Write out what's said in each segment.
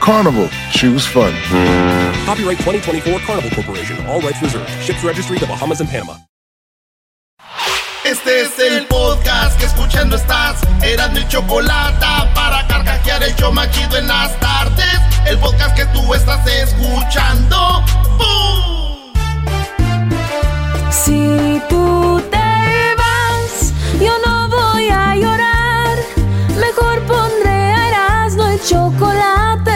Carnival, choose fun. Copyright 2024 Carnival Corporation, all rights reserved. Ships registry the Bahamas and Panama. Este es el podcast que escuchando estás. Eran mi chocolate para carcajear el show machido en las tardes. El podcast que tú estás escuchando. ¡Bum! Si tú te vas, yo no voy a llorar. Mejor pondré a Erasmo y chocolate, el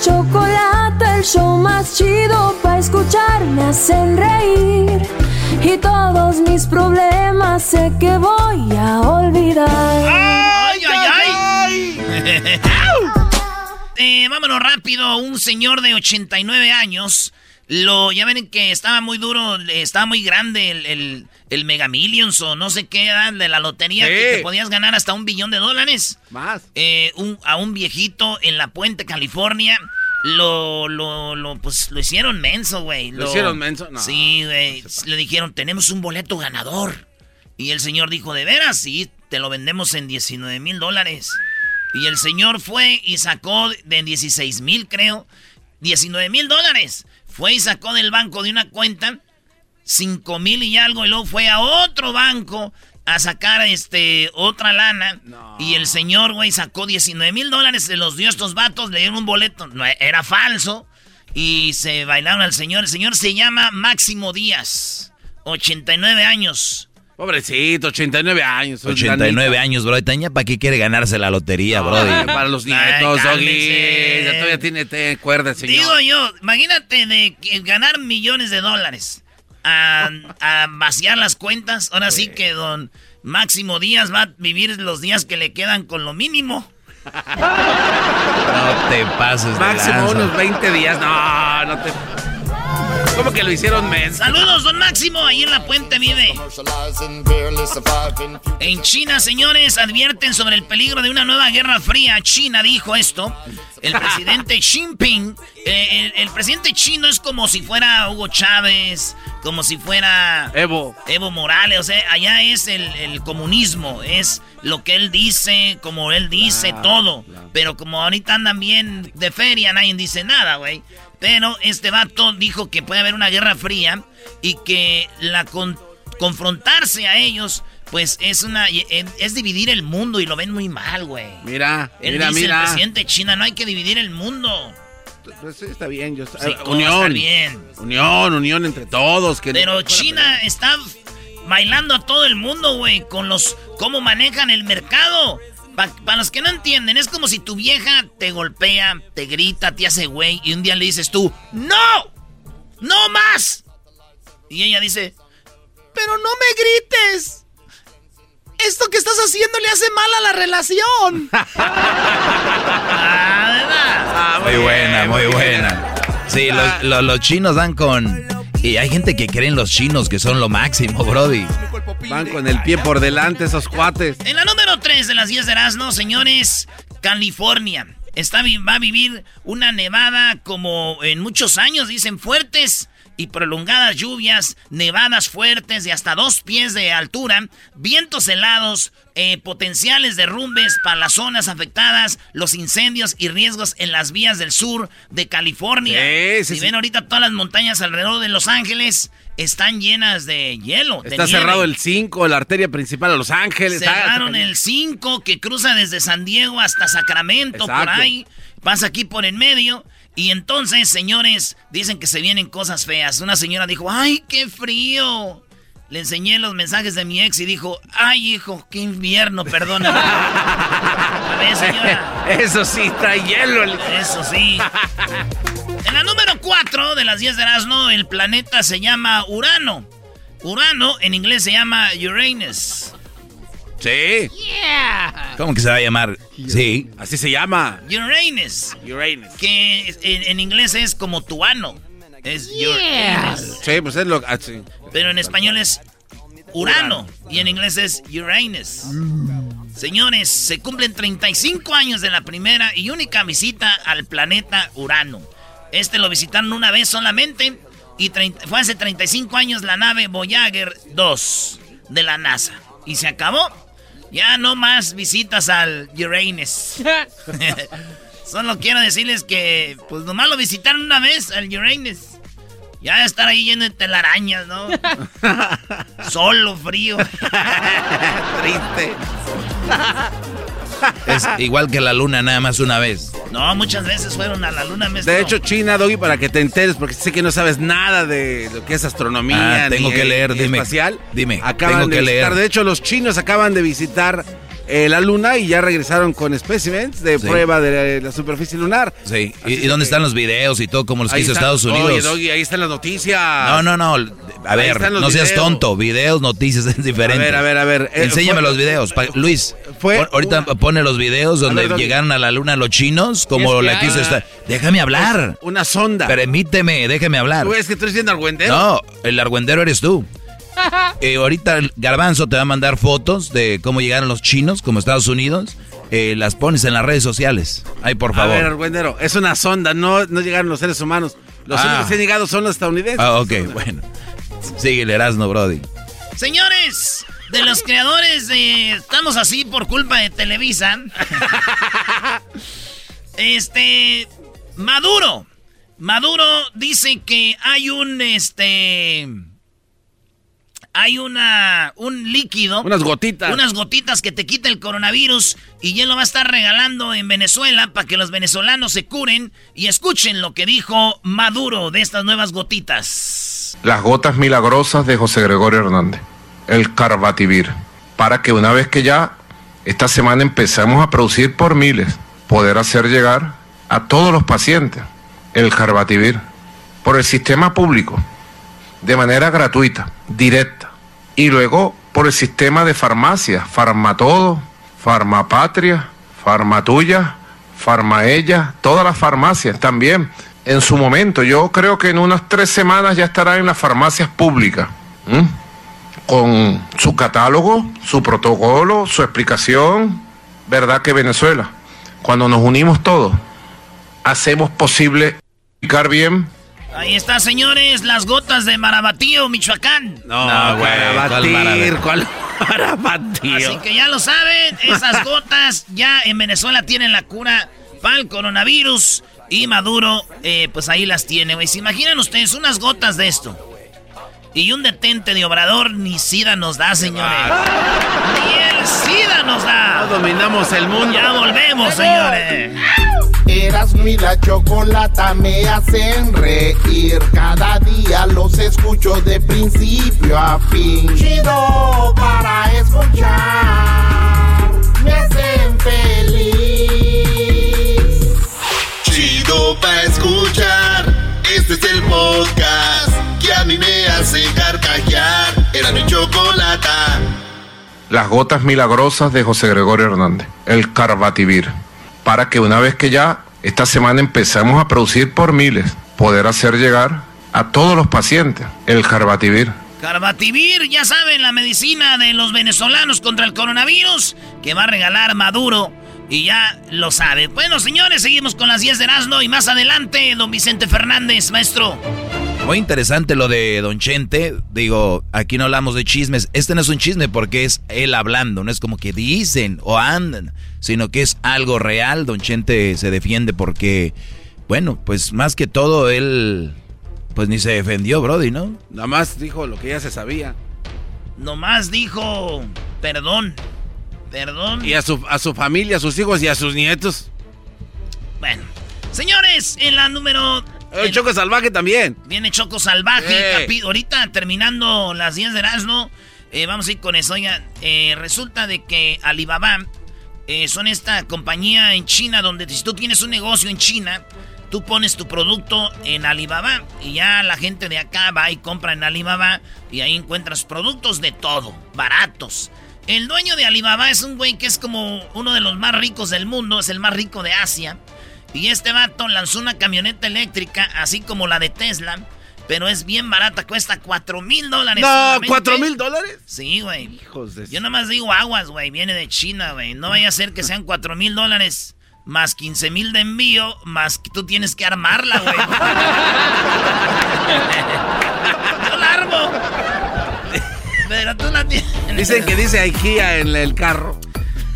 Chocolate, el show más chido para escuchar. Me hacen reír y todos mis problemas sé que voy a olvidar. ¡Ay, ay, ay! Eh, vámonos rápido. Un señor de 89 años. Lo, ya ven que estaba muy duro, estaba muy grande el, el, el Mega Millions o no sé qué era de la lotería Sí. que te podías ganar hasta un billón de dólares. Más. Eh, un- a un viejito en la Puente, California. Lo, lo, lo, pues lo hicieron menso, güey. ¿Lo hicieron menso? No. Sí, güey. Le dijeron, tenemos un boleto ganador. Y el señor dijo, ¿de veras? Sí, te lo vendemos en 19 mil dólares. Y el señor fue y sacó de 16 mil, creo, 19 mil dólares. Fue y sacó del banco de una cuenta 5 mil y algo. Y luego fue a otro banco a sacar este otra lana. Y el señor, güey, sacó 19 mil dólares. Se los dio a estos vatos, le dieron un boleto. No, era falso. Y se bailaron al señor. El señor se llama Máximo Díaz. 89 años. Pobrecito, 89 años. 89 años, bro. ¿Taña para qué quiere ganarse la lotería, bro? Para los nietos, Doggy. Ya todavía tiene te, cuerda, señor. Digo yo, imagínate de que ganar millones de dólares a, a vaciar las cuentas. Ahora sí que don Máximo Díaz va a vivir los días que le quedan con lo mínimo. No te pases de Máximo lanza. unos 20 días. No, no te. ¿Cómo que lo hicieron? Saludos, don Máximo, ahí en la puente vive. En China, señores, advierten sobre el peligro de una nueva guerra fría. China dijo esto. El presidente Xi Jinping, eh, el, el presidente chino es como si fuera Hugo Chávez, como si fuera Evo. Evo Morales, o sea, allá es el, el comunismo, es lo que él dice, como él dice, todo. Pero como ahorita andan bien de feria, nadie dice nada, güey. Pero este vato dijo que puede haber una guerra fría y que la con- confrontarse a ellos, pues es una es dividir el mundo y lo ven muy mal, güey. Mira, Él mira, dice mira. el presidente de China, no hay que dividir el mundo. Pues está bien. Yo, Sí, eh, ¿cómo va a estar unión. bien? Unión, unión entre todos. Que Pero no- China está bailando a todo el mundo, güey, con los cómo manejan el mercado. Para los que no entienden, es como si tu vieja te golpea, te grita, te hace güey y un día le dices tú, ¡No! ¡No más! Y ella dice, pero no me grites. Esto que estás haciendo le hace mal a la relación. Ah, Muy buena, muy buena. Sí, los, los- los chinos dan con... Y hay gente que cree en los chinos que son lo máximo, Brody. Van con el pie por delante esos cuates. En la número 3 de las 10 de Erasmo, señores, California. Está, va a vivir una nevada como en muchos años, dicen fuertes. Y prolongadas lluvias, nevadas fuertes de hasta dos pies de altura, vientos helados, eh, potenciales derrumbes para las zonas afectadas, los incendios y riesgos en las vías del sur de California. si ven ahorita todas las montañas alrededor de Los Ángeles están llenas de hielo. Está cerrado el 5, la arteria principal a Los Ángeles. Cerraron el 5 que cruza desde San Diego hasta Sacramento, por ahí. Pasa aquí por en medio. Y entonces, señores, dicen que se vienen cosas feas. Una señora dijo, ¡ay, qué frío! Le enseñé los mensajes de mi ex y dijo, ay hijo, qué invierno, perdóname. señora. Eso sí, trae hielo. Eso sí. En la número 4 de las 10 de Erasmo, el planeta se llama Urano. Urano en inglés se llama Uranus. Sí. Yeah. ¿Cómo que se va a llamar? Sí. Así se llama. Uranus. Uranus. Que en, inglés es como tu ano. Es Uranus. Sí, pues es lo... Ah, pero en español es Urano, y en inglés es Uranus. Señores, se cumplen 35 años de la primera y única visita al planeta Urano. Este lo visitaron una vez solamente y fue hace 35 años la nave Voyager 2 de la NASA. Y se acabó. Ya no más visitas al Uranus. Solo quiero decirles que, pues nomás lo visitaron una vez al Uranus. Ya estar ahí lleno de telarañas, ¿no? Solo, frío. Triste. Es igual que la luna, nada más una vez. No, muchas veces fueron a la luna. De hecho, China, Doggy, para que te enteres, porque sé que no sabes nada de lo que es astronomía. Ah, tengo que leer, dime. Espacial. Dime, acaban tengo de que leer. De hecho, los chinos acaban de visitar eh, la luna y ya regresaron con specimens de prueba de la, superficie lunar. Sí, ¿Y, dónde están los videos y todo como los que hizo Estados Unidos? Oye, Doggy, ahí están las noticias. No, no, no. A ver, no seas tonto. Videos, noticias es diferente. A ver, a ver, a ver. Eh, Enséñame los videos. Luis, fue ahorita pone los videos donde llegaron a la luna los chinos, como la quiso estar. Déjame hablar. Una sonda. Permíteme, déjame hablar. ¿Tú es que eres diciendo argüendero? No, el argüendero eres tú. Eh, ahorita el Garbanzo te va a mandar fotos de cómo llegaron los chinos, como Estados Unidos. Eh, las pones en las redes sociales. Ay, por favor. A ver, Argüendero, es una sonda, no, no llegaron los seres humanos. Los ah. únicos que han llegado son los estadounidenses. Ah, ok, bueno. Sigue el Erasmo, Brody. Señores, de los creadores de Estamos así por culpa de Televisa. este. Maduro. Maduro dice que hay un este hay una un líquido. Unas gotitas. Unas gotitas que te quita el coronavirus y él lo va a estar regalando en Venezuela para que los venezolanos se curen y escuchen lo que dijo Maduro de estas nuevas gotitas. Las gotas milagrosas de José Gregorio Hernández, el Carbativir, para que una vez que ya esta semana empezamos a producir por miles, poder hacer llegar a todos los pacientes el Carbativir por el sistema público de manera gratuita, directa. Y luego por el sistema de farmacias, Farmatodo, Farmapatria, Farmatuya, Farmaella, todas las farmacias también. En su momento, yo creo que en unas tres semanas ya estará en las farmacias públicas, con su catálogo, su protocolo, su explicación. ¿Verdad que Venezuela, cuando nos unimos todos, hacemos posible explicar bien Ahí está, señores, las gotas de Marabatío, Michoacán. No, güey, Marabatir, ¿cuál Marabatío? Así que ya lo saben, esas gotas ya en Venezuela tienen la cura para el coronavirus. Y Maduro, eh, pues ahí las tiene, güey. ¿Se imaginan ustedes unas gotas de esto? Y un detente de obrador ni SIDA nos da, señores. Ni el SIDA nos da. No dominamos el mundo. Ya volvemos, señores. Eras mi la chocolata me hacen reír. Cada día los escucho de principio a fin. Chido para escuchar. Me hacen feliz. Chido para escuchar. Este es el podcast que a mí me hace carcajear. Era mi chocolata. Las gotas milagrosas de José Gregorio Hernández. El Carbativir para que una vez que ya esta semana empezamos a producir por miles, poder hacer llegar a todos los pacientes el Carbativir. Carbativir, ya saben, la medicina de los venezolanos contra el coronavirus que va a regalar Maduro. Y ya lo sabe. Bueno, señores, seguimos con las 10 de Erasmo y más adelante, don Vicente Fernández, maestro. Muy interesante lo de Don Chente. Digo, aquí no hablamos de chismes. Este no es un chisme porque es él hablando. No es como que dicen o andan, sino que es algo real. Don Chente se defiende porque, bueno, pues más que todo él, pues ni se defendió, Brody, ¿no? Nada más dijo lo que ya se sabía. Nomás dijo, perdón, perdón. Y a su, a su familia, a sus hijos y a sus nietos. Bueno, señores, en la número... El Choco Salvaje también. Viene Choco Salvaje. ahorita terminando las 10 de Erasmo, eh, vamos a ir con eso. Oiga, eh, resulta de que Alibaba eh, son esta compañía en China donde si tú tienes un negocio en China, tú pones tu producto en Alibaba y ya la gente de acá va y compra en Alibaba y ahí encuentras productos de todo, baratos. El dueño de Alibaba es un güey que es como uno de los más ricos del mundo, es el más rico de Asia. Y este vato lanzó una camioneta eléctrica, así como la de Tesla, pero es bien barata, cuesta 4 mil dólares. No, ¿4 mil dólares? Sí, güey. Hijos de... Yo nomás digo aguas, güey, viene de China, güey. No vaya a ser que sean 4 mil dólares más 15 mil de envío, más que tú tienes que armarla, güey. Yo la armo. Pero tú la tienes. Dicen que dice IKEA en el carro.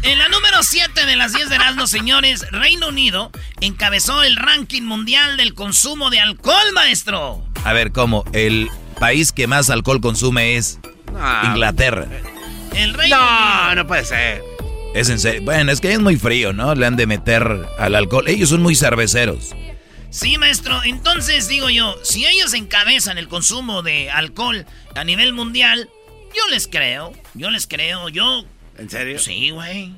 En la número 7 de las 10 de Erasmus, señores, Reino Unido encabezó el ranking mundial del consumo de alcohol, maestro. A ver, ¿cómo? El país que más alcohol consume es Inglaterra. El Reino no, no puede ser. Es en serio. Bueno, es que es muy frío, ¿no? Le han de meter al alcohol. Ellos son muy cerveceros. Sí, maestro. Entonces digo yo, si ellos encabezan el consumo de alcohol a nivel mundial, yo les creo. Yo les creo. Yo ¿En serio? Sí, güey.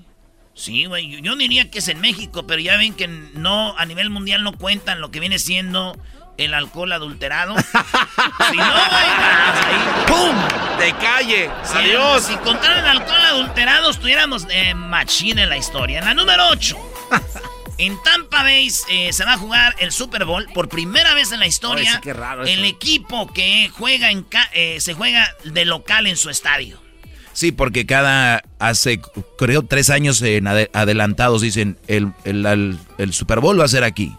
Sí, güey. Yo diría que es en México, pero ya ven que no, a nivel mundial no cuentan lo que viene siendo el alcohol adulterado. si no, güey, ¡pum! ¡De calle! ¡Adiós! Si contaran el alcohol adulterado, estuviéramos eh, machín en la historia. En la número 8. En Tampa Bay eh, se va a jugar el Super Bowl por primera vez en la historia. qué raro el equipo que juega en eh, se juega de local en su estadio. Sí, porque cada hace, creo, tres años en adelantados dicen el, el, Super Bowl va a ser aquí.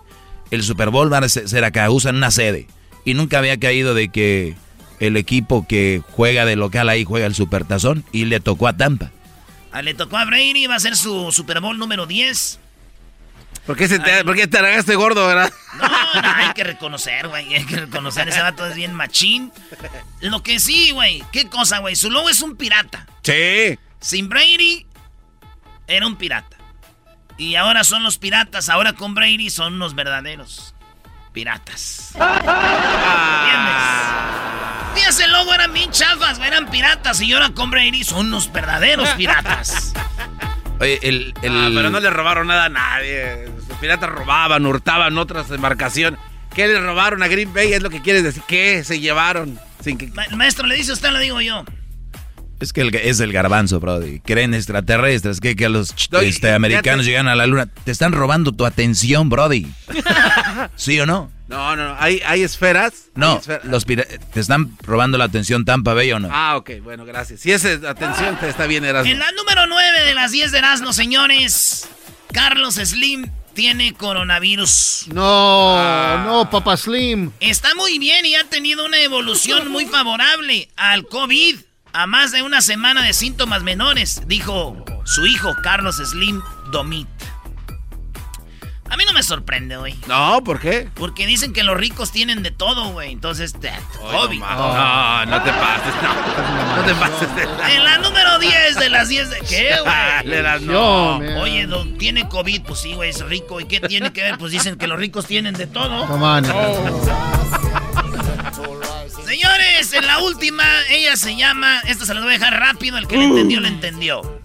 El Super Bowl va a ser acá, usan una sede. Y nunca había caído de que el equipo que juega de local ahí juega el Supertazón y le tocó a Tampa. Ah, le tocó a Brady, va a ser su Super Bowl número 10. ¿Por qué, se te, ¿por qué te gordo, verdad? No, no, hay que reconocer, güey. Hay que reconocer. Ese vato es bien machín. Lo que sí, güey. ¿Qué cosa, güey? Su logo es un pirata. Sí. Sin Brady, era un pirata. Y ahora son los piratas. Ahora con Brady son los verdaderos piratas. ¿Entiendes? Y ese logo eran bien chafas, eran piratas. Y ahora con Brady son los verdaderos piratas. Oye, el, ah, pero no le robaron nada a nadie. Los piratas robaban, hurtaban otras embarcaciones. ¿Qué le robaron a Green Bay? Es lo que quieres decir. ¿Qué se llevaron? Sin que... maestro, ¿le dice usted lo digo yo? Es que es el garbanzo, Brody. Creen extraterrestres, que, que los este, americanos llegan a la luna. Te están robando tu atención, Brody. ¿Sí o no? No, no, ¿Hay, hay esferas? No, Los te están robando la atención Tampa Bay o no. Ah, ok, bueno, gracias. Si esa atención te está bien, Erasmo. En la número 9 de las 10 de Erasmo, señores, Carlos Slim tiene coronavirus. No, ah. no, papá Slim. Está muy bien y ha tenido una evolución muy favorable al COVID a más de una semana de síntomas menores, dijo su hijo Carlos Slim Domit. A mí no me sorprende, güey. No, ¿por qué? Porque dicen que los ricos tienen de todo, güey. Entonces, te, COVID. No, no, te pases, no. No te pases. En la número 10 de las 10 de... ¿Qué, güey? no. Oye, tiene COVID, pues sí, güey, es rico. ¿Y qué tiene que ver? Pues dicen que los ricos tienen de todo. Señores, en la última, ella se llama. Esta se la voy a dejar rápido. El que le entendió, le entendió.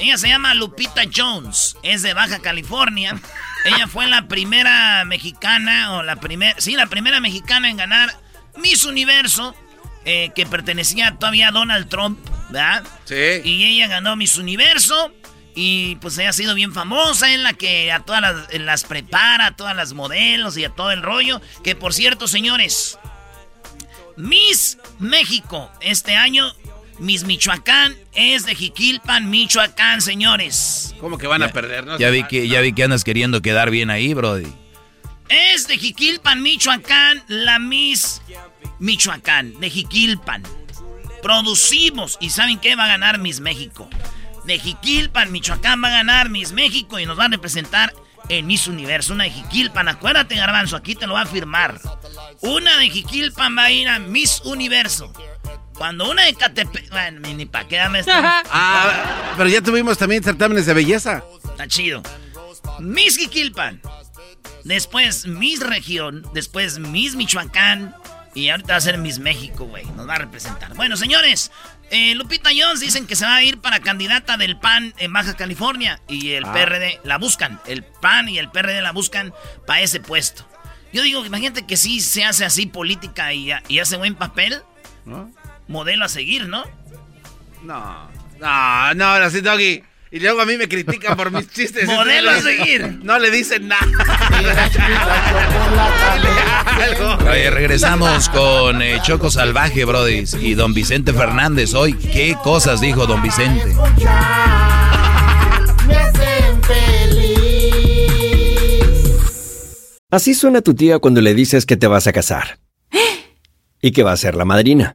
Ella se llama Lupita Jones. Es de Baja California. Ella fue la primera mexicana, o la primera. Sí, la primera mexicana en ganar Miss Universo. Eh, que pertenecía todavía a Donald Trump, ¿verdad? Sí. Y ella ganó Miss Universo. Y pues ella ha sido bien famosa, en la que a todas las, las prepara, a todas las modelos y a todo el rollo. Que por cierto, señores, Miss México este año, Miss Michoacán es de Jiquilpan, Michoacán, señores. ¿Cómo que van a perder? ya, vi que, ya vi que andas queriendo quedar bien ahí, Brody. Es de Jiquilpan, Michoacán, la Miss Michoacán, de Jiquilpan. Producimos y ¿saben qué va a ganar Miss México? De Jiquilpan, Michoacán va a ganar Miss México y nos va a representar en Miss Universo. Una de Jiquilpan, acuérdate Garbanzo, aquí te lo va a firmar. Una de Jiquilpan va a ir a Miss Universo. Cuando una de Catepec... Bueno, ni pa' qué dame Ah, pero ya tuvimos también certámenes de belleza. Está chido. Miss Jiquilpan. Después Miss Región. Después Miss Michoacán. Y ahorita va a ser Miss México, güey. Nos va a representar. Bueno, señores. Eh, Lupita Jones dicen que se va a ir para candidata del PAN en Baja California. Y el Ah. PRD la buscan. El PAN y el PRD la buscan para ese puesto. Yo digo, imagínate que sí se hace así política y, y hace buen papel. ¿No? Modelo a seguir, ¿no? No, no, no, ahora sí, Doggy. Y luego a mí me critican por mis chistes. Modelo a seguir. No le dicen nada. Oye, regresamos con eh, Choco Salvaje, Brody. Y don Vicente Fernández hoy. ¿Qué cosas dijo don Vicente? Me hacen feliz. Así suena tu tía cuando le dices que te vas a casar. Y que va a ser la madrina.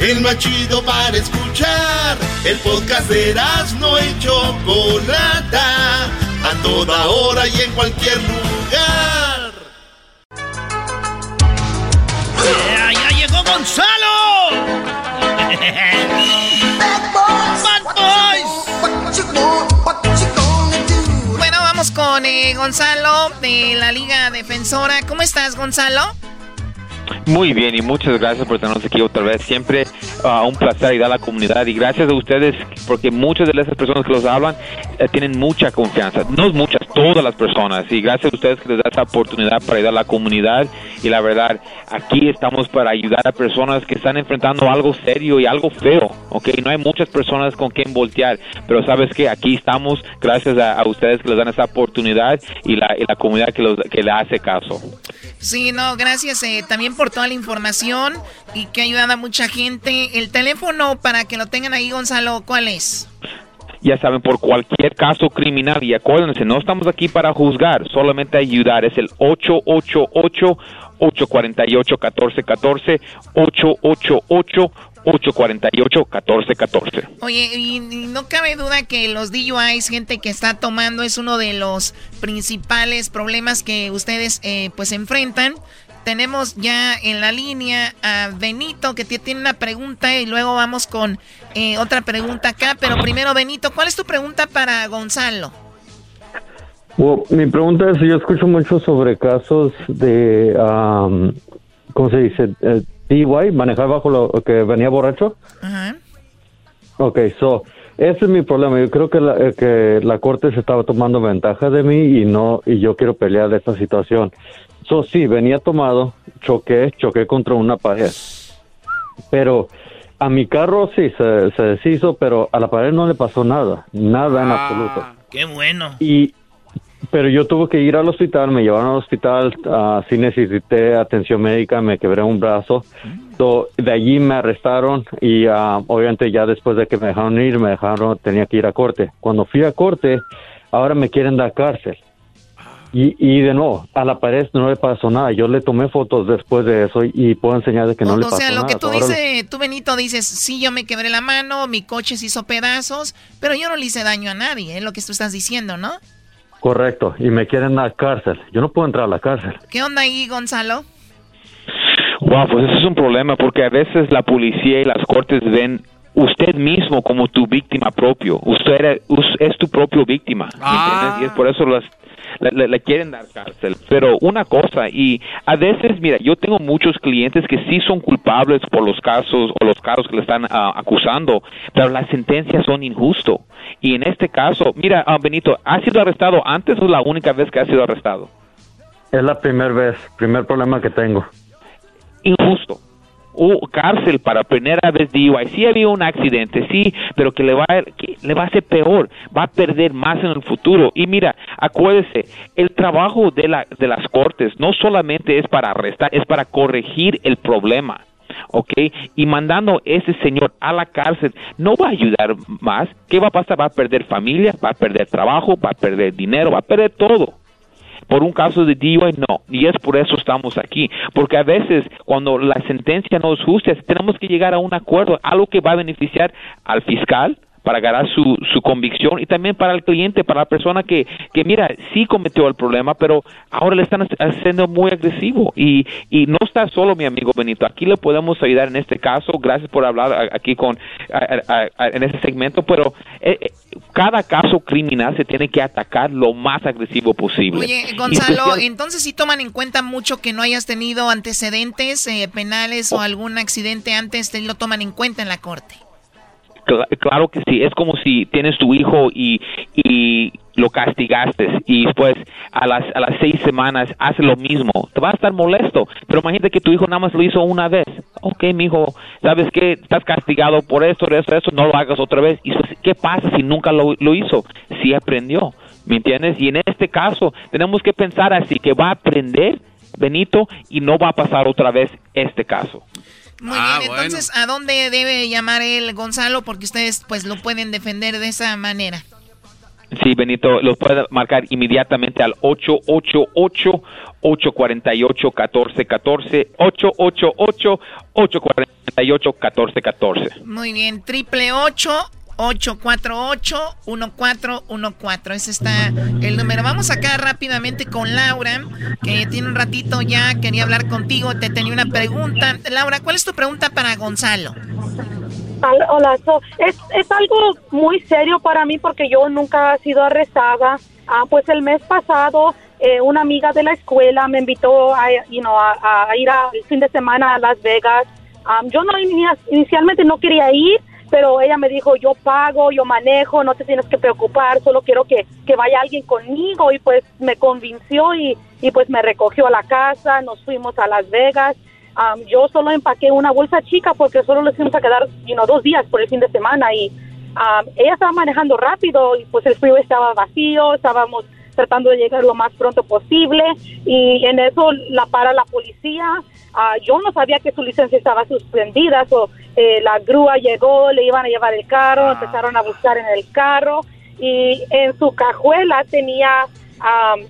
El más chido para escuchar. El podcast de no y Chocolata. A toda hora y en cualquier lugar. ¡Ya, ya llegó Gonzalo! ¡Bad Boys! Bueno, vamos con eh, Gonzalo de la Liga Defensora. ¿Cómo estás, Gonzalo? Muy bien y muchas gracias por tenernos aquí otra vez. Siempre ah, un placer ayudar a la comunidad y gracias a ustedes porque muchas de esas personas que los hablan eh, tienen mucha confianza. No muchas, todas las personas. Y gracias a ustedes que les da esa oportunidad para ayudar a la comunidad. Y la verdad, aquí estamos para ayudar a personas que están enfrentando algo serio y algo feo. ¿ok? No hay muchas personas con quien voltear. Pero sabes que aquí estamos gracias a, ustedes que les dan esa oportunidad y la, y la comunidad que, los, que le hace caso. Sí, no, gracias eh, también por toda la información y que ha ayudado a mucha gente. El teléfono para que lo tengan ahí, Gonzalo, ¿cuál es? ya saben, por cualquier caso criminal. Y acuérdense, no estamos aquí para juzgar, solamente ayudar. Es el 888-848-1414, 888-848-1414. Oye, y, y no cabe duda que los DUIs, gente que está tomando, es uno de los principales problemas que ustedes eh, pues enfrentan. Tenemos ya en la línea a Benito que tiene una pregunta y luego vamos con eh, otra pregunta acá. Pero primero, Benito, ¿cuál es tu pregunta para Gonzalo? Bueno, mi pregunta es, yo escucho mucho sobre casos de, ¿cómo se dice? Eh, DUI, manejar bajo lo que venía borracho. Ajá. Ok, so, ese es mi problema. Yo creo que la, eh, que la corte se estaba tomando ventaja de mí y no, y yo quiero pelear de esta situación. So, sí, venía tomado, choqué, choqué contra una pared. Pero a mi carro sí se, se deshizo, pero a la pared no le pasó nada, nada en absoluto. Qué bueno. Y, pero yo tuve que ir al hospital, me llevaron al hospital, ah, sí necesité atención médica, me quebré un brazo. So, de allí me arrestaron y ah, obviamente ya después de que me dejaron ir, me dejaron, tenía que ir a corte. Cuando fui a corte, ahora me quieren dar cárcel. Y, y de nuevo, a la pared no le pasó nada. Yo le tomé fotos después de eso y, y puedo enseñarle que no le O pasó sea, nada. lo que tú Ahora- dices, tú Benito dices, sí, yo me quebré la mano, mi coche se hizo pedazos, pero yo no le hice daño a nadie, es lo que tú estás diciendo, ¿no? Correcto, y me quieren dar cárcel. Yo no puedo entrar a la cárcel. ¿Qué onda ahí, Gonzalo? Wow, pues eso es un problema porque a veces la policía y las cortes ven usted mismo como tu víctima propio. Usted era- es tu propio víctima. ¿me entiendes? Y es por eso las, le, quieren dar cárcel. Pero una cosa, y a veces, mira, yo tengo muchos clientes que sí son culpables por los casos o los casos que le están ah, acusando, pero las sentencias son injustos. Y en este caso, mira, ah, Benito, ¿has sido arrestado antes o es la única vez que has sido arrestado? Es la primera vez, primer problema que tengo. injusto. O cárcel para primera vez DUI. Sí había un accidente, sí, pero que le va, a, que le va a hacer peor. Va a perder más en el futuro. Y mira, acuérdese, el trabajo de, la, de las cortes no solamente es para arrestar, es para corregir el problema. ¿ok? Y mandando ese señor a la cárcel no va a ayudar más. ¿Qué va a pasar? Va a perder familia, va a perder trabajo, va a perder dinero, va a perder todo por un caso de DUI, no. Y es por eso estamos aquí. Porque a veces, cuando la sentencia no es justa, tenemos que llegar a un acuerdo, algo que va a beneficiar al fiscal para ganar su, su convicción y también para el cliente, para la persona que, que, mira, sí cometió el problema, pero ahora le están haciendo muy agresivo. Y, y no está solo, mi amigo Benito. Aquí le podemos ayudar en este caso. Gracias por hablar aquí con a- a- a- en este segmento, pero eh, eh, cada caso criminal se tiene que atacar lo más agresivo posible. Oye, Gonzalo, entonces sí toman en cuenta mucho que no hayas tenido antecedentes eh, penales o algún accidente antes, te lo toman en cuenta en la corte. Cla- Claro que sí, es como si tienes tu hijo y, y lo castigaste y después a las, a las seis semanas hace lo mismo, te va a estar molesto, pero imagínate que tu hijo nada más lo hizo una vez. Ok, mi hijo, ¿sabes qué? Estás castigado por esto, esto, esto, no lo hagas otra vez. ¿Y pues, qué pasa si nunca lo, lo hizo? Si aprendió, ¿me entiendes? Y en este caso tenemos que pensar así, que va a aprender Benito y no va a pasar otra vez este caso. Muy bien, entonces, ¿a dónde debe llamar el Gonzalo? Porque ustedes pues lo pueden defender de esa manera. Sí, Benito, los puede marcar inmediatamente al 888-848-1414, 888-848-1414. Muy bien, triple ocho 848-1414. Ese está el número. Vamos acá rápidamente con Laura, que tiene un ratito ya, quería hablar contigo, te tenía una pregunta. Laura, ¿cuál es tu pregunta para Gonzalo? Al- Hola, so, es, es algo muy serio para mí porque yo nunca he sido arrestada. Ah, pues el mes pasado eh, una amiga de la escuela me invitó a, you know, a, a ir a- el fin de semana a Las Vegas. Ah, yo no ini- inicialmente no quería ir, pero ella me dijo, yo pago, yo manejo, no te tienes que preocupar, solo quiero que, que vaya alguien conmigo y pues me convenció y, y pues me recogió a la casa, nos fuimos a Las Vegas. Um, yo solo empaqué una bolsa chica porque solo les fuimos a quedar you know, dos días por el fin de semana y um, ella estaba manejando rápido y pues el frío estaba vacío, estábamos tratando de llegar lo más pronto posible y en eso la para la policía. Ah, yo no sabía que su licencia estaba suspendida, so, eh, la grúa llegó, le iban a llevar el carro, empezaron a buscar en el carro y en su cajuela tenía um,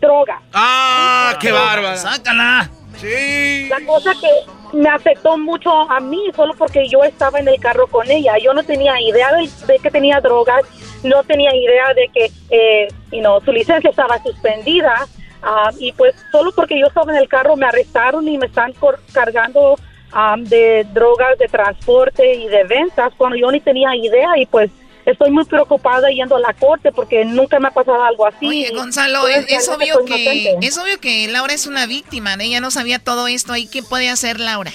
droga. ¡Ah, qué bárbara! ¡Sácala! Sí. La cosa que me afectó mucho a mí solo porque yo estaba en el carro con ella. Yo no tenía idea de, de que tenía drogas, no tenía idea de que eh, you know, su licencia estaba suspendida. Ah, y pues solo porque yo estaba en el carro me arrestaron y me están cargando ah, de drogas de transporte y de ventas cuando yo ni tenía idea y pues estoy muy preocupada yendo a la corte porque nunca me ha pasado algo así. Oye, Gonzalo, es, es obvio que es obvio que Laura es una víctima, ella no sabía todo esto, ahí qué puede hacer Laura?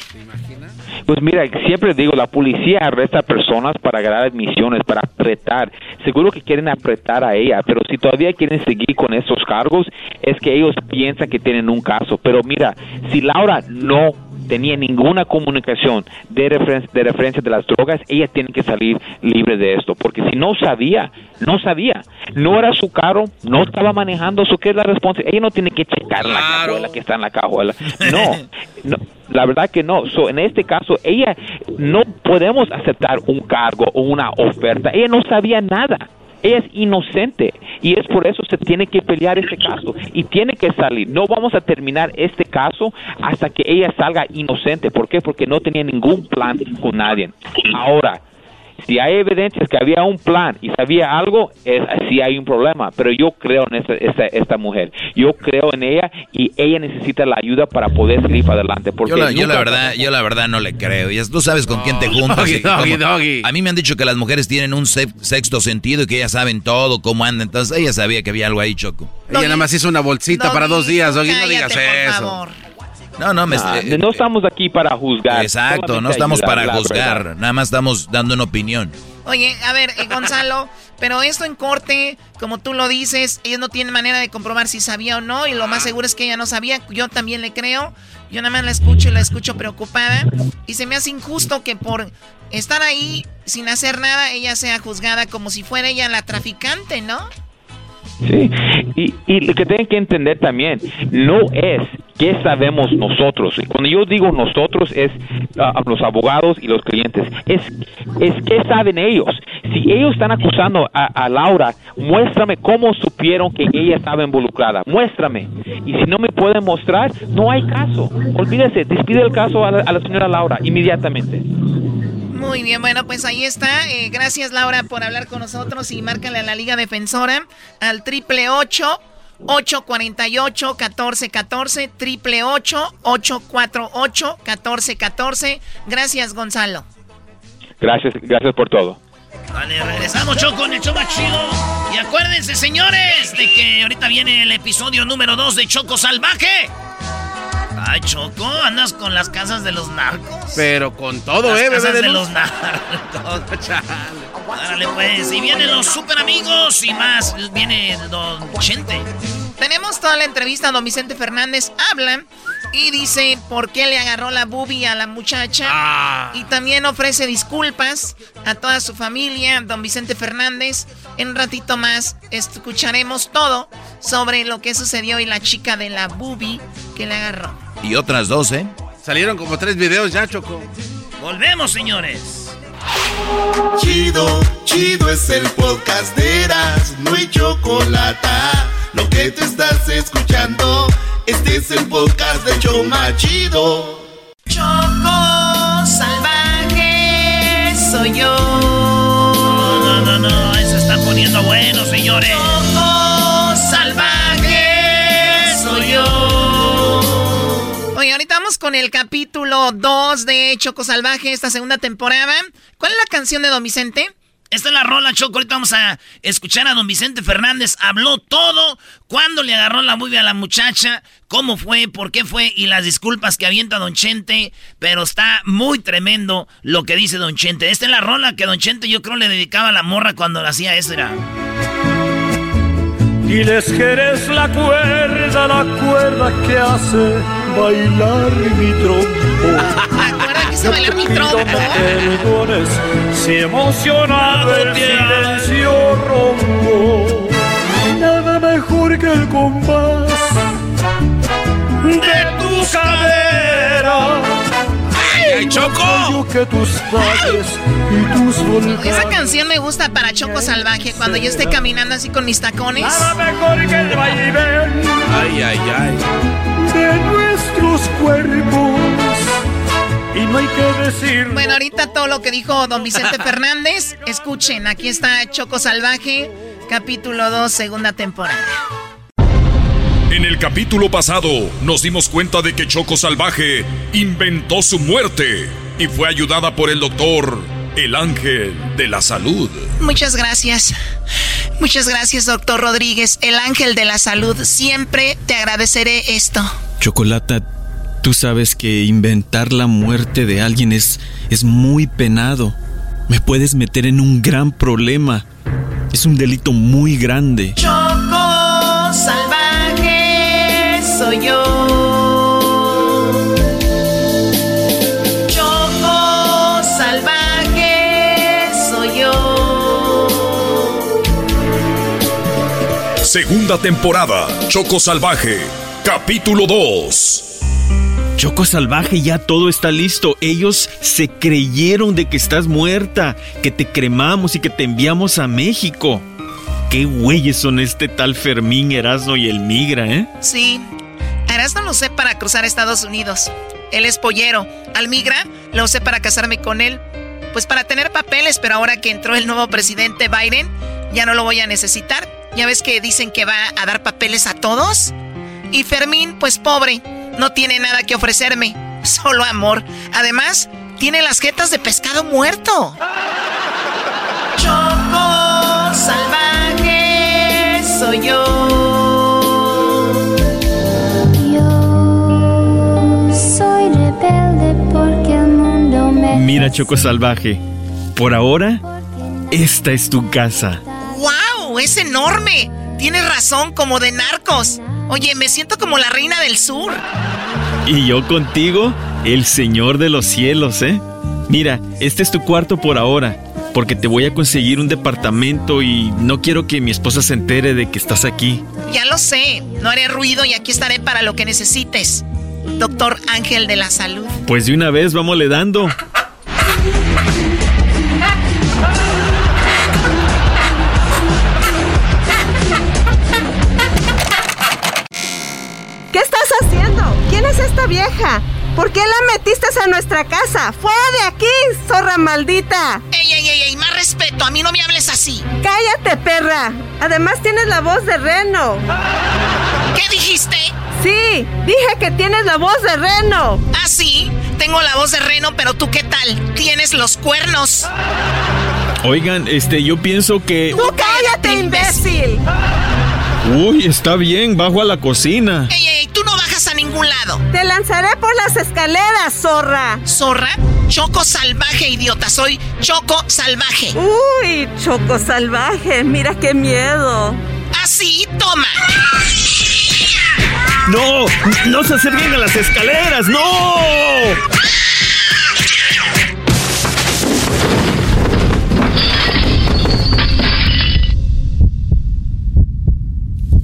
Pues mira, siempre digo, la policía arresta personas para ganar admisiones, para apretar. Seguro que quieren apretar a ella, pero si todavía quieren seguir con esos cargos, es que ellos piensan que tienen un caso. Pero mira, si Laura no tenía ninguna comunicación de, de referencia de las drogas, ella tiene que salir libre de esto, porque si no sabía, no sabía, no era su carro, no estaba manejando, su que es la responsabilidad, ella no tiene que checar la cajuela que está en la cajuela, no, no la verdad que no, so, en este caso ella no podemos aceptar un cargo o una oferta, ella no sabía nada, ella es inocente y es por eso se tiene que pelear este caso y tiene que salir. No vamos a terminar este caso hasta que ella salga inocente. ¿Por qué? Porque no tenía ningún plan con nadie. Ahora, si hay evidencias que había un plan y sabía algo, es, sí hay un problema. Pero yo creo en esta, esta, mujer. Yo creo en ella y ella necesita la ayuda para poder seguir para adelante. Porque yo, la, verdad, yo la verdad no le creo. Y tú sabes con quién te juntas. a mí me han dicho que las mujeres tienen un sexto sentido y que ellas saben todo, cómo andan. Entonces ella sabía que había algo ahí, Choco. Ella nada más hizo una bolsita para dos días, Doggy. No digas eso. No, no, me, no estamos aquí para juzgar. Exacto, no estamos para juzgar, nada más estamos dando una opinión. Oye, a ver, eh, Gonzalo, pero esto en corte, como tú lo dices, ellos no tienen manera de comprobar si sabía o no, y lo más seguro es que ella no sabía, yo también le creo, yo nada más la escucho y la escucho preocupada, y se me hace injusto que por estar ahí sin hacer nada, ella sea juzgada como si fuera ella la traficante, ¿no? Sí, y, y lo que tienen que entender también, no es qué sabemos nosotros. Cuando yo digo nosotros es a los abogados y los clientes, es, es qué saben ellos. Si ellos están acusando a, Laura, muéstrame cómo supieron que ella estaba involucrada, muéstrame. Y si no me pueden mostrar, no hay caso. Olvídese, despide el caso a la, señora Laura inmediatamente. Muy bien, bueno, pues ahí está. Eh, gracias Laura por hablar con nosotros y márcale a la Liga Defensora al triple ocho 848-1414, triple 848-1414. Gracias, Gonzalo. Gracias, gracias por todo. Vale, regresamos, Choco, con el show más chido. Y acuérdense, señores, de que ahorita viene el episodio número 2 de Choco Salvaje. Ay, Choco, andas con las casas de los narcos. Pero con todo, eh, bebé. de, los narcos. Árale, pues. Y vienen los super amigos y más. Viene Don Chente. Tenemos toda la entrevista. Don Vicente Fernández habla y dice por qué le agarró la bubi a la muchacha. Ah. Y también ofrece disculpas a toda su familia, don Vicente Fernández. En un ratito más escucharemos todo sobre lo que sucedió y la chica de la bubi que le agarró. Y otras dos, ¿eh? Salieron como tres videos ya, Choco. Volvemos, señores. Chido, chido es el podcast de Eras, no hay chocolate. Lo que te estás escuchando, este es el podcast de Choma Chido. Choco salvaje soy yo. No, no, no, no, eso está poniendo bueno, señores. Choco ahorita vamos con el capítulo 2 de Choco Salvaje, esta segunda temporada. ¿Cuál es la canción de Don Vicente? Esta es la rola, Choco. Ahorita vamos a escuchar a don Vicente Fernández. Habló todo. Cuándo le agarró la movie a la muchacha. Cómo fue, por qué fue. Y las disculpas que avienta don Chente. Pero está muy tremendo lo que dice don Chente. Esta es la rola que don Chente yo creo le dedicaba a la morra cuando la hacía eso. Era... Diles que eres la cuerda, la cuerda que hace bailar mi trompo. quise bailar mi trompo. Si emocionado el silencio rompo. Nada mejor que el compás de ¡Ay, Choco! Que tus y tus Esa canción me gusta para Choco Salvaje cuando yo esté caminando así con mis tacones. Nada mejor que el vaivén. Ay, ay, ay. De nuestros cuerpos y no hay que decir. Bueno, ahorita todo lo que dijo don Vicente Fernández, escuchen, aquí está Choco Salvaje, capítulo 2, segunda temporada. En el capítulo pasado nos dimos cuenta de que Choco Salvaje inventó su muerte y fue ayudada por el doctor el ángel de la salud. Muchas gracias. Muchas gracias, doctor Rodríguez, el ángel de la salud. Siempre te agradeceré esto. Chocolata, tú sabes que inventar la muerte de alguien es, es muy penado. Me puedes meter en un gran problema. Es un delito muy grande. Choco soy yo. Choco salvaje soy yo. Segunda temporada, Choco Salvaje, capítulo 2. Choco Salvaje, ya todo está listo. Ellos se creyeron de que estás muerta, que te cremamos y que te enviamos a México. Qué güeyes son este tal Fermín, Erasmo y el Migra, ¿eh? Sí. Erasmo lo usé para cruzar Estados Unidos. Él es pollero. Al Migra lo usé para casarme con él. Pues para tener papeles, pero ahora que entró el nuevo presidente Biden, ya no lo voy a necesitar. Ya ves que dicen que va a dar papeles a todos. Y Fermín, pues pobre, no tiene nada que ofrecerme, solo amor. Además, tiene las jetas de pescado muerto. Choco salvaje soy yo. Mira, Choco Salvaje, por ahora, esta es tu casa. ¡Wow! ¡Es enorme! Tienes razón, como de narcos. Oye, me siento como la reina del sur. Y yo contigo, el señor de los cielos, ¿eh? Mira, este es tu cuarto por ahora, porque te voy a conseguir un departamento y no quiero que mi esposa se entere de que estás aquí. Ya lo sé, no haré ruido y aquí estaré para lo que necesites. Doctor Ángel de la Salud. Pues de una vez, vámonos dando. Esta vieja? ¿Por qué la metiste a nuestra casa? ¡Fuera de aquí, zorra maldita! ¡Ey, ey, ey, ey! Más respeto, a mí no me hables así. ¡Cállate, perra! Además tienes la voz de reno. ¿Qué dijiste? Sí, dije que tienes la voz de reno. ¿Ah, sí? Tengo la voz de reno, pero tú qué tal? Tienes los cuernos. Oigan, este, yo pienso que... ¡Tú cállate, imbécil! Uy, está bien, bajo a la cocina. ¡Ey, Te lanzaré por las escaleras, zorra. ¿Zorra? Choco salvaje, idiota. Soy Choco salvaje. Uy, Choco salvaje. Mira qué miedo. Así, toma. ¡No! ¡No se acerquen a las escaleras! ¡No!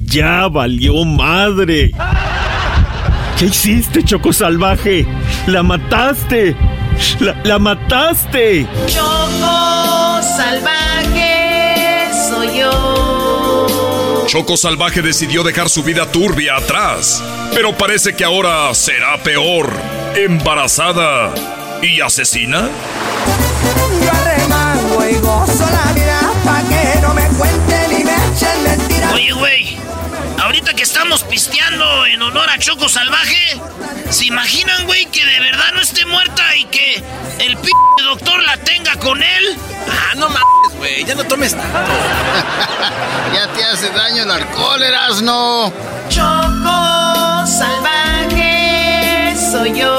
¡Ya valió madre! ¿Qué hiciste, Choco Salvaje? ¡La mataste! ¡La, la mataste! Choco salvaje soy yo. Choco Salvaje decidió dejar su vida turbia atrás, pero parece que ahora será peor. Embarazada y asesina. Yo arremango y gozo la vida pa' que no me cuenten y me echen mentiras. Oye, güey, ahorita que estamos pisteando en honor a Choco Salvaje, ¿se imaginan, güey, que de verdad no esté muerta y que el p doctor la tenga con él? Ah, no mames, güey, ya no tomes tanto. ya te hace daño el alcohol, Erasno. Choco salvaje soy yo.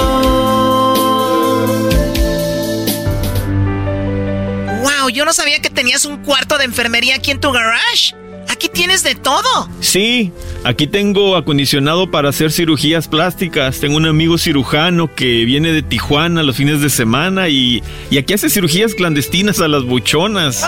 Wow, yo no sabía que tenías un cuarto de enfermería aquí en tu garage. Aquí tienes de todo. Sí, aquí tengo acondicionado para hacer cirugías plásticas. Tengo un amigo cirujano que viene de Tijuana los fines de semana y, y aquí hace cirugías clandestinas a las buchonas.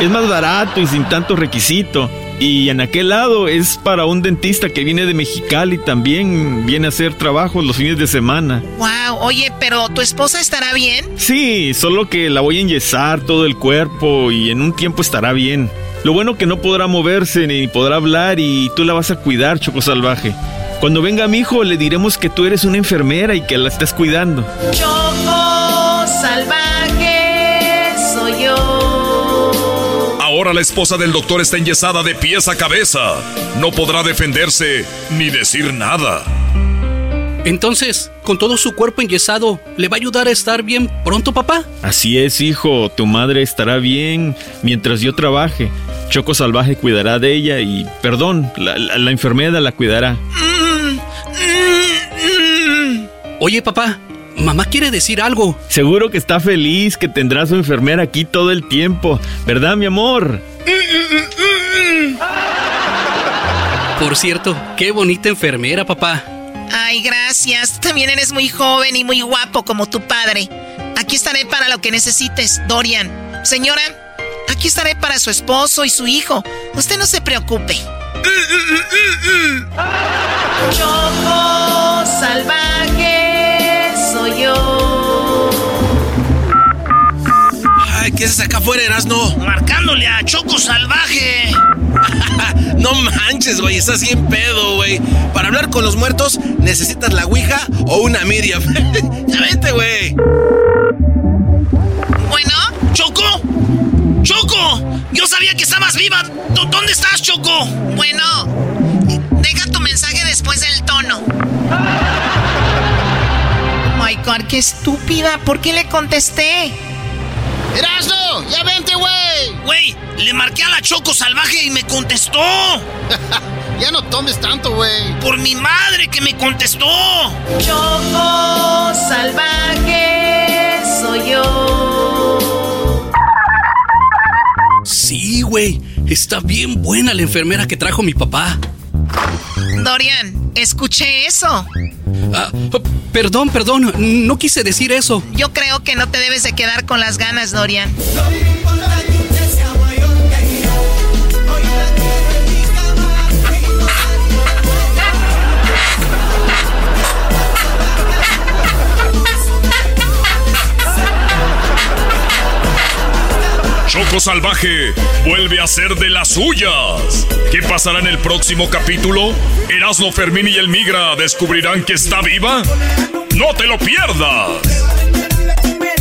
Es más barato y sin tanto requisito. Y en aquel lado es para un dentista que viene de Mexicali también viene a hacer trabajo los fines de semana. Wow, oye, pero ¿tu esposa estará bien? Sí, solo que la voy a enyesar todo el cuerpo y en un tiempo estará bien. Lo bueno que no podrá moverse ni podrá hablar y tú la vas a cuidar, Choco Salvaje. Cuando venga mi hijo le diremos que tú eres una enfermera y que la estás cuidando. Choco salvaje soy yo. Ahora la esposa del doctor está enyesada de pies a cabeza. No podrá defenderse ni decir nada. Entonces, con todo su cuerpo enyesado, ¿le va a ayudar a estar bien pronto, papá? Así es, hijo. Tu madre estará bien mientras yo trabaje. Choco Salvaje cuidará de ella y, perdón, la, la- la enfermera la cuidará. Oye, papá, mamá quiere decir algo. Seguro que está feliz que tendrá su enfermera aquí todo el tiempo. ¿Verdad, mi amor? Por cierto, qué bonita enfermera, papá. Ay, gracias. Tú También eres muy joven y muy guapo como tu padre. Aquí estaré para lo que necesites, Dorian. Señora, aquí estaré para su esposo y su hijo. Usted no se preocupe. Choco salvaje soy yo. Ay, ¿qué haces acá afuera, Erasno? Marcándole a Choco Salvaje. No manches, güey, estás bien pedo, güey. Para hablar con los muertos, necesitas la Ouija o una Miriam. ya vente, güey. Bueno, Choco. Choco, yo sabía que estabas viva. ¿Dó- ¿Dónde estás, Choco? Bueno, deja tu mensaje después del tono. Oh my God, qué estúpida. ¿Por qué le contesté? ¡Erasno! ¡Ya vente, güey! Güey, le marqué a la Choco Salvaje y me contestó. ya no tomes tanto, güey. Por mi madre que me contestó. Choco salvaje soy yo. Sí, güey. Está bien buena la enfermera que trajo mi papá. Dorian, escuché eso. Ah, perdón, perdón. No quise decir eso. Yo creo que no te debes de quedar con las ganas, Dorian. Choco Salvaje vuelve a ser de las suyas. ¿Qué pasará en el próximo capítulo? ¿Erasmo Fermín y el Migra descubrirán que está viva? ¡No te lo pierdas!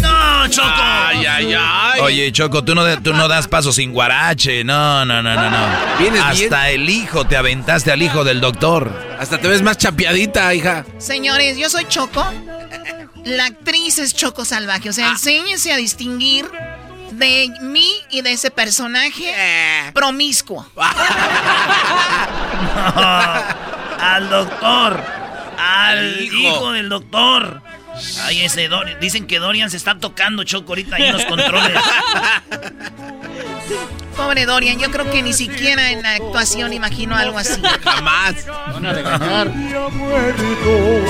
No, Choco. Ay, ay, ay. Oye, Choco, tú no, tú no das paso sin guarache. No, no, no, no, no. Vienes Hasta el hijo, te aventaste al hijo del doctor. Hasta te ves más chapeadita, hija. Señores, yo soy Choco. La actriz es Choco Salvaje. O sea, enséñense a distinguir de mí y de ese personaje promiscuo. al doctor. Al hijo. hijo. del doctor. Ay, ese Dorian. Dicen que Dorian se está tocando Choco ahorita ahí en los controles. Pobre Dorian, yo creo que ni siquiera en la actuación imagino algo así. Jamás.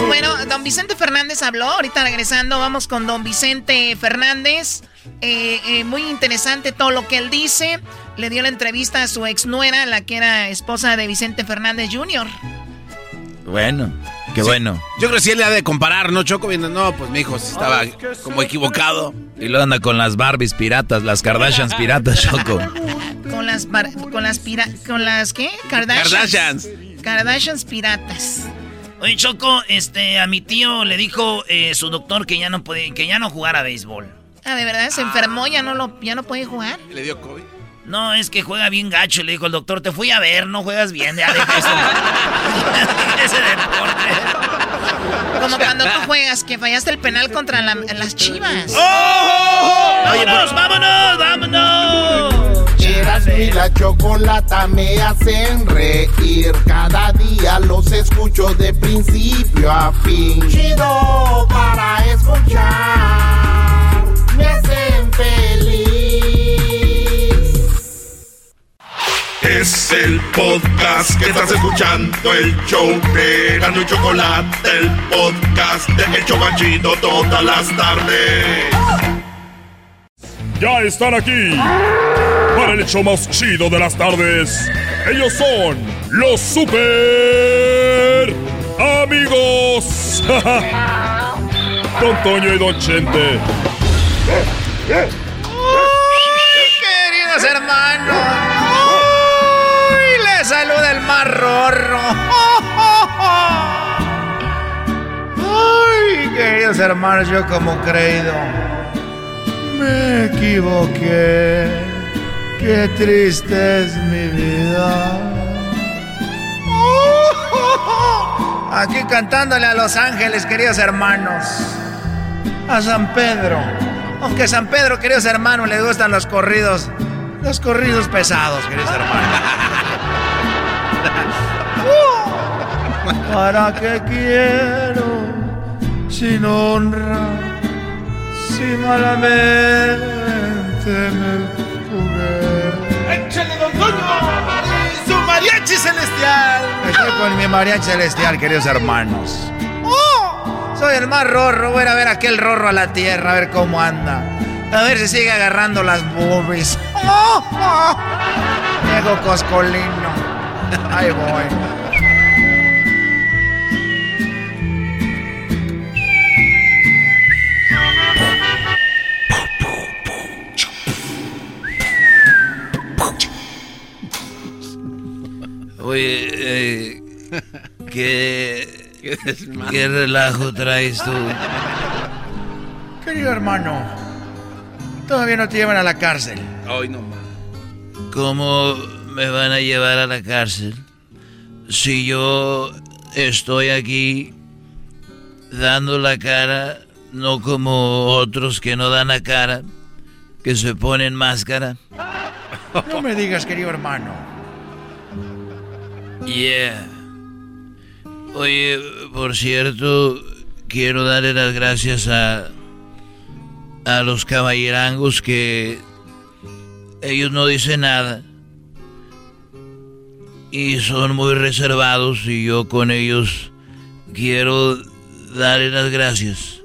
Bueno, don Vicente Fernández habló, ahorita regresando vamos con don Vicente Fernández. Eh, eh, muy interesante todo lo que él dice. Le dio la entrevista a su ex nuera, la que era esposa de Vicente Fernández Jr. Bueno, qué bueno. Yo creo que sí él le ha de comparar, ¿no, Choco? Viendo, no, pues mi hijo estaba como equivocado. Y luego anda con las Barbies piratas, las Kardashians piratas, Choco. Con las bar- con las pira- con las ¿qué? Kardashians. Kardashians. Kardashians piratas. Oye, Choco, este, a mi tío le dijo eh, su doctor que ya no puede, que ya no jugara béisbol. Ah, de verdad se enfermó, ya no lo ya no puede jugar. ¿Le dio COVID? No, es que juega bien gacho. Le dijo el doctor, te fui a ver, no juegas bien. Ya deja eso. Ese deporte. Como cuando tú juegas que fallaste el penal contra la- las Chivas. ¡Oh! ¡Vámonos, vámonos, vámonos! Erasmo y la chocolata me hacen reír. Cada día los escucho de principio a fin. Chido para escuchar. Feliz. Es el podcast que estás escuchando, el show de Gano y Chocolate, el podcast de El Chobachito todas las tardes. Ya están aquí para el hecho más chido de las tardes. Ellos son los super amigos. Don Toño y Don Chente. Queridos hermanos, ¡Uy! les saluda el más rorro. Ay, queridos hermanos, yo como creído me equivoqué. Qué triste es mi vida. Aquí cantándole a Los Ángeles, queridos hermanos. A San Pedro. Aunque San Pedro, queridos hermanos, les gustan los corridos. Los corridos pesados, queridos hermanos. ¿Para qué quiero sin honra? Si malamente me jugué. ¡Échale, don Toño! ¡Su mariachi celestial! Estoy con mi mariachi celestial, queridos hermanos. Soy el más rorro. Voy a ver aquel rorro a la tierra, a ver cómo anda. A ver si sigue agarrando las boobies. ¡Oh! ¡Oh! Coscolino. Ahí voy. Oye, eh, ¿qué, ¿qué relajo traes tú? Querido hermano, todavía no te llevan a la cárcel. Ay, no más. ¿Cómo me van a llevar a la cárcel? Si yo estoy aquí dando la cara, no como otros que no dan la cara, que se ponen máscara. No me digas, querido hermano. Yeah. Oye, por cierto, quiero darle las gracias a a los caballerangos que ellos no dicen nada y son muy reservados y yo con ellos quiero darle las gracias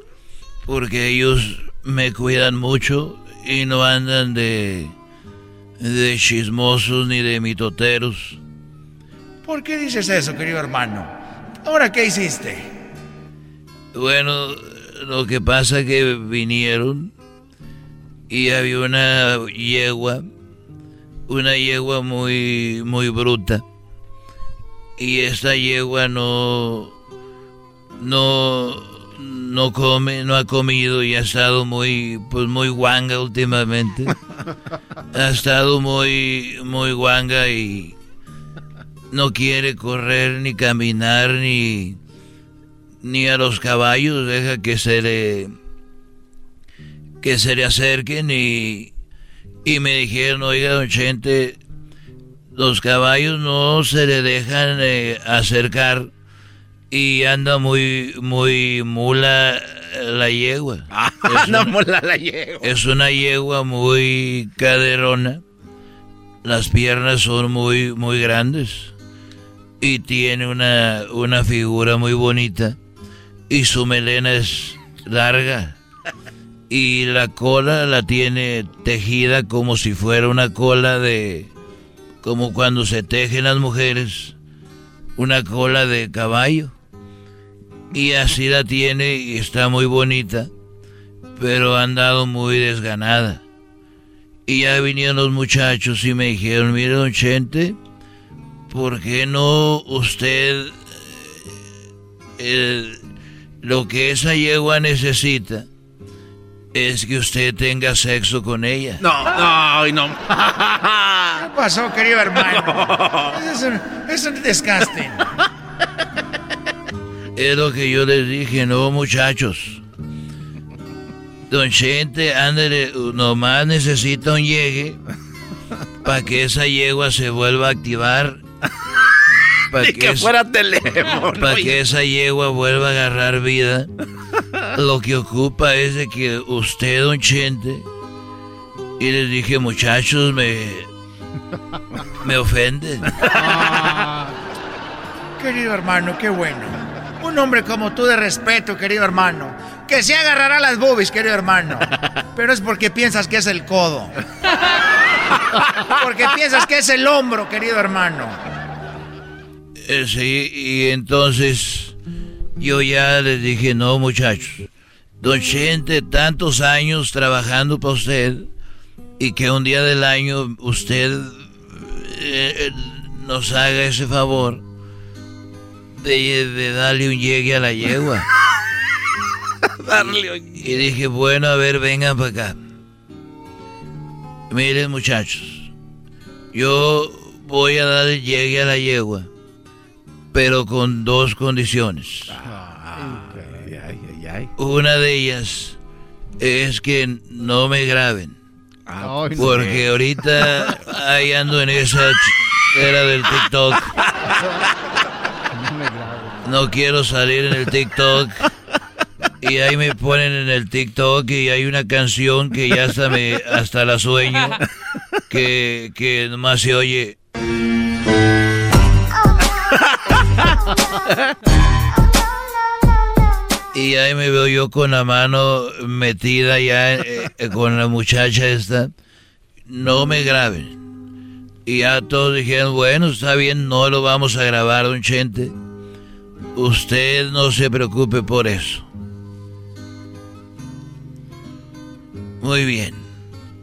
porque ellos me cuidan mucho y no andan de de chismosos ni de mitoteros. ¿Por qué dices eso, querido hermano? ¿Ahora qué hiciste? Bueno, lo que pasa que vinieron y había una yegua, una yegua muy muy bruta. Y esta yegua no no no come, no ha comido y ha estado muy pues muy guanga últimamente. ha estado muy muy guanga y no quiere correr ni caminar ni ni a los caballos, deja que se le que se le acerquen y y me dijeron, "Oiga, don Chente, los caballos no se le dejan eh, acercar y anda muy muy mula la yegua." Ah, no mula la yegua. Es una yegua muy caderona. Las piernas son muy muy grandes y tiene una, una figura muy bonita y su melena es larga y la cola la tiene tejida como si fuera una cola de como cuando se tejen las mujeres una cola de caballo y así la tiene y está muy bonita pero ha andado muy desganada. Y ya vinieron los muchachos y me dijeron mire don ¿por qué no usted eh, lo que esa yegua necesita es que usted tenga sexo con ella? No, no, no. ¿Qué pasó, querido hermano? Es un, es un disgusting. Es lo que yo les dije, no muchachos. Don Chente, ándale, nomás necesita un llegue para que esa yegua se vuelva a activar para que fuera teléfono. Para que esa yegua vuelva a agarrar vida. Lo que ocupa es de que usted, don Chente, y les dije, muchachos, me. me ofenden. Ah, querido hermano, qué bueno. Un hombre como tú de respeto, querido hermano. Que se agarrará las boobies, querido hermano. Pero es porque piensas que es el codo. Porque piensas que es el hombro, querido hermano. Eh, sí, y entonces yo ya les dije, no muchachos, don Chente, tantos años trabajando para usted y que un día del año usted eh, nos haga ese favor de, de darle un llegue a la yegua. Darle un- Y dije, bueno, a ver, vengan para acá. Miren muchachos, yo voy a dar el llegue a la yegua. Pero con dos condiciones. Una de ellas es que no me graben. Porque ahorita ahí ando en esa era del TikTok. No quiero salir en el TikTok. Y ahí me ponen en el TikTok y hay una canción que ya hasta me hasta la sueño que, que nomás se oye. Y ahí me veo yo con la mano metida ya eh, eh, con la muchacha esta. No me graben. Y ya todos dijeron, bueno, está bien, no lo vamos a grabar, don Chente. Usted no se preocupe por eso. Muy bien.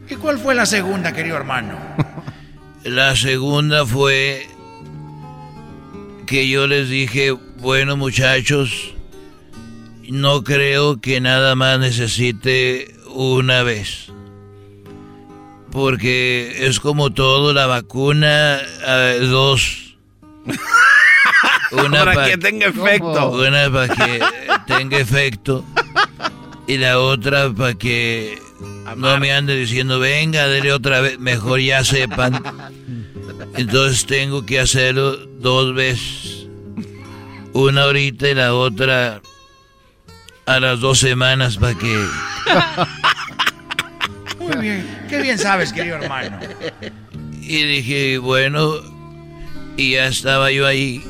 ¿Y cuál fue la segunda, querido hermano? La segunda fue que yo les dije, bueno muchachos, no creo que nada más necesite una vez. Porque es como todo, la vacuna, eh, dos. Para que tenga efecto. Una para que tenga efecto. Y la otra para que no me ande diciendo, venga, dele otra vez. Mejor ya sepan. Entonces tengo que hacerlo dos veces. Una ahorita y la otra a las dos semanas para que... Muy bien. Qué bien sabes, querido hermano. Y dije, bueno, y ya estaba yo ahí.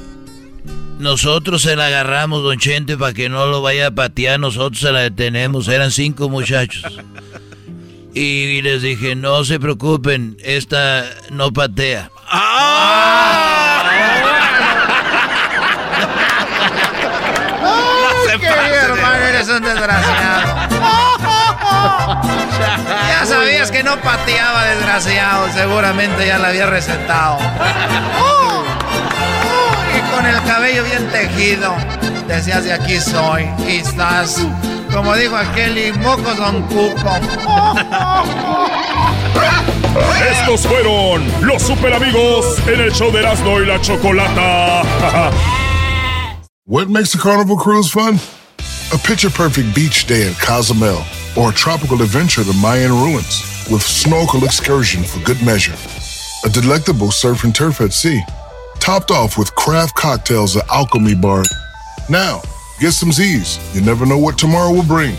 Nosotros se la agarramos, don Chente, para que no lo vaya a patear. Nosotros se la detenemos. Eran cinco muchachos. Y les dije, no se preocupen, esta no patea. ¡Ay, querido hermano, eres un desgraciado! Ya sabías que no pateaba, desgraciado. Seguramente ya la había recetado. Y con el cabello bien tejido. Decías de aquí soy. Y estás, como dijo aquel, y mocos don cuco. Estos fueron los super amigos en el show de Erasmo y la Chocolata. What makes a carnival cruise fun? A picture perfect beach day at Cozumel or a tropical adventure to Mayan ruins with snorkel excursion for good measure. A delectable surf and turf at sea, topped off with craft cocktails at Alchemy Bar. Now, get some Z's. You never know what tomorrow will bring.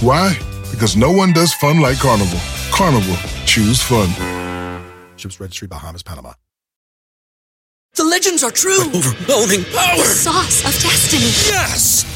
Why? Because no one does fun like Carnival. Carnival, choose fun. Ships Registry, Bahamas, Panama. The legends are true. Overwhelming power! The sauce of destiny. Yes!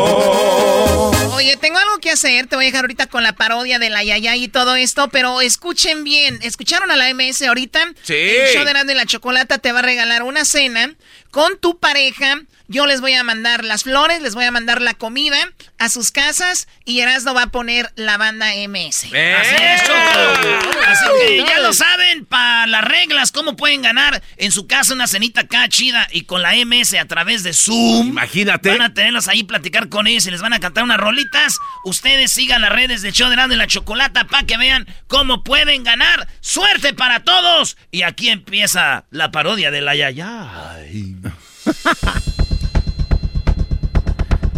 Tengo algo que hacer. Te voy a dejar ahorita con la parodia de la Yaya y todo esto, pero escuchen bien. ¿Escucharon a la MS ahorita? Sí. El show de Erasmo y la Chocolata te va a regalar una cena con tu pareja. Yo les voy a mandar las flores, les voy a mandar la comida a sus casas y Erasmo va a poner la banda MS. Así es, Choco. Así que ya lo saben, para las reglas, cómo pueden ganar en su casa una cenita acá chida y con la MS a través de Zoom. Imagínate. Van a tenerlas ahí, platicar con ellos y les van a cantar unas rolitas. Ustedes sigan las redes de Show de Erasmo y la Chocolata para que vean cómo pueden ganar. ¡Suerte para todos! Y aquí empieza la parodia de la Yaya.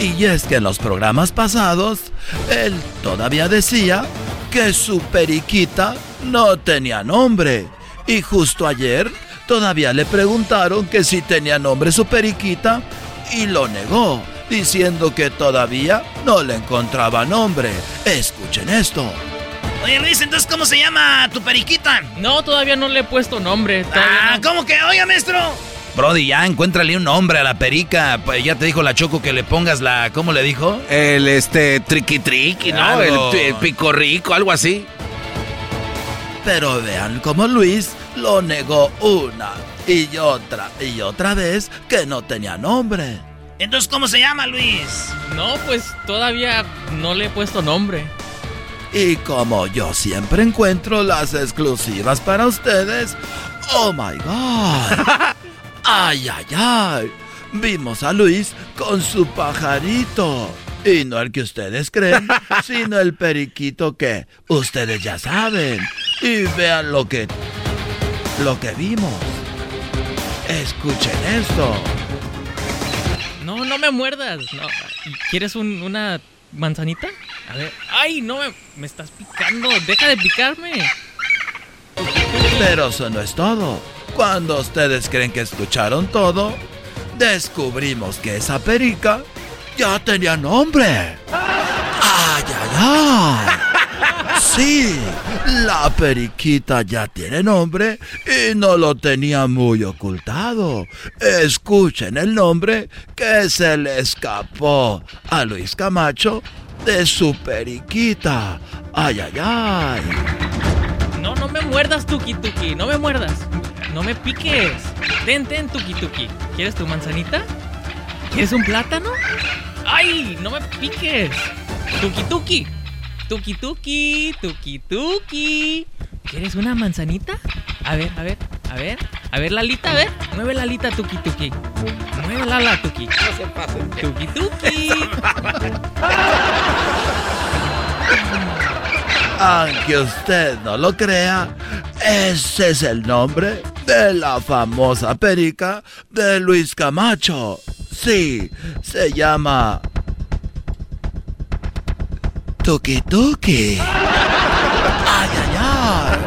Y es que en los programas pasados, él todavía decía que su periquita no tenía nombre. Y justo ayer todavía le preguntaron que si tenía nombre su periquita y lo negó, diciendo que todavía no le encontraba nombre. Escuchen esto. Oye, Luis, entonces, ¿cómo se llama tu periquita? No, todavía no le he puesto nombre. Ah, ¿cómo que? Oiga, maestro. Brody, ya encuéntrale un nombre a la perica. Pues ya te dijo la Choco que le pongas la. ¿Cómo le dijo? El este triqui triqui, ¿no? Algo. El, el pico rico, algo así. Pero vean cómo Luis lo negó una y otra y otra vez que no tenía nombre. Entonces, ¿cómo se llama, Luis? No, pues todavía no le he puesto nombre. Y como yo siempre encuentro las exclusivas para ustedes, oh my god. Ay, ay, ay. Vimos a Luis con su pajarito. Y no el que ustedes creen, sino el periquito que ustedes ya saben. Y vean lo que lo que vimos. Escuchen esto. No, no me muerdas. No. ¿Quieres un- una manzanita? A ver. ¡Ay, no me, me estás picando! ¡Deja de picarme! Pero eso no es todo. Cuando ustedes creen que escucharon todo, descubrimos que esa perica ya tenía nombre. ¡Ay, ay, ay! Sí, la periquita ya tiene nombre y no lo tenía muy ocultado. Escuchen el nombre que se le escapó a Luis Camacho de su periquita. ¡Ay, ay, ay! No, no me muerdas, Tuki Tuki. No me muerdas. No me piques. Ten, ten, Tuki Tuki. ¿Quieres tu manzanita? ¿Quieres un plátano? ¡Ay! No me piques. Tuki Tuki. Tuki Tuki. Tuki Tuki. ¿Quieres una manzanita? A ver, a ver, a ver. A ver, Lalita, a ver. Mueve la alita, Tuki Tuki. Mueve la ala, Tuki. No se pasen. Tuki Tuki. Aunque usted no lo crea, ese es el nombre de la famosa perica de Luis Camacho. Sí, se llama Tuki Tuki. Ay, ay, ay.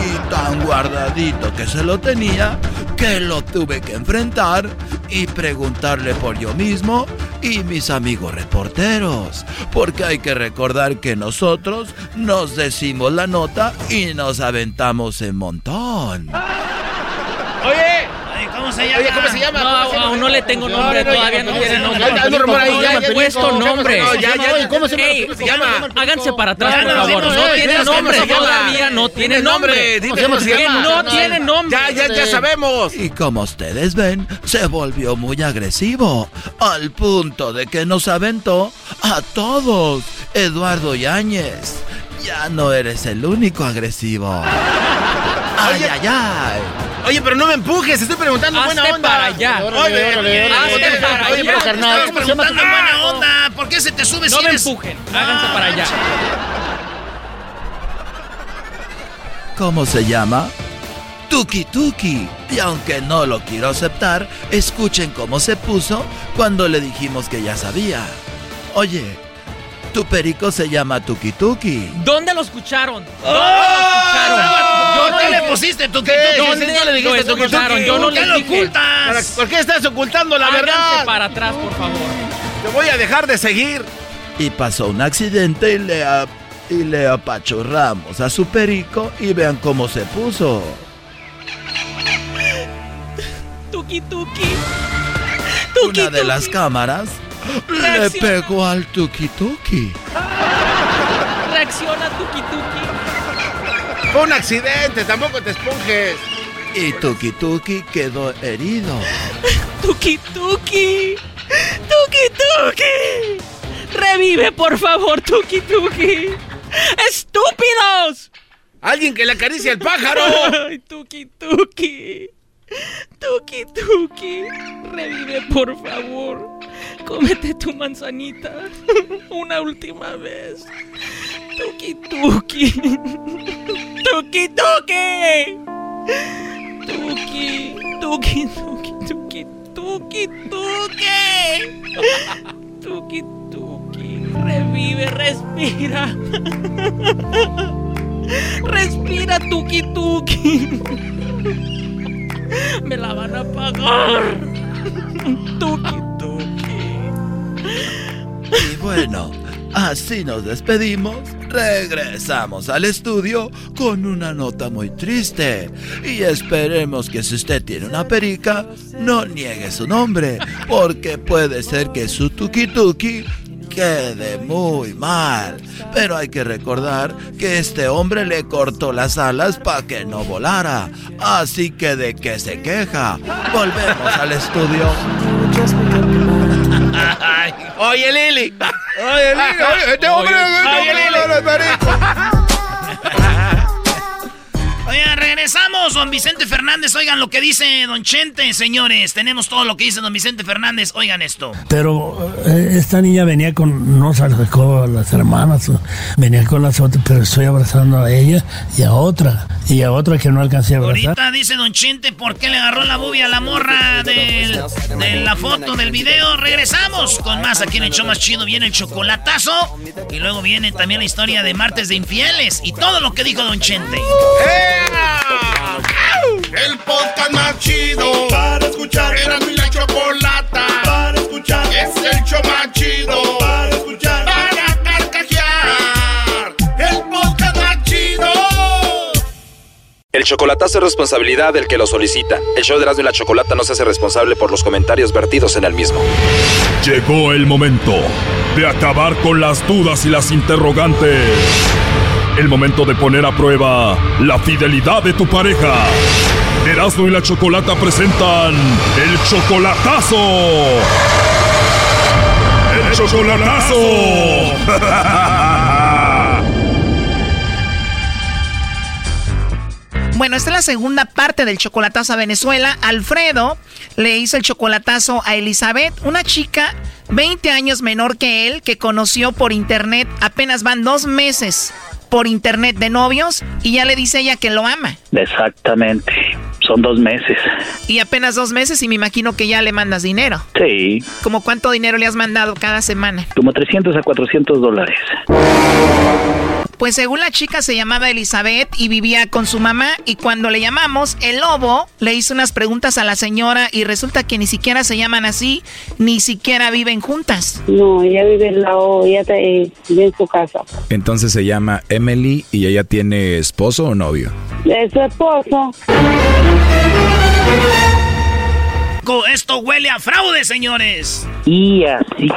Y tan guardadito que se lo tenía que lo tuve que enfrentar y preguntarle por yo mismo y mis amigos reporteros. Porque hay que recordar que nosotros nos decimos la nota y nos aventamos en montón. Oye, ¿cómo se llama? Oye, ¿cómo se llama? No, ¿Cómo se llama? aún no le tengo nombre, todavía no tiene nombre. Ya, ya, no, rumor ahí, ya, puesto nombre. ya, ya, ¿cómo se llama? Ey, ¿Cómo se llama? Háganse para atrás, por no, favor. no, No tiene ¿cómo se nombre, todavía no tiene nombre, Que no tiene nombre. Ya, ya, ya sabemos. Y como ustedes ven, se volvió muy agresivo, al punto de que nos aventó a todos. Eduardo Yáñez, ya no eres el único agresivo. Ay, ay, ay. Oye, pero no me empujes, estoy preguntando buena onda. para allá. Oye, para Oye, pero carnal, Estamos preguntando en buena onda. ¿Por qué se te sube No si me eres- empujen. Háganse para allá. ¿Cómo se llama? Tuki Tuki. Y aunque no lo quiero aceptar, escuchen cómo se puso cuando le dijimos que ya sabía. Oye, tu perico se llama Tuki Tuki. ¿Dónde lo escucharon? ¿Dónde ¡Oh! lo escucharon? ¿Por Yo qué no le pusiste tu ¿Qué? ¿Dónde ¿Sí, no le dijiste lo Tuki escucharon? Tuki? Yo no ¿Por qué lo dije. ocultas? ¿Por qué estás ocultando la Háganse verdad? para atrás, por favor. Te voy a dejar de seguir. Y pasó un accidente y le, a- y le apachurramos a su perico y vean cómo se puso. Tuki tuki. Una de las cámaras le pegó al tuki tuki. Reacciona tuki tuki. Fue un accidente, tampoco te esponjes. Y tuki tuki quedó herido. Tuki tuki. Tuki tuki. Revive, por favor, tuki tuki. ¡Estúpidos! ¡Alguien que le acaricie al pájaro! ¡Ay, tuki tuki! Tuki tuki, revive por favor. Cómete tu manzanita una última vez. Tuki tuki. Tuki tuki. Tuki tuki tuki tuki tuki tuki. Tuki tuki, revive, respira. Respira tuki tuki. Me la van a pagar. Tuki, tuki. Y bueno, así nos despedimos. Regresamos al estudio con una nota muy triste. Y esperemos que si usted tiene una perica, no niegue su nombre. Porque puede ser que su tuki tuki quede muy mal. Pero hay que recordar que este hombre le cortó las alas para que no volara. Así que de qué se queja. Volvemos al estudio. Oye, Lili. Oye, Lili. Oye, este hombre. Oye, Lili. Regresamos, don Vicente Fernández. Oigan lo que dice don Chente, señores. Tenemos todo lo que dice don Vicente Fernández. Oigan esto. Pero eh, esta niña venía con, no sacó a las hermanas, venía con las otras, pero estoy abrazando a ella y a otra, y a otra que no alcancé a abrazar. Ahorita dice don Chente por qué le agarró la bubia a la morra del- de la foto del video. Regresamos con más aquí en el show más chido. Viene el chocolatazo. Y luego viene también la historia de martes de infieles. Y todo lo que dijo don Chente. El podcast más chido para escuchar. Era mi la chocolata para escuchar. Es el show más chido para escuchar. Para carcajear. El podcast más chido. El chocolatazo es responsabilidad del que lo solicita. El show de Erasmo y la Chocolata no se hace responsable por los comentarios vertidos en el mismo. Llegó el momento de acabar con las dudas y las interrogantes. El momento de poner a prueba la fidelidad de tu pareja. Erasmo y la Chocolata presentan el chocolatazo. El chocolatazo. Bueno, esta es la segunda parte del chocolatazo a Venezuela. Alfredo le hizo el chocolatazo a Elizabeth, una chica 20 años menor que él, que conoció por internet. Apenas van dos meses por internet de novios y ya le dice ella que lo ama. Exactamente. Son dos meses. Y apenas dos meses y me imagino que ya le mandas dinero. Sí. ¿Como cuánto dinero le has mandado cada semana? Como 300 a 400 dólares. Pues según la chica se llamaba Elizabeth y vivía con su mamá y cuando le llamamos, el lobo le hizo unas preguntas a la señora y resulta que ni siquiera se llaman así, ni siquiera viven juntas. No, ella vive en la O, ella está, eh, vive en su casa. Entonces se llama Emily y ella tiene esposo o novio. Es su esposo. Esto huele a fraude, señores. Y así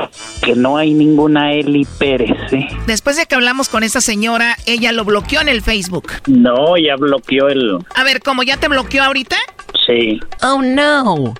que no hay ninguna Eli Pérez, ¿eh? Después de que hablamos con esta señora, ella lo bloqueó en el Facebook. No, ya bloqueó el... A ver, ¿cómo ya te bloqueó ahorita? Sí. Oh no.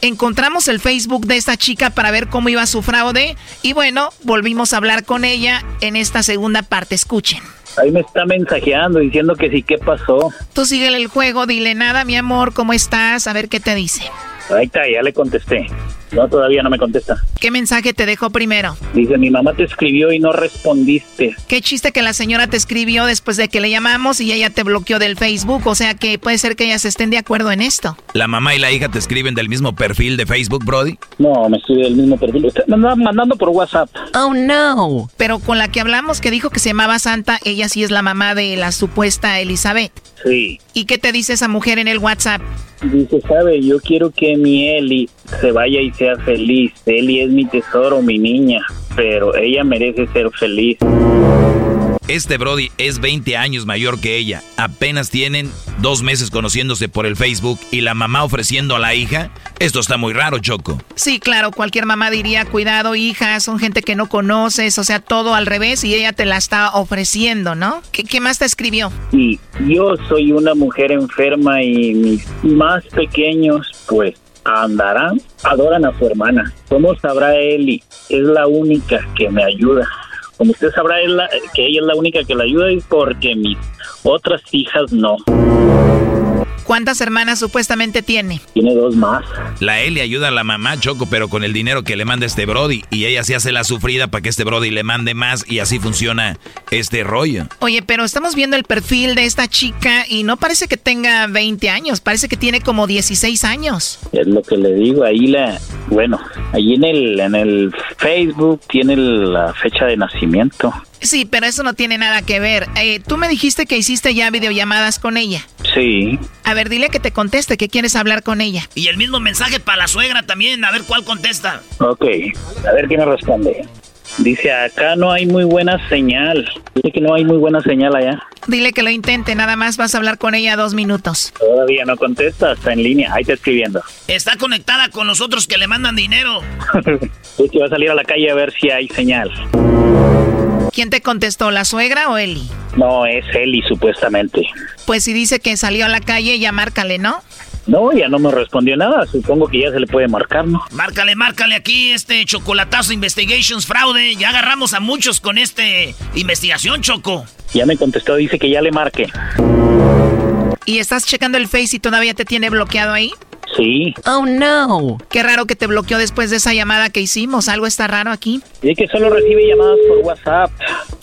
Encontramos el Facebook de esta chica para ver cómo iba su fraude y bueno, volvimos a hablar con ella en esta segunda parte. Escuchen. Ahí me está mensajeando diciendo que sí, ¿qué pasó? Tú síguele el juego, dile nada, mi amor, ¿cómo estás? A ver qué te dice. Ahí está, ya le contesté. No, todavía no me contesta. ¿Qué mensaje te dejó primero? Dice, mi mamá te escribió y no respondiste. Qué chiste que la señora te escribió después de que le llamamos y ella te bloqueó del Facebook, o sea que puede ser que ellas estén de acuerdo en esto. ¿La mamá y la hija te escriben del mismo perfil de Facebook, Brody? No, me escribe el mismo perfil. Usted me andaba mandando por WhatsApp. Oh no. Pero con la que hablamos que dijo que se llamaba Santa, ella sí es la mamá de la supuesta Elizabeth. Sí. ¿Y qué te dice esa mujer en el WhatsApp? Dice, sabe, yo quiero que mi Eli se vaya y sea feliz. Eli es mi tesoro, mi niña. pero ella merece ser feliz. Este Brody es 20 años mayor que ella. Apenas tienen dos meses conociéndose por el Facebook y la mamá ofreciendo a la hija. Esto está muy raro, Choco. Sí, claro, cualquier mamá diría, cuidado, hija, son gente que no conoces, o sea, todo al revés y ella te la está ofreciendo, ¿no? ¿Qué, qué más te escribió? Y yo soy una mujer enferma y mis más pequeños, pues, andarán, adoran a su hermana. ¿Cómo sabrá Eli? Es la única que me ayuda. Como usted sabrá, es que ella es la única que la ayuda y porque mis otras hijas no. ¿Cuántas hermanas supuestamente tiene? Tiene dos más. La Eli ayuda a la mamá, Choco, pero con el dinero que le manda este Brody. Y ella se hace la sufrida para que este Brody le mande más y así funciona este rollo. Oye, pero estamos viendo el perfil de esta chica y no parece que tenga 20 años, parece que tiene como 16 años. Es lo que le digo, ahí la, bueno, ahí en el, en el Facebook tiene la fecha de nacimiento. Sí, pero eso no tiene nada que ver. Eh, tú me dijiste que hiciste ya videollamadas con ella. Sí. A ver, dile que te conteste, que quieres hablar con ella. Y el mismo mensaje para la suegra también, a ver cuál contesta. Ok, a ver qué me responde. Dice, acá no hay muy buena señal. Dice que no hay muy buena señal allá. Dile que lo intente, nada más vas a hablar con ella dos minutos. Todavía no contesta, está en línea, ahí está escribiendo. Está conectada con los otros que le mandan dinero. Es que va a salir a la calle a ver si hay señal. ¿Quién te contestó, la suegra o Eli? No, es Eli supuestamente. Pues si dice que salió a la calle, ya márcale, ¿no? No, ya no me respondió nada. Supongo que ya se le puede marcar, ¿no? Márcale, márcale aquí este chocolatazo Investigations Fraude. Ya agarramos a muchos con este investigación, Choco. Ya me contestó, dice que ya le marque. ¿Y estás checando el Face y todavía te tiene bloqueado ahí? Sí. Oh, no. Qué raro que te bloqueó después de esa llamada que hicimos. Algo está raro aquí. Dice que solo recibe llamadas por WhatsApp.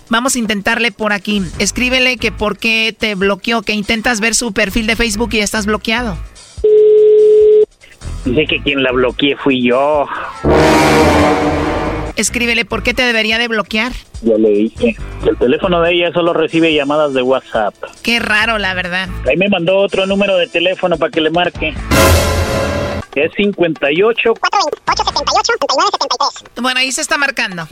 Vamos a intentarle por aquí. Escríbele que por qué te bloqueó, que intentas ver su perfil de Facebook y estás bloqueado. Dice que quien la bloqueé fui yo. Escríbele por qué te debería de bloquear. Ya le dije. El teléfono de ella solo recibe llamadas de WhatsApp. Qué raro, la verdad. Ahí me mandó otro número de teléfono para que le marque. Es 58 Bueno, ahí se está marcando.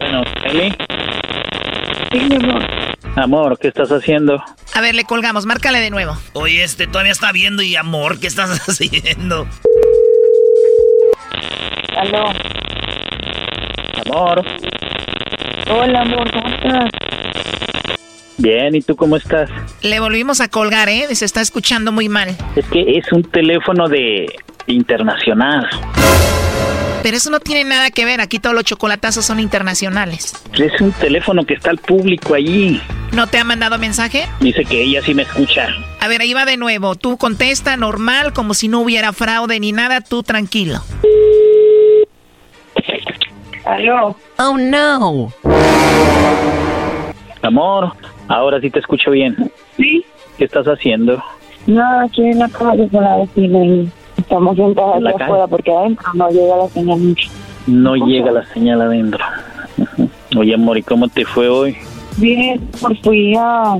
Bueno, Eli. Amor, ¿qué estás haciendo? A ver, le colgamos. Márcale de nuevo. Oye, este todavía está viendo y amor, ¿qué estás haciendo? Aló. Amor. Hola, amor, ¿cómo estás? Bien, ¿y tú cómo estás? Le volvimos a colgar, ¿eh? Se está escuchando muy mal. Es que es un teléfono de internacional. Pero eso no tiene nada que ver. Aquí todos los chocolatazos son internacionales. Es un teléfono que está al público allí. ¿No te ha mandado mensaje? Dice que ella sí me escucha. A ver, ahí va de nuevo. Tú contesta normal, como si no hubiera fraude ni nada. Tú tranquilo. Aló. Oh, no. Amor, ahora sí te escucho bien. Sí. ¿Qué estás haciendo? No, aquí en la calle con la vecina y estamos sentados ¿En la aquí calle? afuera porque adentro no llega la señal mucho. No llega la señal adentro. Oye, amor, ¿y cómo te fue hoy? Bien, pues fui a,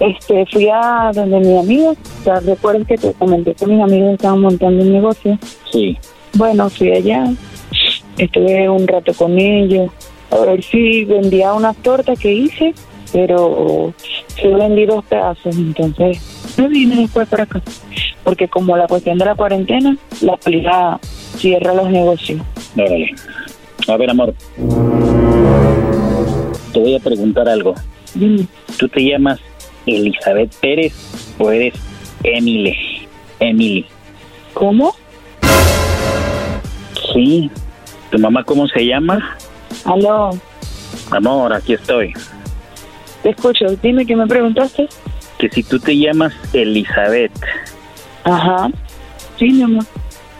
este, fui a donde mi amiga, o sea, recuerdas que te comenté que mis amigos estaban montando un negocio. Sí. Bueno, fui allá, estuve un rato con ellos, a ver si vendía unas tortas que hice, pero sí vendí dos pedazos, entonces me vine después para acá, porque como la cuestión de la cuarentena, la policía cierra los negocios. Órale. A ver, amor. Te voy a preguntar algo. ¿Tú te llamas Elizabeth Pérez o eres Emily? Emily. ¿Cómo? Sí. ¿Tu mamá cómo se llama? Aló, Amor, aquí estoy. Te escucho, dime qué me preguntaste. Que si tú te llamas Elizabeth, Ajá, sí, mi amor.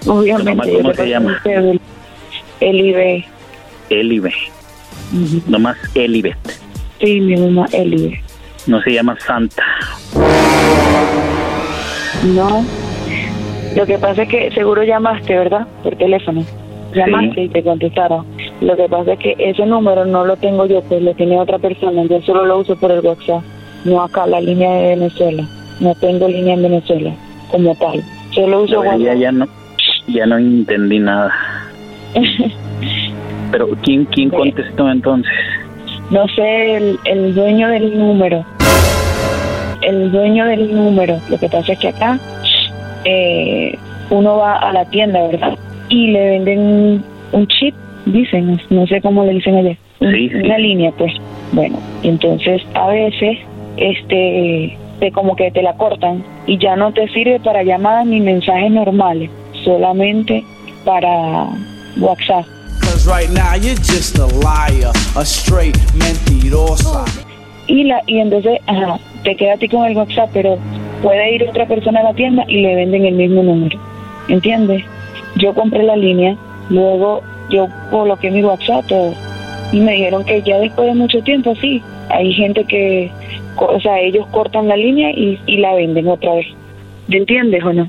Obviamente. mamá yo cómo le se llama? pregunté El, el IB. Elibe. Nomás Elibet. Sí, mi mamá, Elibe. No se llama Santa. No. Lo que pasa es que seguro llamaste, ¿verdad? Por teléfono. Llamaste y te contestaron. Lo que pasa es que ese número no lo tengo yo, pues lo tiene otra persona. Yo solo lo uso por el WhatsApp. No acá, la línea de Venezuela. No tengo línea en Venezuela como tal. Solo uso ella WhatsApp. ya no, Ya no entendí nada. Pero ¿quién, quién contestó entonces? No sé, el, el dueño del número. El dueño del número. Lo que pasa es que acá eh, uno va a la tienda, ¿verdad? Y le venden un chip, dicen, no sé cómo le dicen allá. Sí, sí. Una línea, pues. Bueno, entonces a veces, este, te como que te la cortan y ya no te sirve para llamadas ni mensajes normales, solamente para WhatsApp. Cause right now you're just a liar, a straight mentirosa. y la y entonces ajá, te queda a ti con el WhatsApp, pero puede ir otra persona a la tienda y le venden el mismo número. ¿Entiendes? Yo compré la línea, luego yo coloqué mi WhatsApp todo, y me dijeron que ya después de mucho tiempo, sí, hay gente que, o sea, ellos cortan la línea y, y la venden otra vez. ¿Me entiendes o no?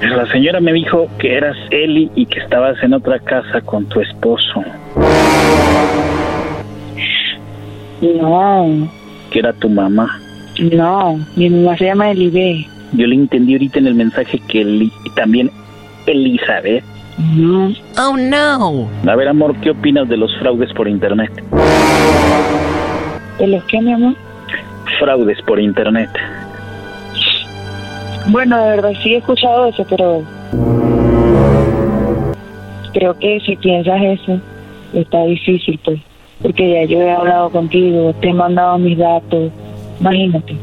La señora me dijo que eras Eli y que estabas en otra casa con tu esposo. No, Que era tu mamá. no, mi mamá se llama Elibe. Yo le entendí ahorita en el mensaje que Eli, también Elizabeth. No. Oh no. A ver, amor, ¿qué opinas de los fraudes por internet? ¿De los qué, mi amor? Fraudes por internet. Bueno, de verdad sí he escuchado eso, pero creo que si piensas eso, está difícil, pues. Porque ya yo he hablado contigo, te he mandado mis datos, imagínate.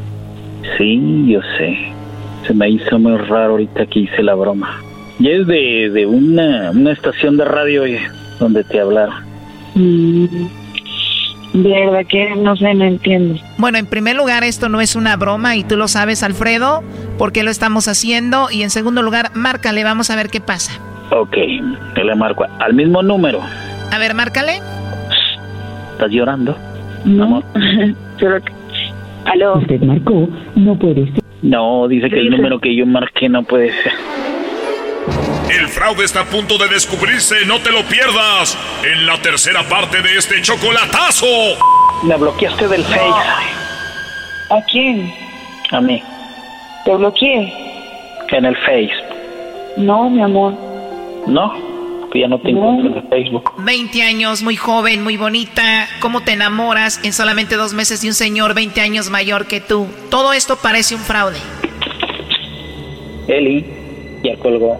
Sí, yo sé. Se me hizo muy raro ahorita que hice la broma. Y es de, de una, una estación de radio oye, donde te hablaron. Mm, de verdad que no sé, no entiendo. Bueno, en primer lugar, esto no es una broma y tú lo sabes, Alfredo, porque lo estamos haciendo. Y en segundo lugar, márcale, vamos a ver qué pasa. Ok, te le marco al mismo número. A ver, márcale. ¿Estás llorando? No, que... ¿Aló? Usted marcó, no puede ser. No, dice que el número que yo marqué no puede ser. El fraude está a punto de descubrirse, no te lo pierdas. En la tercera parte de este chocolatazo. Me bloqueaste del Face. ¿A quién? A mí, ¿Te bloqueé? en el Face. No, mi amor. No, que ya no te encuentro en el Facebook. 20 años, muy joven, muy bonita. ¿Cómo te enamoras en solamente dos meses de un señor 20 años mayor que tú? Todo esto parece un fraude. Eli ya colgó.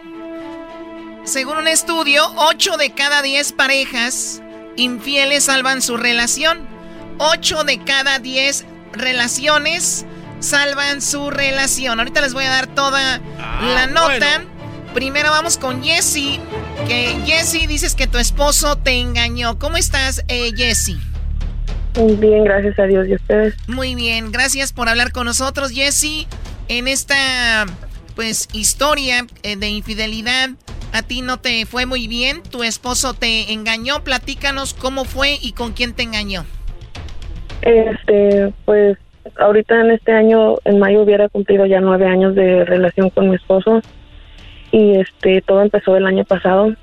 Según un estudio, 8 de cada 10 parejas infieles salvan su relación. 8 de cada 10 relaciones salvan su relación. Ahorita les voy a dar toda la nota. Primero vamos con Jesse. Que Jesse dices que tu esposo te engañó. ¿Cómo estás, eh, Jesse? Bien, gracias a Dios y a ustedes. Muy bien, gracias por hablar con nosotros, Jesse. En esta, pues, historia eh, de infidelidad, a ti no te fue muy bien. Tu esposo te engañó. Platícanos cómo fue y con quién te engañó. Este, pues ahorita en este año, en mayo hubiera cumplido ya nueve años de relación con mi esposo y este, todo empezó el año pasado.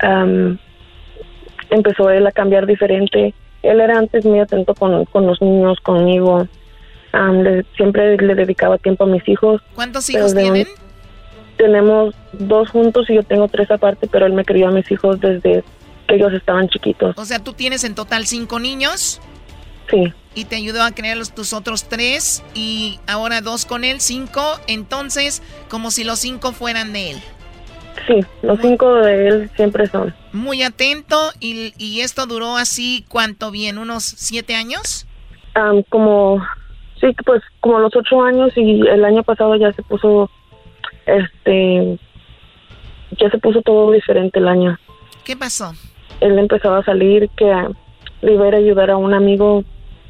Am, empezó él a cambiar diferente. Él era antes muy atento con, con los niños, conmigo. Le- siempre le dedicaba tiempo a mis hijos. ¿Cuántos hijos un- tienen? Tenemos dos juntos y yo tengo tres aparte, pero él me crió a mis hijos desde que ellos estaban chiquitos. O sea, tú tienes en total cinco niños. Sí. Y te ayudó a crear los, tus otros tres y ahora dos con él, cinco. Entonces, como si los cinco fueran de él. Sí, los cinco de él siempre son. Muy atento y, y esto duró así, ¿cuánto bien? ¿Unos siete años? Am, como, sí, pues como los ocho años y el año pasado ya se puso, este, ya se puso todo diferente el año. ¿Qué pasó? Él empezaba a salir que le iba a ir a ayudar a un amigo,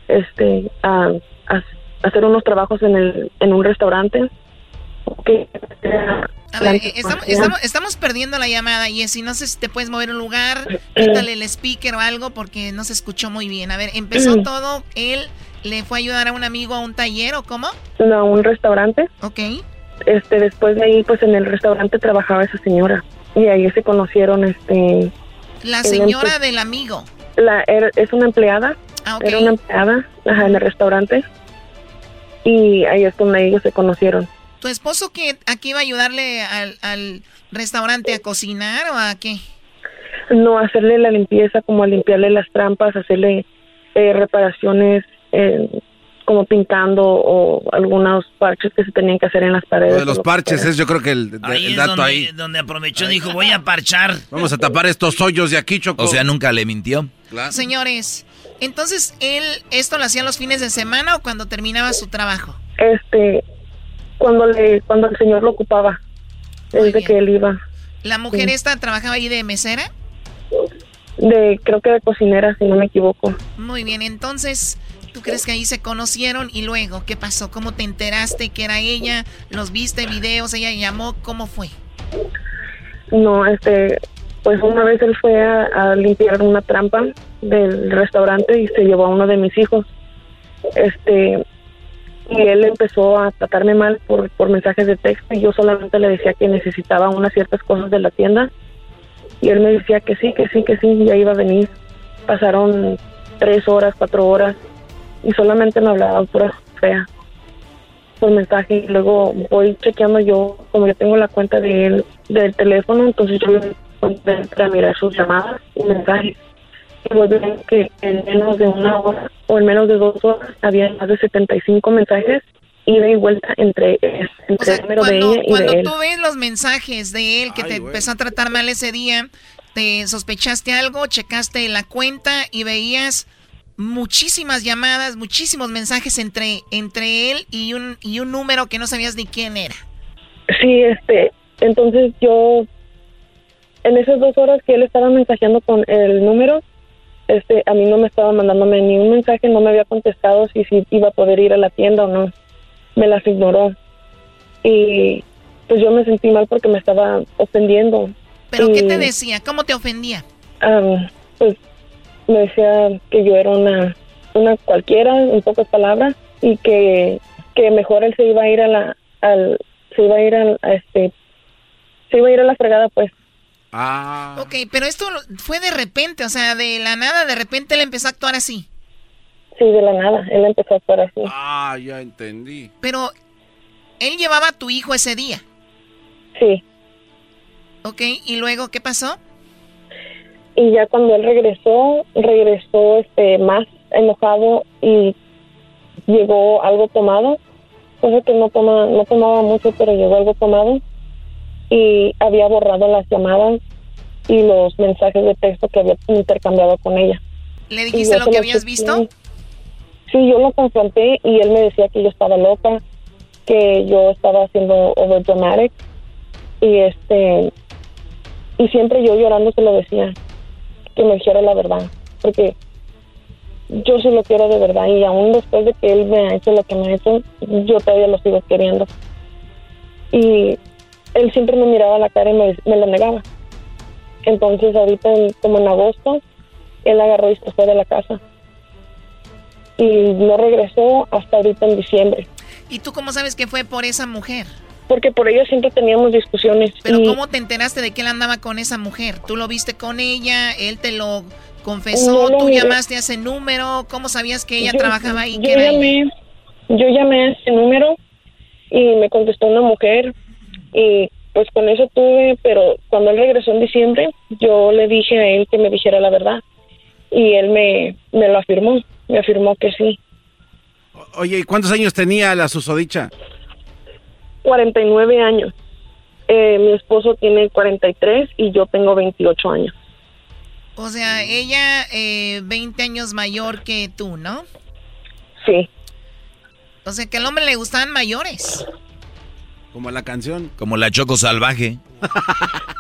este, a, a hacer unos trabajos en el, en un restaurante. A ver, eh, estamos, estamos, estamos perdiendo la llamada, Jessy. No sé si te puedes mover un lugar, quítale el speaker o algo porque no se escuchó muy bien. A ver, empezó Mm. todo, él le fue a ayudar a un amigo a un taller o cómo? No, un restaurante. Ok. Este, después de ahí, pues en el restaurante trabajaba esa señora. Y ahí se conocieron, este... La señora empe- del amigo. La, era- es una empleada. Ah, ok. Era una empleada ajá, en el restaurante. Y ahí es donde ellos se conocieron. ¿Tu esposo que aquí iba a ayudarle al, al restaurante a cocinar o a qué? No hacerle la limpieza, como a limpiarle las trampas, hacerle eh, reparaciones, eh, como pintando o algunos parches que se tenían que hacer en las paredes. Lo de los parches es yo creo que el, Ahí el es dato donde, ahí. donde aprovechó, dijo, voy a parchar. Vamos a tapar estos hoyos de aquí, Choco. O sea, nunca le mintió. Señores, entonces él esto lo hacía los fines de semana o cuando terminaba su trabajo. Este, cuando le, cuando el señor lo ocupaba, desde que él iba. La mujer Sí. esta trabajaba ahí de mesera. De, creo que de cocinera, si no me equivoco. Muy bien, entonces, ¿tú crees que ahí se conocieron y luego qué pasó? ¿Cómo te enteraste que era ella? ¿Los viste videos? ¿Ella llamó? ¿Cómo fue? No, este, pues una vez él fue a, a limpiar una trampa del restaurante y se llevó a uno de mis hijos. Este, y él empezó a tratarme mal por, por mensajes de texto y yo solamente le decía que necesitaba unas ciertas cosas de la tienda y él me decía que sí, que sí, que sí, ya iba a venir. Pasaron tres horas, cuatro horas y solamente me hablaba pura fea por mensaje y luego voy chequeando yo, como yo tengo la cuenta de él, del teléfono, entonces yo voy a mirar sus llamadas y mensajes. Y voy viendo que en menos de una hora o en menos de dos horas había más de 75 mensajes ida y vuelta entre, entre el número de Cuando, ella y cuando de él. tú ves los mensajes de él que te empezó a tratar mal ese día, te sospechaste algo, checaste la cuenta y veías muchísimas llamadas, muchísimos mensajes entre, entre él y un, y un número que no sabías ni quién era. Sí, este, entonces yo, en esas dos horas que él estaba mensajeando con el número, este, a mí no me estaba mandándome ni un mensaje, no me había contestado si, si iba a poder ir a la tienda o no. Me las ignoró. Y pues yo me sentí mal porque me estaba ofendiendo. ¿Pero qué te decía? ¿Cómo te ofendía? am, pues me decía que yo era una, una cualquiera, en pocas palabras, y que, que mejor él se iba a ir a la, al, se iba a ir a, a este, se iba a ir a la fregada, pues. Ah. Ok, pero esto fue de repente, o sea, de la nada, de repente él empezó a actuar así. Sí, de la nada, él empezó a actuar así. Ah, ya entendí. Pero él llevaba a tu hijo ese día. Sí. Ok, ¿y luego qué pasó? Y ya cuando él regresó, regresó este más enojado y llegó algo tomado, cosa que no toma, no tomaba mucho, pero llegó algo tomado y había borrado las llamadas y los mensajes de texto que había intercambiado con ella. ¿Le dijiste lo que habías visto? Sí, yo lo confronté y él me decía que yo estaba loca, que yo estaba haciendo overdramatic y este y siempre yo llorando se lo decía que me dijera la verdad, porque yo sí lo quiero de verdad y aún después de que él me ha hecho lo que me ha hecho, yo todavía lo sigo queriendo. Y él siempre me miraba a la cara y me, lo negaba. Entonces ahorita, en- como en agosto, él agarró y se fue de la casa. Y no regresó hasta ahorita en diciembre. ¿Y tú cómo sabes que fue por esa mujer? Porque por ello siempre teníamos discusiones. Pero y ¿cómo te enteraste de que él andaba con esa mujer? ¿Tú lo viste con ella? ¿Él te lo confesó? No ¿Tú miré. llamaste a ese número? ¿Cómo sabías que ella yo- trabajaba ahí? Yo llamé, yo llamé a ese número y me contestó una mujer y pues con eso tuve, pero cuando él regresó en diciembre, yo le dije a él que me dijera la verdad y él me, me lo afirmó, me afirmó que sí. Oye, ¿y cuántos años tenía la susodicha? 49 años. Eh, mi esposo tiene 43 y yo tengo 28 años. O sea, ella eh, 20 años mayor que tú, ¿no? Sí. O sea, que al hombre le gustaban mayores. Como la canción. Como la Choco Salvaje.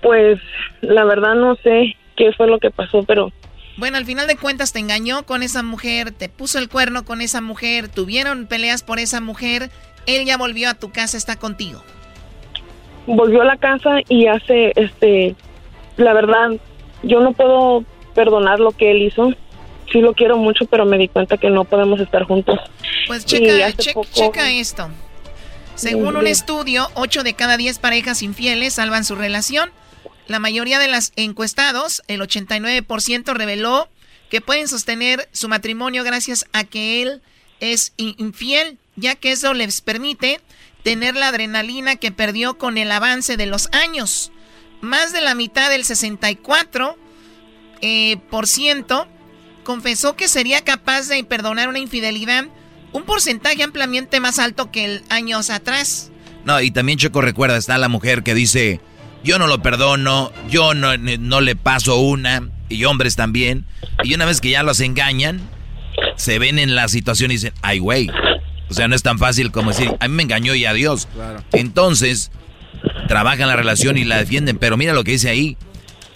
Pues la verdad no sé qué fue lo que pasó, pero... Bueno, al final de cuentas te engañó con esa mujer, te puso el cuerno con esa mujer, tuvieron peleas por esa mujer, él ya volvió a tu casa, está contigo. Volvió a la casa y hace, este, la verdad, yo no puedo perdonar lo que él hizo. Sí lo quiero mucho, pero me di cuenta que no podemos estar juntos. Pues checa, checa esto. Según un estudio, 8 de cada 10 parejas infieles salvan su relación. La mayoría de las encuestados, el 89%, reveló que pueden sostener su matrimonio gracias a que él es infiel, ya que eso les permite tener la adrenalina que perdió con el avance de los años. Más de la mitad del 64% eh, por ciento confesó que sería capaz de perdonar una infidelidad, un porcentaje ampliamente más alto que el años atrás. No, y también Choco recuerda, está la mujer que dice, yo no lo perdono, yo no, no le paso una, y hombres también. Y una vez que ya los engañan, se ven en la situación y dicen, ay, güey. O sea, no es tan fácil como decir, a mí me engañó y adiós. Entonces, trabajan la relación y la defienden. Pero mira lo que dice ahí.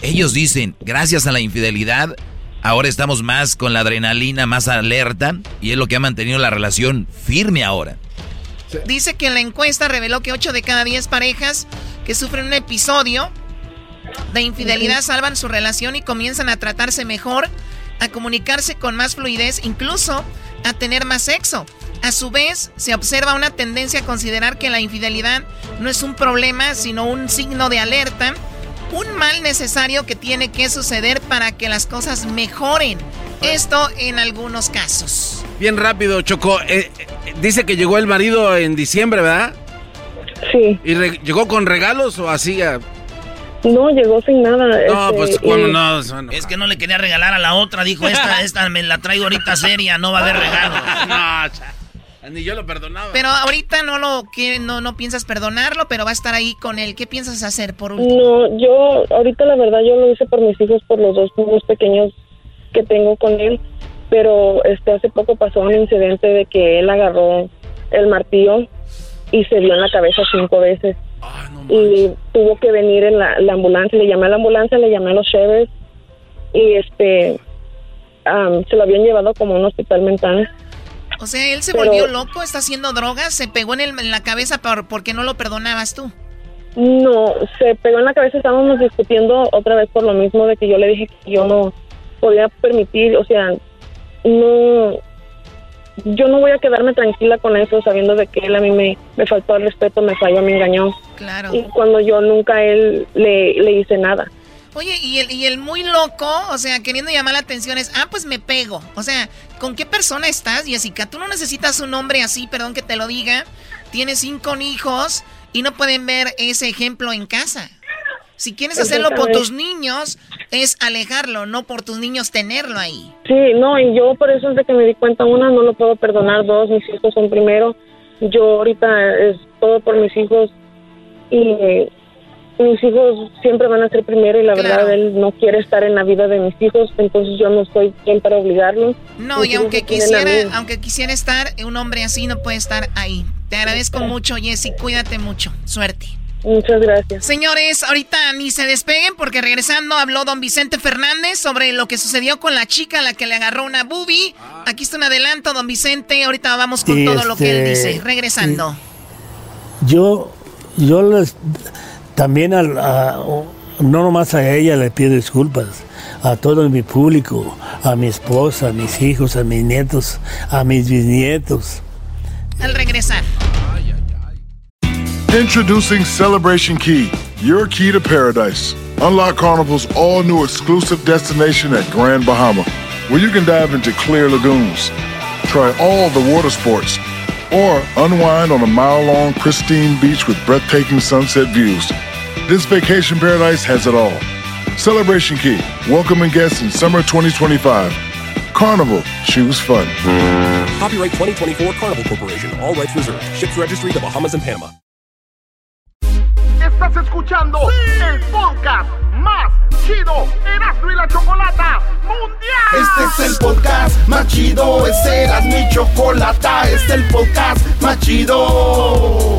Ellos dicen, gracias a la infidelidad, ahora estamos más con la adrenalina, más alerta. Y es lo que ha mantenido la relación firme ahora. Dice que la encuesta reveló que 8 de cada 10 parejas que sufren un episodio de infidelidad salvan su relación y comienzan a tratarse mejor, a comunicarse con más fluidez, incluso a tener más sexo. A su vez, se observa una tendencia a considerar que la infidelidad no es un problema, sino un signo de alerta, un mal necesario que tiene que suceder para que las cosas mejoren. Esto en algunos casos. Bien rápido, Choco. Eh, eh, dice que llegó el marido en diciembre, ¿verdad? Sí. ¿Y llegó con regalos o así? No, llegó sin nada. No, este, pues cuando no, Es que no le quería regalar a la otra, dijo esta, esta me la traigo ahorita seria, no va a haber regalo. no, ni yo lo perdonaba. Pero ahorita no lo no, no piensas perdonarlo, pero va a estar ahí con él. ¿Qué piensas hacer por último? No, yo ahorita la verdad yo lo hice por mis hijos, por los dos niños pequeños que tengo con él, pero este hace poco pasó un incidente de que él agarró el martillo y se dio en la cabeza cinco veces. y tuvo que venir en la, ambulancia, le llamé a la ambulancia, le llamé a los chefs y este se lo habían llevado como a un hospital mental. O sea, él se volvió loco, está haciendo drogas, se pegó en, el, en la cabeza por, porque no lo perdonabas tú. No, se pegó en la cabeza, estábamos discutiendo otra vez por lo mismo de que yo le dije que yo no podía permitir, o sea, no, yo no voy a quedarme tranquila con eso sabiendo de que él a mí me, me faltó el respeto, me falló, me engañó. Claro. Y cuando yo nunca a él le, le hice nada. Oye, y el, y el muy loco, o sea, queriendo llamar la atención es, ah, pues me pego. O sea, ¿con qué persona estás, Jessica? Tú no necesitas un hombre así, perdón que te lo diga. Tienes cinco hijos y no pueden ver ese ejemplo en casa. Si quieres hacerlo por tus niños, es alejarlo, no por tus niños tenerlo ahí. Sí, no, y yo por eso es de que me di cuenta, una, no lo puedo perdonar, dos, mis hijos son primero. Yo ahorita es todo por mis hijos y mis hijos siempre van a ser primero y la verdad él no quiere estar en la vida de mis hijos, entonces yo no estoy bien para obligarlo. No, y aunque quisiera, aunque quisiera estar, un hombre así no puede estar ahí. Te agradezco mucho, Jessy, cuídate mucho. Suerte. Muchas gracias. Señores, ahorita ni se despeguen porque regresando habló don Vicente Fernández sobre lo que sucedió con la chica a la que le agarró una boobie. Aquí está un adelanto, don Vicente. Ahorita vamos con todo lo que él este, dice. Regresando. Yo, yo les, también a, no nomás a ella le pido disculpas, a todo mi público, a mi esposa, a mis hijos, a mis nietos, a mis bisnietos. Al regresar. Introducing Celebration Key, your key to paradise. Unlock Carnival's all new exclusive destination at Grand Bahama, where you can dive into clear lagoons, try all the water sports, or unwind on a mile long, pristine beach with breathtaking sunset views. This vacation paradise has it all. Celebration Key, welcoming guests in summer 2025. Carnival, choose fun. Copyright 2024 Carnival Corporation. All rights reserved. Ships registry the Bahamas and Panama. Estás escuchando el podcast más chido Erasmo y la Chocolata Mundial. Este es el podcast más chido, este era mi chocolata, este es el podcast más chido.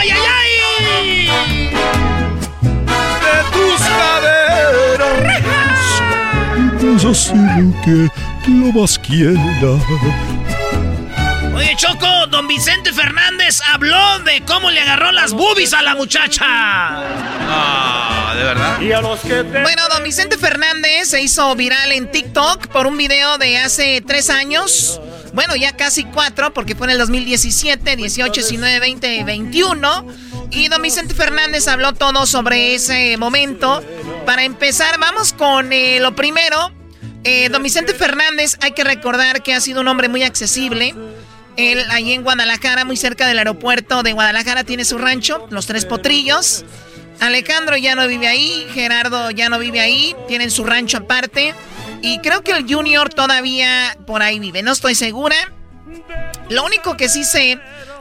¡Ay, ay, ay! De tus caderas. Puedes hacer lo que lo más quiera. Oye, Choco, don Vicente Fernández habló de cómo le agarró las boobies a la muchacha. Ah, ¿de verdad? Bueno, don Vicente Fernández se hizo viral en TikTok por un video de hace tres años. Bueno, ya casi cuatro, porque fue en el 2017, 18, 19, 20, 21. Y don Vicente Fernández habló todo sobre ese momento. Para empezar, vamos con eh, lo primero. Eh, don Vicente Fernández, hay que recordar que ha sido un hombre muy accesible. Él, ahí en Guadalajara, muy cerca del aeropuerto de Guadalajara, tiene su rancho, Los Tres Potrillos. Alejandro ya no vive ahí, Gerardo ya no vive ahí, tienen su rancho aparte. Y creo que el Junior todavía por ahí vive, no estoy segura. Lo único que sí sé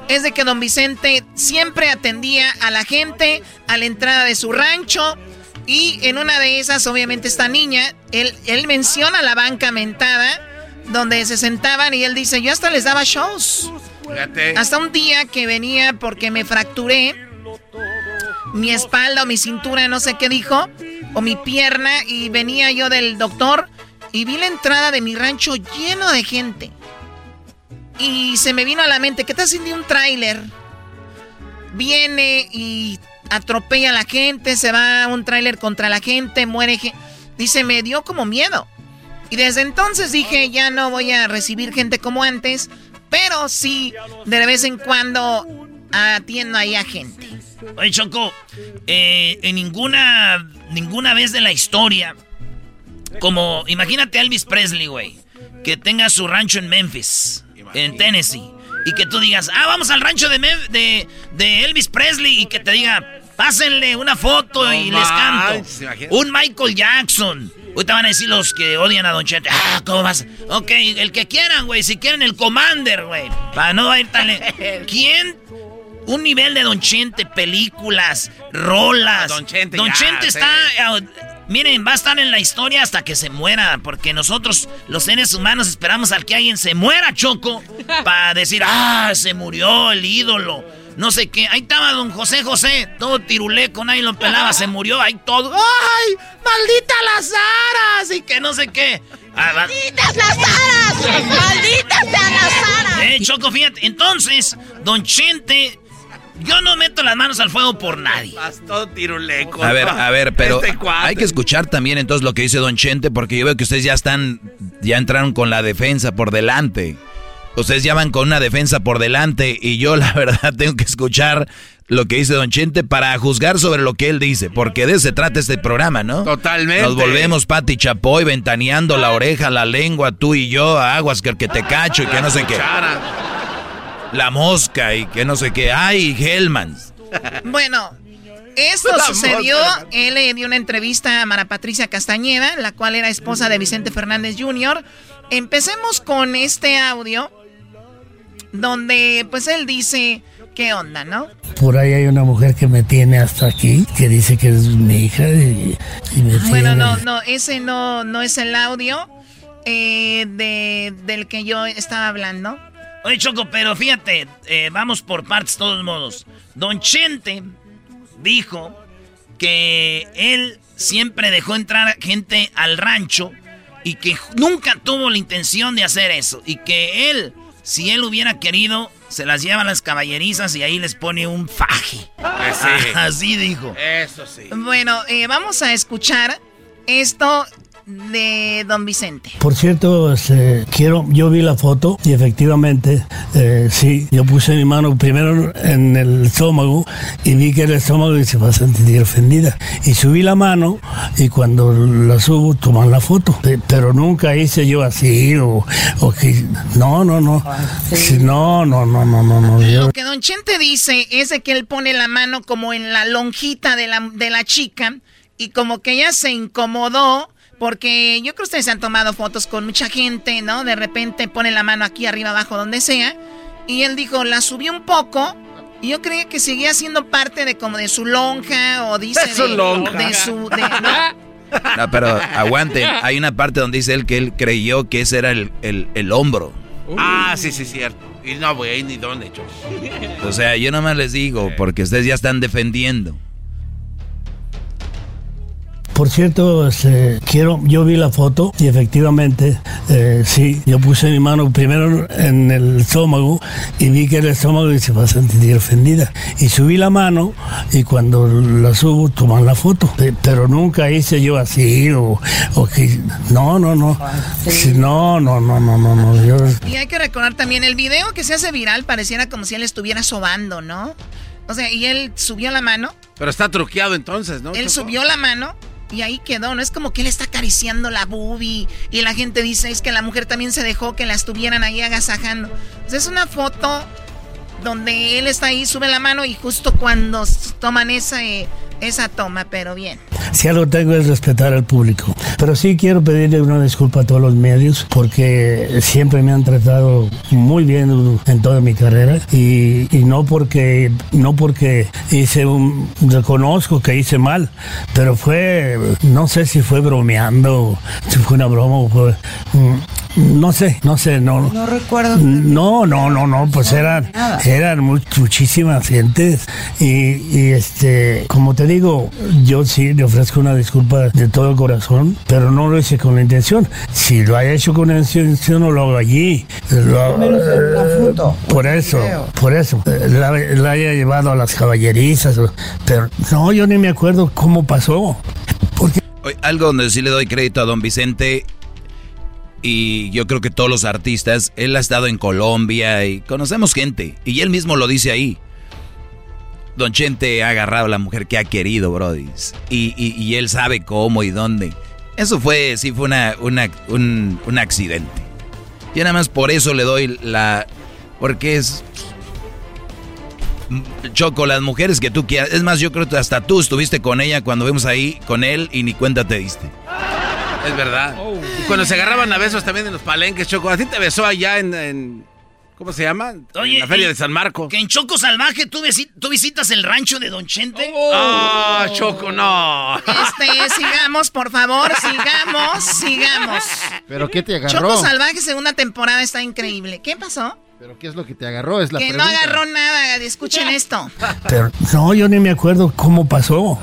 es de que don Vicente siempre atendía a la gente a la entrada de su rancho. Y en una de esas, obviamente, esta niña, él, él menciona la banca mentada, donde se sentaban y él dice, yo hasta les daba shows. Fíjate. Hasta un día que venía porque me fracturé mi espalda o mi cintura, no sé qué dijo, o mi pierna, y venía yo del doctor y vi la entrada de mi rancho lleno de gente. Y se me vino a la mente, ¿qué si de un tráiler viene y atropella a la gente, se va un tráiler contra la gente, muere gente? Dice, me dio como miedo. Y desde entonces dije, ya no voy a recibir gente como antes, pero sí, de vez en cuando atiendo ahí a gente. Oye, Choco, eh, en ninguna, ninguna vez de la historia, como, imagínate a Elvis Presley, güey, que tenga su rancho en Memphis, en Tennessee, y que tú digas, ah, vamos al rancho de, Mem- de, de Elvis Presley, y que te diga, pásenle una foto y les canto. Un Michael Jackson. Ahorita van a decir los que odian a Don Chente. Ah, ¿cómo vas? Ok, el que quieran, güey. Si quieren el Commander, güey. Para no ir tan... le- ¿Quién un nivel de Don Chente, películas, rolas. Don Chente, Don ya, Chente sí. está. eh, miren, va a estar en la historia hasta que se muera. Porque nosotros, los seres humanos, esperamos al que alguien se muera, Choco. Para decir, ah, se murió el ídolo. No sé qué. Ahí estaba don José José, todo tiruleco, nadie lo pelaba, se murió ahí todo. ¡Ay! ¡Maldita las aras! Y que no sé qué. Ah, ¡Malditas las aras! ¡Malditas sean las aras! Eh, Choco, fíjate. Entonces, Don Chente, yo no meto las manos al fuego por nadie. Todo tiruleco. A ver, a ver, pero Este hay que escuchar también entonces lo que dice Don Chente, porque yo veo que ustedes ya están, ya entraron con la defensa por delante. Ustedes ya van con una defensa por delante y yo la verdad tengo que escuchar lo que dice Don Chente para juzgar sobre lo que él dice, porque de eso se trata este programa, ¿no? Totalmente. Nos volvemos Pati Chapoy ventaneando la oreja, la lengua, tú y yo, aguas que el que te cacho y que no sé qué. La mosca y que no sé qué. Ay, Hellmans. Bueno, esto La sucedió. mosca. Él le dio una entrevista a Mara Patricia Castañeda, la cual era esposa de Vicente Fernández Jr. Empecemos con este audio, donde pues él dice, ¿qué onda, no? Por ahí hay una mujer que me tiene hasta aquí, que dice que es mi hija y, y me Bueno, tiene- no, no, ese no, no es el audio eh, de, del que yo estaba hablando. Oye, Choco, pero fíjate, eh, vamos por partes, de todos modos. Don Chente dijo que él siempre dejó entrar gente al rancho y que nunca tuvo la intención de hacer eso. Y que él Si él hubiera querido, se las lleva a las caballerizas y ahí les pone un faje. Así dijo. Eso sí. Bueno, eh, vamos a escuchar esto de Don Vicente. Por cierto, este, quiero, yo vi la foto y efectivamente, eh, sí, yo puse mi mano primero en el estómago y vi que el estómago y se va a sentir ofendida. Y subí la mano y cuando la subo toman la foto. Pe- Pero nunca hice yo así o, o que, no, no, no. Sí, no, no, no, no, no, no. yo- Lo que Don Chente dice es de que él pone la mano como en la lonjita de la, de la chica y como que ella se incomodó porque yo creo que ustedes han tomado fotos con mucha gente, ¿no? De repente pone la mano aquí arriba, abajo, donde sea. Y él dijo, la subió un poco. Y yo creía que seguía siendo parte de como de su lonja o dice De su lonja. de su de- ¿no? No, pero aguanten. Hay una parte donde dice él que él creyó que ese era el, el- el hombro. Ah, sí, sí, cierto. Y no, güey, ni dónde, Choco. O sea, yo nomás les digo, porque ustedes ya están defendiendo. Por cierto, este, quiero, yo vi la foto y efectivamente, eh, sí, yo puse mi mano primero en el estómago y vi que el estómago y se va a sentir ofendida. Y subí la mano y cuando la subo toman la foto. Pe- Pero nunca hice yo así o, o que, no, no, no. Sí, no, no, no, no, no, no. Yo, Y hay que recordar también el video que se hace viral, pareciera como si él estuviera sobando, ¿no? O sea, y él subió la mano, Pero está truqueado entonces, ¿no? él Choco? subió la mano y ahí quedó, ¿no? Es como que él está acariciando la boobie y la gente dice, es que la mujer también se dejó que la estuvieran ahí agasajando. Es una foto donde él está ahí, sube la mano y justo cuando toman esa, eh, esa toma, pero bien. Si algo tengo es respetar al público. Pero sí quiero pedirle una disculpa a todos los medios porque siempre me han tratado muy bien en toda mi carrera y, y no porque no porque hice un reconozco que hice mal, pero fue no sé si fue bromeando, si fue una broma o fue mm, no sé, no sé, no. No recuerdo. No, no, no, no, pues eran, eran mu- muchísimas gentes y, y, este, como te digo, yo sí le ofrezco una disculpa de todo el corazón, pero no lo hice con la intención. Si lo haya hecho con la intención, no lo hago allí. Lo- eh, por eso, por eso, eh, la, la haya llevado a las caballerizas, pero no, yo ni me acuerdo cómo pasó. Oye, Algo donde sí le doy crédito a don Vicente y yo creo que todos los artistas, él ha estado en Colombia y conocemos gente y él mismo lo dice ahí. Don Chente ha agarrado a la mujer que ha querido, Brody. Y, y- él sabe cómo y dónde. Eso fue, sí fue una, un, un accidente. Y nada más por eso le doy la... Porque es... Choco, las mujeres que tú quieras. Es más, yo creo que hasta tú estuviste con ella cuando vimos ahí con él y ni cuenta te diste. Es verdad. Y cuando se agarraban a besos también en los palenques, Choco. A ti te besó allá en. en- ¿Cómo se llama? en la feria y- de San Marcos. Que en Choco Salvaje tú, visi- tú visitas el rancho de Don Chente. Ah, Choco, no. Este, sigamos, por favor, sigamos, sigamos. ¿Pero qué te agarró? Choco Salvaje, segunda temporada, está increíble. ¿Qué pasó? ¿Pero qué es lo que te agarró? Es la que pregunta. no agarró nada, escuchen esto. Pero no, yo ni me acuerdo cómo pasó.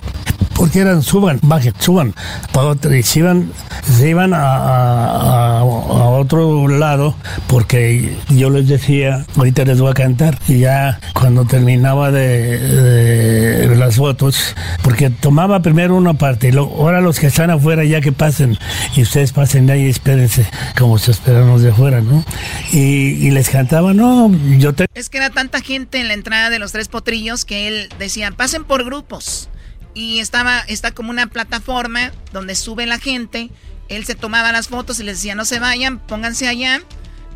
Porque eran, suban, bajen, suban. Para otro, y se iban, se iban a, a- a- otro lado porque yo les decía, ahorita les voy a cantar. Y ya cuando terminaba de, las fotos, porque tomaba primero una parte y luego, ahora los que están afuera ya que pasen y ustedes pasen ahí, espérense como se esperan los de afuera, ¿no? Y, y les cantaba, no, yo te... Es que era tanta gente en la entrada de los tres potrillos que él decía, pasen por grupos. Y estaba, está como una plataforma donde sube la gente. Él se tomaba las fotos y les decía, no se vayan, pónganse allá.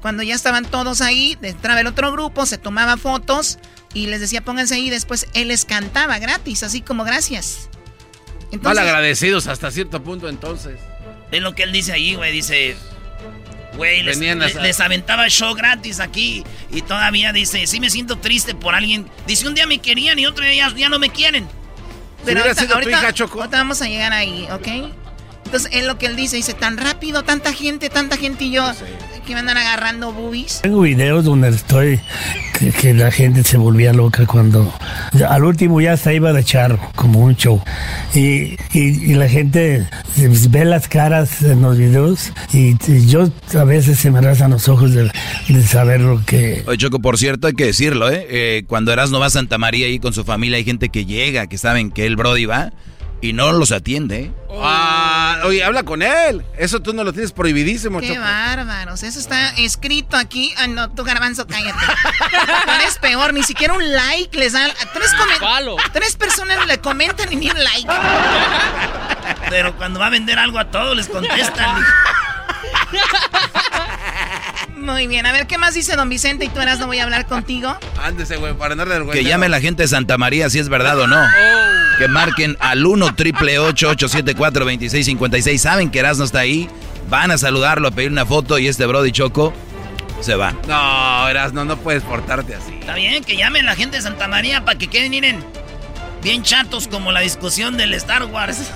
Cuando ya estaban todos ahí, entraba el otro grupo, se tomaba fotos y les decía, pónganse ahí. Después él les cantaba gratis, así como gracias. Mal agradecidos hasta cierto punto entonces. Es lo que él dice ahí, güey. Dice, güey, les, les- les aventaba show gratis aquí. Y todavía dice, sí me siento triste por alguien. Dice, un día me querían y otro día ya no me quieren. Pero hubiera ahorita, sido tu ahorita- hija, Choco. ahorita vamos a llegar ahí, ¿ok? Entonces, es lo que él dice, dice, tan rápido, tanta gente, tanta gente y yo, que me andan agarrando boobies. Tengo videos donde estoy, que, que la gente se volvía loca cuando, al último ya hasta iba de charro, como un show. Y, y- y la gente ve las caras en los videos y, y yo a veces se me rasan los ojos de, de saber lo que... Oye, Choco, por cierto, hay que decirlo, ¿eh? eh cuando Erasmo va a Santa María ahí con su familia, hay gente que llega, que saben que el Brody va y no los atiende. ¿eh? Ah, oye, habla con él. Eso tú no lo tienes prohibidísimo, Qué Choco. bárbaros. Eso está escrito aquí. Ah, no, tú, Garbanzo, cállate. Tú eres peor. Ni siquiera un like les dan. Tres, tres personas le comentan y ni un like. Pero cuando va a vender algo a todos les contestan. Muy bien. A ver, ¿qué más dice don Vicente? Y tú eras, no voy a hablar contigo. Ándese, güey, para no darle Que llame la gente de Santa María si es verdad o no. Que marquen al 1 triple 874 2656 Saben que Erasmo está ahí. Van a saludarlo, a pedir una foto y este Brody Choco se va. No, Erasno, no puedes portarte así. Está bien, que llamen la gente de Santa María para que queden, miren, bien chatos como la discusión del Star Wars.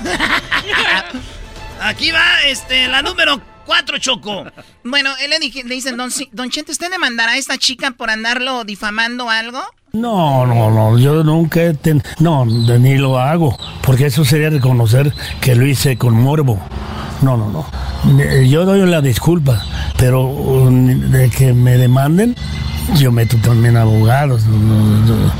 Aquí va, este, la número 4, Choco. Bueno, él le, le dicen, don, don Chente, ¿usted demandará a esta chica por andarlo difamando algo? No, no, no, yo nunca ten- no, ni lo hago, porque eso sería reconocer que lo hice con morbo. No, no, no. Yo doy la disculpa, pero um, de que me demanden, yo meto también abogados. No, no,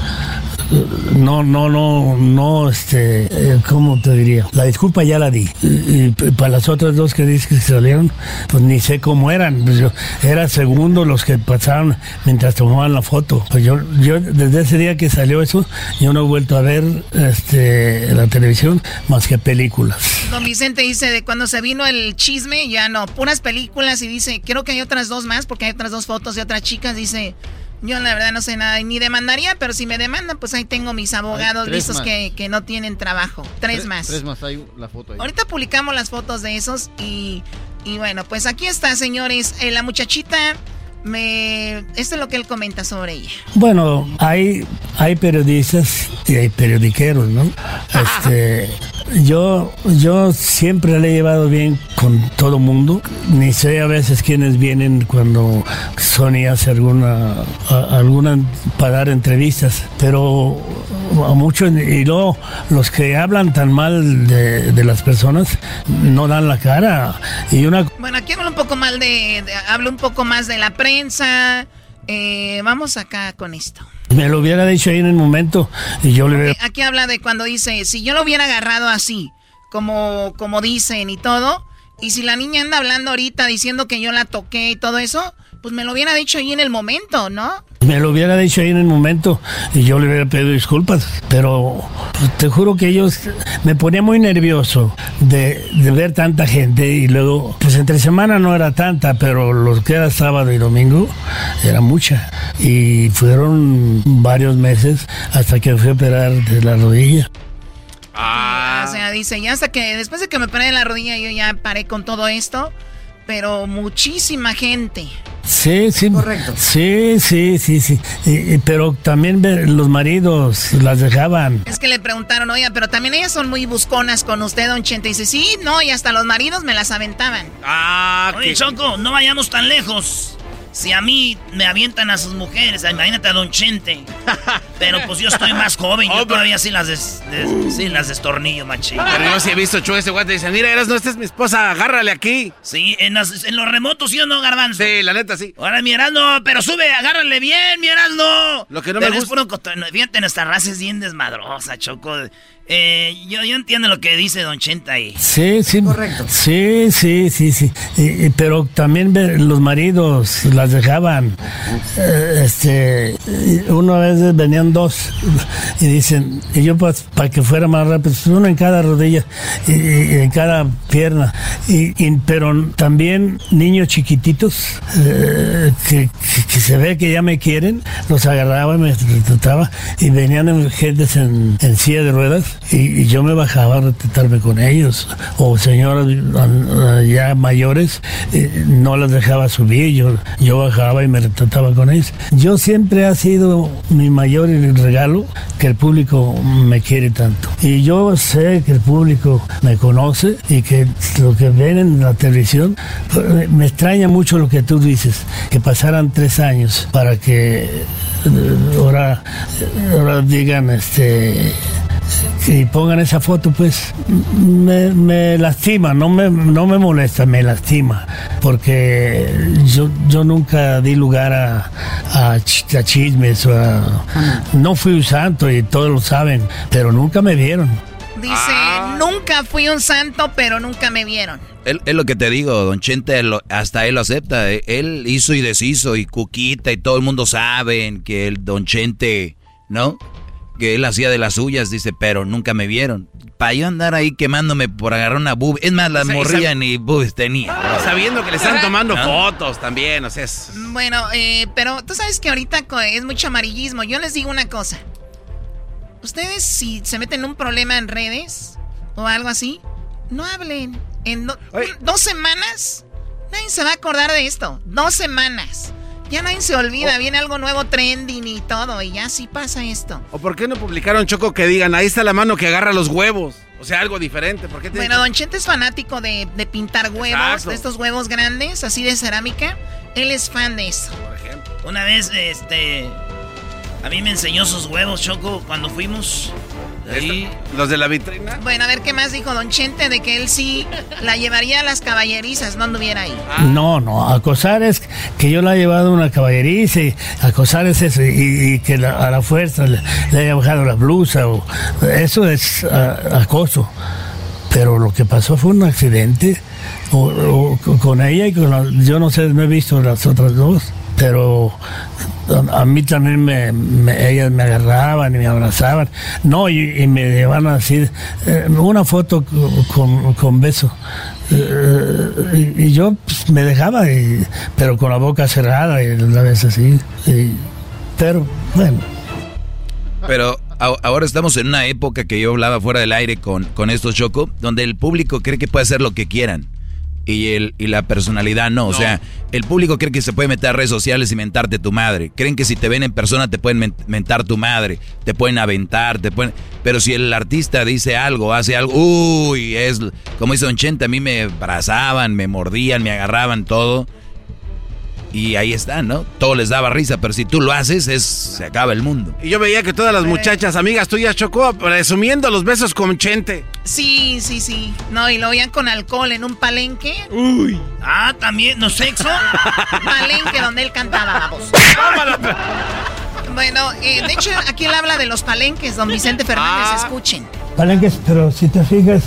no, no, no, este, eh, ¿cómo te diría? La disculpa ya la di. Y, y para las otras dos que dices que salieron, pues ni sé cómo eran. Pues yo, era segundo los que pasaban mientras tomaban la foto. Pues yo, yo desde ese día que salió eso, yo no he vuelto a ver este, la televisión más que películas. Don Vicente dice, de cuando se vino el chisme, ya no, puras películas y dice, creo que hay otras dos más, porque hay otras dos fotos de otras chicas, dice... Yo la verdad no sé nada, y ni demandaría, pero si me demandan, pues ahí tengo mis abogados listos que, que no tienen trabajo. Tres más. Tres más, hay la foto ahí. Ahorita publicamos las fotos de esos y, y bueno, pues aquí está, señores. Eh, la muchachita me... Esto es lo que él comenta sobre ella. Bueno, hay, hay periodistas y hay periodiqueros, ¿no? Este, yo, yo siempre le he llevado bien con todo mundo. Ni sé a veces quiénes vienen cuando Sony hace alguna, alguna para dar entrevistas, pero a muchos, y luego los que hablan tan mal de, de las personas no dan la cara. Y una Bueno, aquí hablo un poco mal de, de- hablo un poco más de la prensa. Eh, vamos acá con esto. Me lo hubiera dicho ahí en el momento y yo le hubiera... Aquí habla de cuando dice, si yo lo hubiera agarrado así, como, como dicen y todo, y si la niña anda hablando ahorita diciendo que yo la toqué y todo eso, pues me lo hubiera dicho ahí en el momento, ¿no? Me lo hubiera dicho ahí en el momento y yo le hubiera pedido disculpas, pero te juro que ellos me ponía muy nervioso de, de ver tanta gente y luego, pues entre semana no era tanta, pero lo que era sábado y domingo era mucha y fueron varios meses hasta que fui a operar de la rodilla. O sea, dice, ya hasta que después de que me paré de la rodilla yo ya paré con todo esto, pero muchísima gente. Sí, sí. Correcto. Sí, sí, sí, sí. Y- y- pero también los maridos las dejaban. Es que le preguntaron, oiga, pero también ellas son muy busconas con usted, don Chente. Y dice, sí, no, y hasta los maridos me las aventaban. Ah, Oye, Choco, no vayamos tan lejos. Si a mí me avientan a sus mujeres, imagínate a Don Chente. Pero pues yo estoy más joven, yo todavía sí las, des- des- sí las destornillo, machín. Pero yo sí he visto Chu ese guante dice, mira, eres no, esta es mi esposa, agárrale aquí. Sí, en, los remotos, ¿sí o no, Garbanzo? Sí, la neta, sí. Ahora, mi pero sube, agárrale bien, mi. Lo que no me es gusta- puro. Fíjate, nuestra raza es bien desmadrosa, Choco. Eh, yo, yo entiendo lo que dice Don Chenta ahí. Sí, sí. Correcto. Sí, sí, sí, sí. Y- y- pero también los maridos las dejaban. Eh, este, una vez venían dos y dicen, y yo pues, para que fuera más rápido, pues, uno en cada rodilla y, y en cada pierna. Y, y- pero también niños chiquititos eh, que, que- que se ve que ya me quieren, los agarraba y me trataba y venían en- gentes en, en silla de ruedas y, yo me bajaba a retratarme con ellos. O señoras ah, ya mayores eh, no las dejaba subir. Yo, yo bajaba y me retrataba con ellos. Yo siempre ha sido mi mayor regalo que el público me quiere tanto. Y yo sé que el público me conoce y que lo que ven en la televisión eh, me extraña mucho lo que tú dices que pasaran tres años para que eh, ahora, ahora digan este que pongan esa foto, pues me, me lastima, no me, no me molesta, me lastima, porque yo, yo nunca di lugar a, a, ch- a chismes, o a- no fui un santo y todos lo saben, pero nunca me vieron. Dice, Ah. nunca fui un santo, pero nunca me vieron. Él- Es lo que te digo, Don Chente, lo- hasta él lo acepta. eh, Él hizo y deshizo y Cuquita y todo el mundo saben que el Don Chente, ¿no? Que él hacía de las suyas, dice, pero nunca me vieron. Para yo andar ahí quemándome por agarrar una boob. Es más, la O sea, y morría sab- ni boobs tenía. Sabiendo que le están tomando ¿No? fotos también, o sea, es... Bueno, eh, pero tú sabes que ahorita es mucho amarillismo. Yo les digo una cosa. Ustedes si se meten en un problema en redes o algo así, no hablen. En do- dos semanas, nadie se va a acordar de esto. Dos semanas. Ya nadie se olvida, viene algo nuevo trending y todo, y ya sí pasa esto. ¿O por qué no publicaron, Choco, que digan, ahí está la mano que agarra los huevos? O sea, algo diferente. ¿Por qué te Bueno, Don Chente es fanático de, de pintar huevos, Exacto. de estos huevos grandes, así de cerámica. Él es fan de eso. Una vez, este. A mí me enseñó sus huevos, Choco, cuando fuimos. Ahí. ¿Los de la vitrina? Bueno, a ver qué más dijo Don Chente de que él sí la llevaría a las caballerizas, no anduviera ahí. No, no, acosar es que yo la he llevado a una caballeriza y acosar es eso, y, y que la- a la fuerza le, le haya bajado la blusa, o, eso es ah, acoso. Pero lo que pasó fue un accidente o- con ella y con la- yo no sé, no he visto las otras dos, pero a, mí también me, ellas me agarraban y me abrazaban, no, y, me llevaban así, eh, una foto con, beso. Eh, y, y yo pues, me dejaba, pero con la boca cerrada y la vez así. pero bueno. Pero ahora estamos en una época que yo hablaba fuera del aire con, con estos Choco, donde el público cree que puede hacer lo que quieran. Y, el, y la personalidad no. O sea, el público cree que se puede meter a redes sociales y mentarte tu madre. Creen que si te ven en persona te pueden men- mentar tu madre, te pueden aventar, te pueden... Pero si el artista dice algo, hace algo, uy, es como dice Don Chente, a mí me abrazaban, me mordían, me agarraban todo. Y ahí está, ¿no? Todo les daba risa, pero si tú lo haces, es se acaba el mundo. Y yo veía que todas las muchachas, amigas tuyas, Choco, presumiendo los besos con Chente. Sí, sí, sí. No, y lo veían con alcohol en un palenque. Uy. Ah, también, ¿no sexo? palenque donde él cantaba, vamos. Bueno, eh, de hecho, aquí él habla de los palenques, don Vicente Fernández, Ah. escuchen. Palenques, pero si te fijas,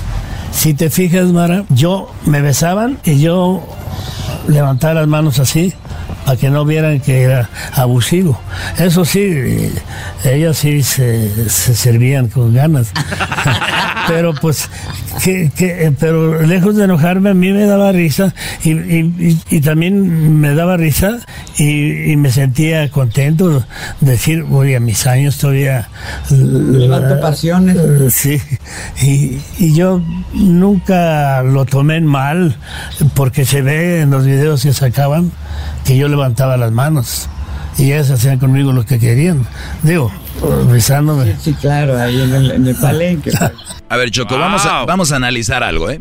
si te fijas, Mara, yo me besaban y yo levantaba las manos así para que no vieran que era abusivo. Eso sí, eh, ellas sí se, se servían con ganas. pero pues, que, que- eh, pero lejos de enojarme, a mí me daba risa y, y- y- y también me daba risa y, y me sentía contento de decir, oye, a mis años todavía... Levanta pasiones. Eh, Sí, y, y yo nunca lo tomé mal, porque se ve en los videos que sacaban que yo levantaba las manos y ellas hacían conmigo lo que querían. Digo, besándome. Sí, claro, ahí en el, en el palenque. pues. A ver, Choco, vamos, a, vamos a analizar algo, ¿eh?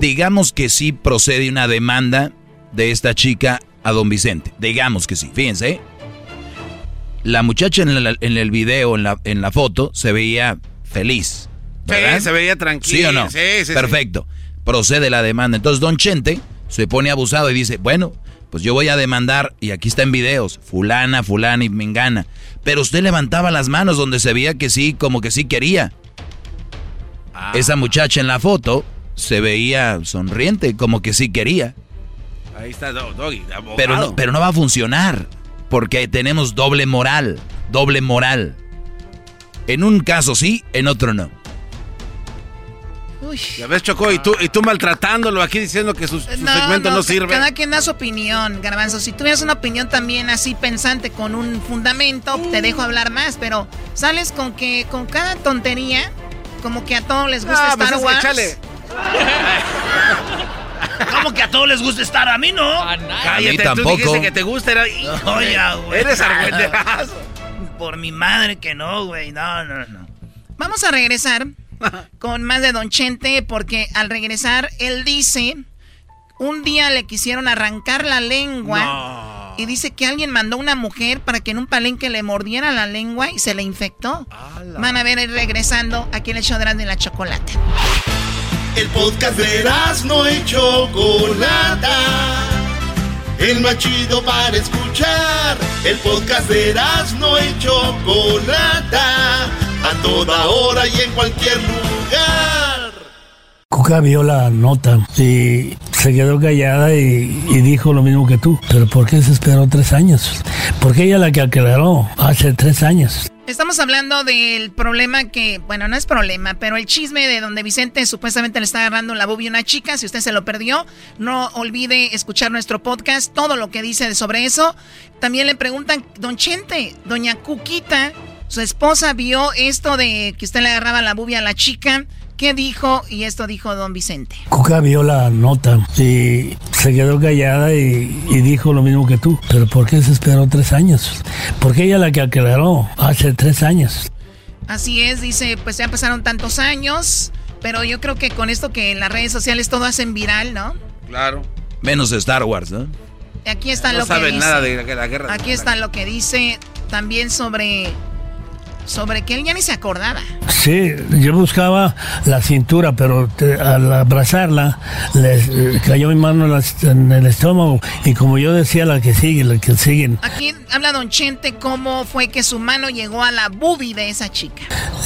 Digamos que sí procede una demanda de esta chica a don Vicente. Digamos que sí. Fíjense, ¿eh? La muchacha en, la- en el video, en la, en la foto, se veía feliz. ¿verdad? Sí, se veía tranquilo. ¿Sí o no? Sí, sí, sí. Perfecto. Procede la demanda. Entonces, don Chente se pone abusado y dice, bueno, pues yo voy a demandar, y aquí está en videos, fulana, fulana y mengana. Pero usted levantaba las manos donde se veía que sí, como que sí quería. Ah. Esa muchacha en la foto se veía sonriente, como que sí quería. Ahí está Do- Doggy. Pero no, pero no va a funcionar, porque tenemos doble moral, doble moral. En un caso sí, en otro no. Ya ves, Choco, y tú, y tú maltratándolo aquí diciendo que su, su segmento no, sirve. Cada quien da su opinión, Garbanzo. Si tuvieras una opinión también así pensante con un fundamento, te dejo hablar más, pero sales con que con cada tontería, como que a todos les gusta Ah, pues Star que Wars. chale. ¿Cómo que a todos les gusta estar? A mí no. Cállate, tú tampoco. dijiste que te gusta. Era... Oye, güey. Eres argüenderazo. Por mi madre que no, güey. No, no, no. Vamos a regresar con más de Don Chente, porque al regresar él dice, un día le quisieron arrancar la lengua Y dice que alguien mandó una mujer para que en un palenque le mordiera la lengua y se le infectó. Van a ver eh, regresando aquí en el show de la chocolate. El podcast de no y Chocolata. El más chido para escuchar. El podcast de no y Chocolata. A toda hora y en cualquier lugar. Cuca vio la nota y se quedó callada y, dijo lo mismo que tú. Pero ¿por qué se esperó tres años? Porque ella la que aclaró hace tres años. Estamos hablando del problema que, bueno, no es problema, pero el chisme de donde Vicente supuestamente le está agarrando la bubia a una chica. Si usted se lo perdió, no olvide escuchar nuestro podcast, todo lo que dice sobre eso. También le preguntan, don Chente, doña Cuquita, su esposa vio esto de que usted le agarraba la bubia a la chica. ¿Qué dijo? Y esto dijo don Vicente. Cuca vio la nota y se quedó callada y, dijo lo mismo que tú. Pero ¿por qué se esperó tres años? Porque ella la que aclaró hace tres años. Así es, dice, pues ya pasaron tantos años, pero yo creo que con esto que en las redes sociales todo hacen viral, ¿no? Claro. Menos Star Wars, ¿no? Aquí está lo que dice. nada de la guerra. Aquí está lo que dice también sobre sobre que él ya ni se acordaba. Sí, yo buscaba la cintura, pero al abrazarla le eh, cayó mi mano en, el estómago y como yo decía, la que sigue, la que siguen. Aquí habla Don Chente cómo fue que su mano llegó a la bubi de esa chica.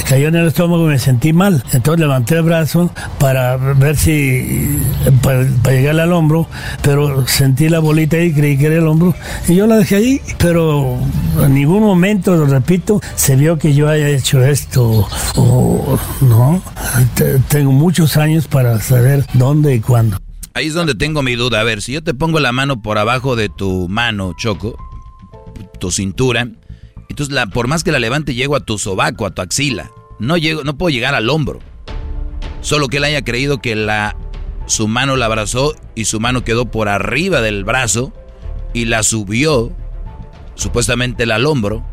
cayó en el estómago y me sentí mal, entonces levanté el brazo para ver si, para, para llegarle al hombro, pero sentí la bolita y creí que era el hombro y yo la dejé ahí, pero en ningún momento, lo repito, se vio que yo haya hecho esto o no. tengo muchos años para saber dónde y cuándo. Ahí es donde tengo mi duda. A ver, si yo te pongo la mano por abajo de tu mano, Choco, tu cintura, entonces por más que la levante llego a tu sobaco, a tu axila. No llego, no puedo llegar al hombro. Solo que él haya creído que la, su mano la abrazó y su mano quedó por arriba del brazo y la subió supuestamente al hombro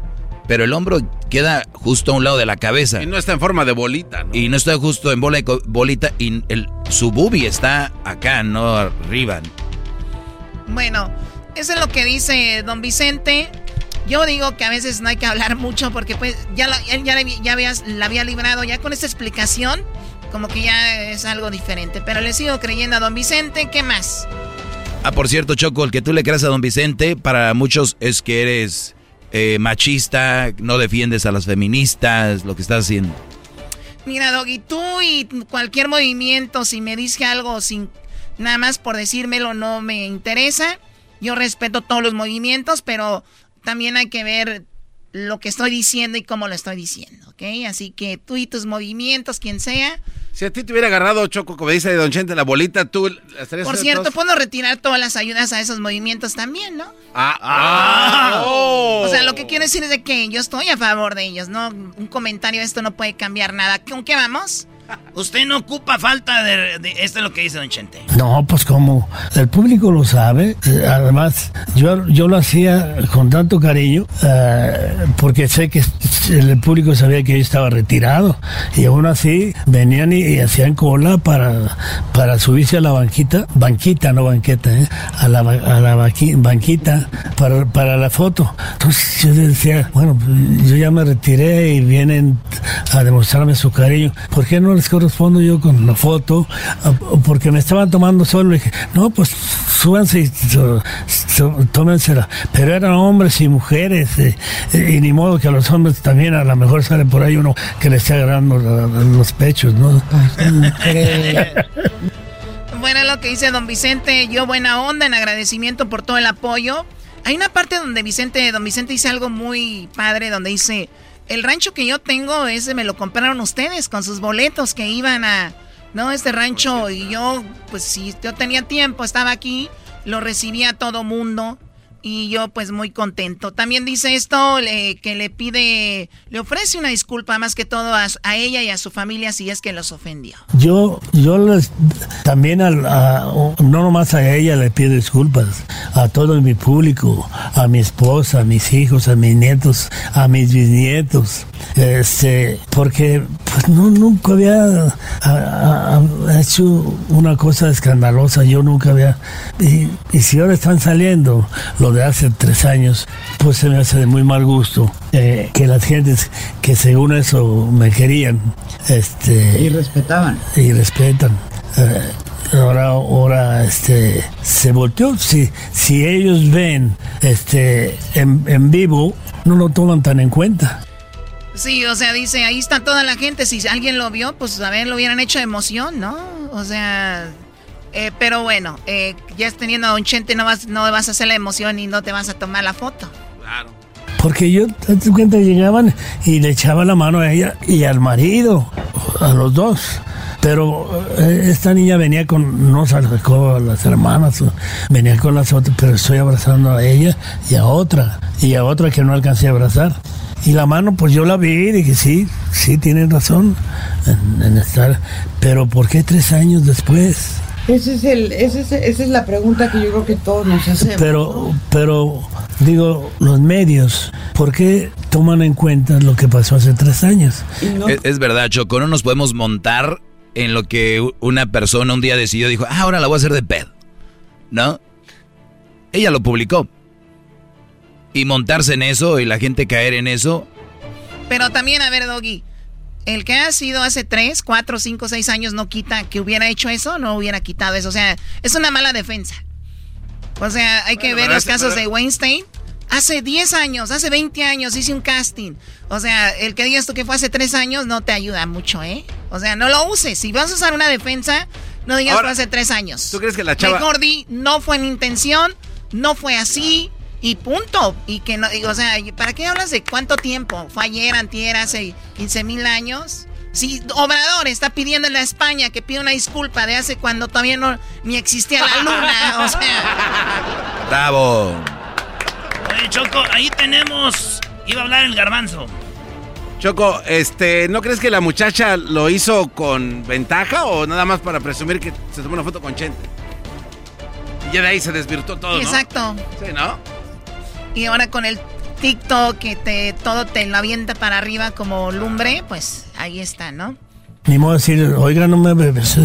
pero el hombro queda justo a un lado de la cabeza. Y no está en forma de bolita, ¿no? Y no está justo en bola bolita y el, su bubi está acá, no arriba. Bueno, eso es lo que dice don Vicente. Yo digo que a veces no hay que hablar mucho porque pues ya él ya, ya la había librado ya con esta explicación, como que ya es algo diferente. Pero le sigo creyendo a don Vicente, ¿qué más? Ah, por cierto, Choco, el que tú le creas a don Vicente, para muchos es que eres eh, machista, no defiendes a las feministas, lo que estás haciendo. Mira, Doggy, tú y cualquier movimiento, si me dice algo sin nada más por decírmelo, no me interesa. Yo respeto todos los movimientos, pero también hay que ver lo que estoy diciendo y cómo lo estoy diciendo, ¿ok? Así que tú y tus movimientos, quien sea, si a ti te hubiera agarrado, Choco, como dice Don Chente, la bolita, tú estarías... Por cierto, puedo retirar todas las ayudas a esos movimientos también, ¿no? Ah, ah. O sea, lo que quiero decir es de que yo estoy a favor de ellos, ¿no? Un comentario, esto no puede cambiar nada. ¿Con qué vamos? Usted no ocupa falta de, Esto es lo que dice Don Chente. No, pues como el público lo sabe. Además, yo, yo lo hacía con tanto cariño eh, porque sé que el público sabía que yo estaba retirado. Y aún así venían y, hacían cola para, para subirse a la banquita. Banquita, no banqueta, ¿eh? A la, a la banquita para, para la foto. Entonces yo decía, bueno, yo ya me retiré y vienen a demostrarme su cariño. ¿Por qué no les correspondo yo con la foto, porque me estaban tomando solo. Y dije, no, pues súbanse y tómensela. Pero eran hombres y mujeres, eh, y ni modo que a los hombres también a lo mejor sale por ahí uno que le esté agarrando los pechos, ¿no? bueno, lo que dice don Vicente, yo buena onda en agradecimiento por todo el apoyo. Hay una parte donde Vicente, don Vicente dice algo muy padre, donde dice, el rancho que yo tengo, ese me lo compraron ustedes con sus boletos que iban a... No, este rancho y yo, pues si yo tenía tiempo, estaba aquí, lo recibía todo mundo y yo pues muy contento. También dice esto que le pide, le ofrece una disculpa más que todo a, ella y a su familia si es que los ofendió. Yo, yo les, también a, no nomás a ella le pido disculpas, a todo mi público, a mi esposa, a mis hijos, a mis nietos, a mis bisnietos, este, porque pues no, nunca había hecho una cosa escandalosa, yo nunca había, y, y si ahora están saliendo los de hace tres años, pues se me hace de muy mal gusto eh, que las gentes que según eso me querían, este... Y respetaban. Y respetan. eh, ahora, ahora, este, se volteó. Si, si ellos ven, este, en, en vivo, no lo toman tan en cuenta. Sí, o sea, dice, ahí está toda la gente. Si alguien lo vio, pues a ver, lo hubieran hecho de emoción, ¿no? O sea, eh, pero bueno, eh, ya teniendo a Don Chente no vas, no vas a hacer la emoción y no te vas a tomar la foto. Porque yo, te cuenta, llegaban y le echaba la mano a ella y al marido, a los dos. Pero eh, esta niña venía con, no se acercó a las hermanas, venía con las otras, pero estoy abrazando a ella y a otra, y a otra que no alcancé a abrazar. Y la mano, pues yo la vi y dije, sí, sí, tienen razón en, en estar. Pero ¿por qué tres años después? Ese es el, ese es- esa es la pregunta que yo creo que todos nos hacemos. Pero, pero, digo, los medios, ¿por qué toman en cuenta lo que pasó hace tres años? Es, es verdad, Choco, no nos podemos montar en lo que una persona un día decidió, dijo, ah, ahora la voy a hacer de pedo. ¿No? Ella lo publicó. Y montarse en eso y la gente caer en eso, Pero también, a ver, Doggy, el que ha sido hace 3, 4, 5, 6 años no quita que hubiera hecho eso, no hubiera quitado eso. O sea, es una mala defensa. O sea, hay que ver los casos de Weinstein. Hace 10 años, hace 20 años hice un casting. O sea, el que digas tú que fue hace 3 años no te ayuda mucho, ¿eh? O sea, no lo uses. Si vas a usar una defensa, no digas Ahora, fue hace 3 años. ¿tú crees que la chava- Mejor di, no fue mi intención, no fue así y punto. Y que no, y, o sea, ¿para qué hablas de cuánto tiempo? ¿Fue ayer, antier, hace 15 mil años? Si Obrador está pidiéndole a España que pida una disculpa de hace cuando todavía no ni existía la luna, o sea, bravo. Oye, Choco, ahí tenemos. Iba a hablar el garbanzo. Choco, este, ¿no crees que la muchacha lo hizo con ventaja o nada más para presumir que se tomó una foto con Chente? Y ya de ahí se desvirtuó todo, ¿no? exacto. Sí, ¿no? Y ahora con el TikTok que te todo te lo avienta para arriba como lumbre, pues ahí está, ¿no? Ni modo de decir, oiga, no me bebes.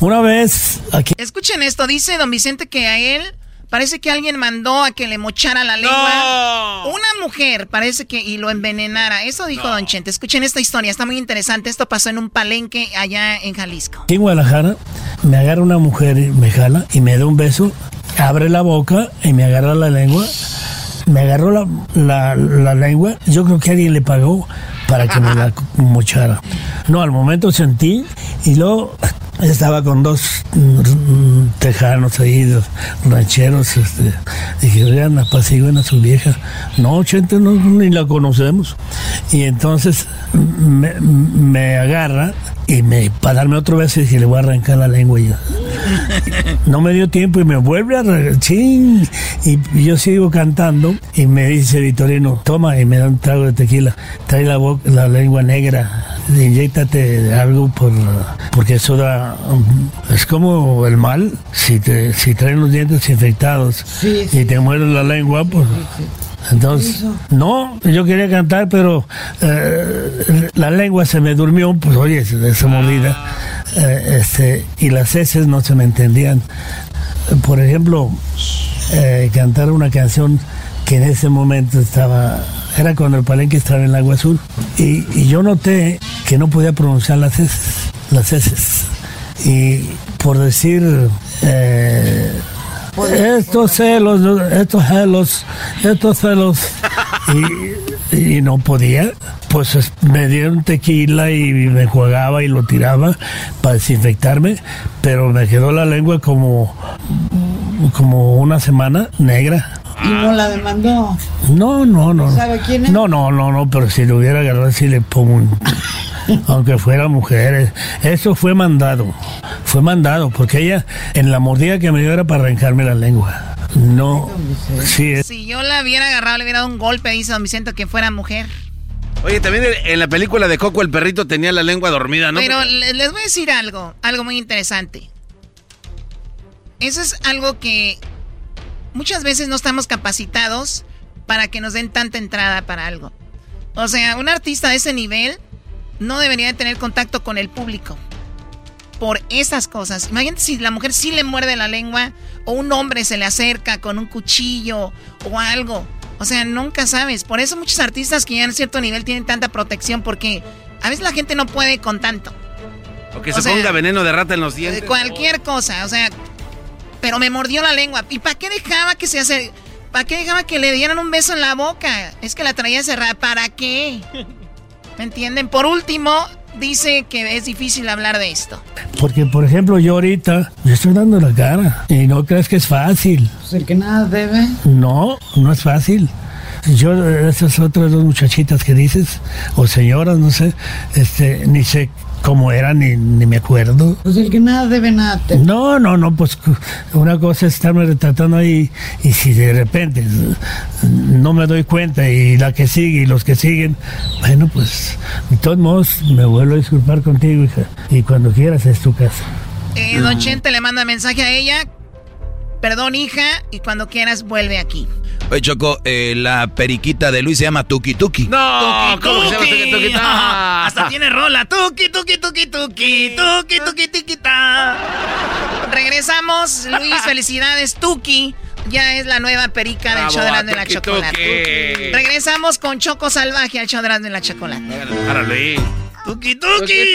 Una vez aquí. Escuchen esto, dice don Vicente que a él parece que alguien mandó a que le mochara la lengua. Una mujer, parece que, y lo envenenara. Eso dijo don Chente. Escuchen esta historia, está muy interesante. Esto pasó en un palenque allá en Jalisco. Aquí en Guadalajara me agarra una mujer y me jala y me da un beso, abre la boca y me agarra la lengua. Me agarró la, la- la lengua. Yo creo que alguien le pagó para que me la mochara. No, al momento sentí y luego estaba con dos mm, tejanos ahí, dos rancheros. Este, dije, vean, apaciguen a su vieja. No, gente, no, ni la conocemos. Y entonces me, me agarra y me para otro beso y dije, le voy a arrancar la lengua y yo. No me dio tiempo y me vuelve a ching, y yo sigo cantando y me dice Vitorino, toma y me da un trago de tequila, trae la la lengua negra, inyectate algo por, porque eso da, es como el mal, si te, si traen los dientes infectados y te mueres la lengua, pues entonces, no, yo quería cantar, pero eh, la lengua se me durmió, pues oye, esa mordida, eh, este, y las heces no se me entendían. Por ejemplo, eh, cantar una canción que en ese momento estaba, era cuando el palenque estaba en el agua azul, y, y yo noté que no podía pronunciar las heces, las heces. Y por decir, eh, estos celos, estos celos, estos celos. Y, y no podía. Pues es- me dieron tequila y me jugaba y lo tiraba para desinfectarme, pero me quedó la lengua como, como una semana negra. Y no la demandó. No, no, no. ¿Sabe quién es? No, no, no, no, pero si lo hubiera agarrado, si le pongo un... Aunque fuera mujer, eso fue mandado. Fue mandado, porque ella en la mordida que me dio era para arrancarme la lengua. No, sí, es- Si yo la hubiera agarrado, le hubiera dado un golpe, dice don Vicente, que fuera mujer. Oye, también en- la película de Coco el perrito tenía la lengua dormida, ¿no? Pero le- les voy a decir algo, algo muy interesante. Eso es algo que muchas veces no estamos capacitados para que nos den tanta entrada para algo. O sea, un artista de ese nivel no debería de tener contacto con el público. por esas cosas. Imagínate si la mujer sí le muerde la lengua o un hombre se le acerca con un cuchillo o algo. O sea, nunca sabes. Por eso muchos artistas que ya en cierto nivel tienen tanta protección porque a veces la gente no puede con tanto. O que se ponga veneno de rata en los dientes. Cualquier cosa, o sea, pero me mordió la lengua. ¿Y para qué dejaba que se hace? ¿Para qué dejaba que le dieran un beso en la boca? Es que la traía cerrada. ¿Para qué? ¿Me entienden? Por último, dice que es difícil hablar de esto. Porque, por ejemplo, yo ahorita yo estoy dando la cara y no crees que es fácil. Pues el que nada debe. No, no es fácil. Yo, esas otras dos muchachitas que dices, o señoras, no sé, este, ni sé cómo eran, ni, ni me acuerdo. Pues el que nada debe nada. te- No, no, no, pues una cosa es estarme retratando ahí y si de repente no me doy cuenta y la que sigue y los que siguen, bueno, pues de todos modos me vuelvo a disculpar contigo, hija, y cuando quieras es tu casa. Eh, don Chente le manda mensaje a ella. Perdón, hija, y cuando quieras vuelve aquí. Oye, Choco, eh, la periquita de Luis se llama Tuki Tuki. No, ¿cómo se llama Tuki Tuki? No. Hasta tiene rola. Tuki, tuki, tuki, tuki, tuki, tuki, tuki, ta. Regresamos, Luis, felicidades, Tuki. Ya es la nueva perica del show de la, de la Tuki, chocolate. Tuki. Regresamos con Choco Salvaje al show de la de la chocolate. Párale. Tuki, tuki.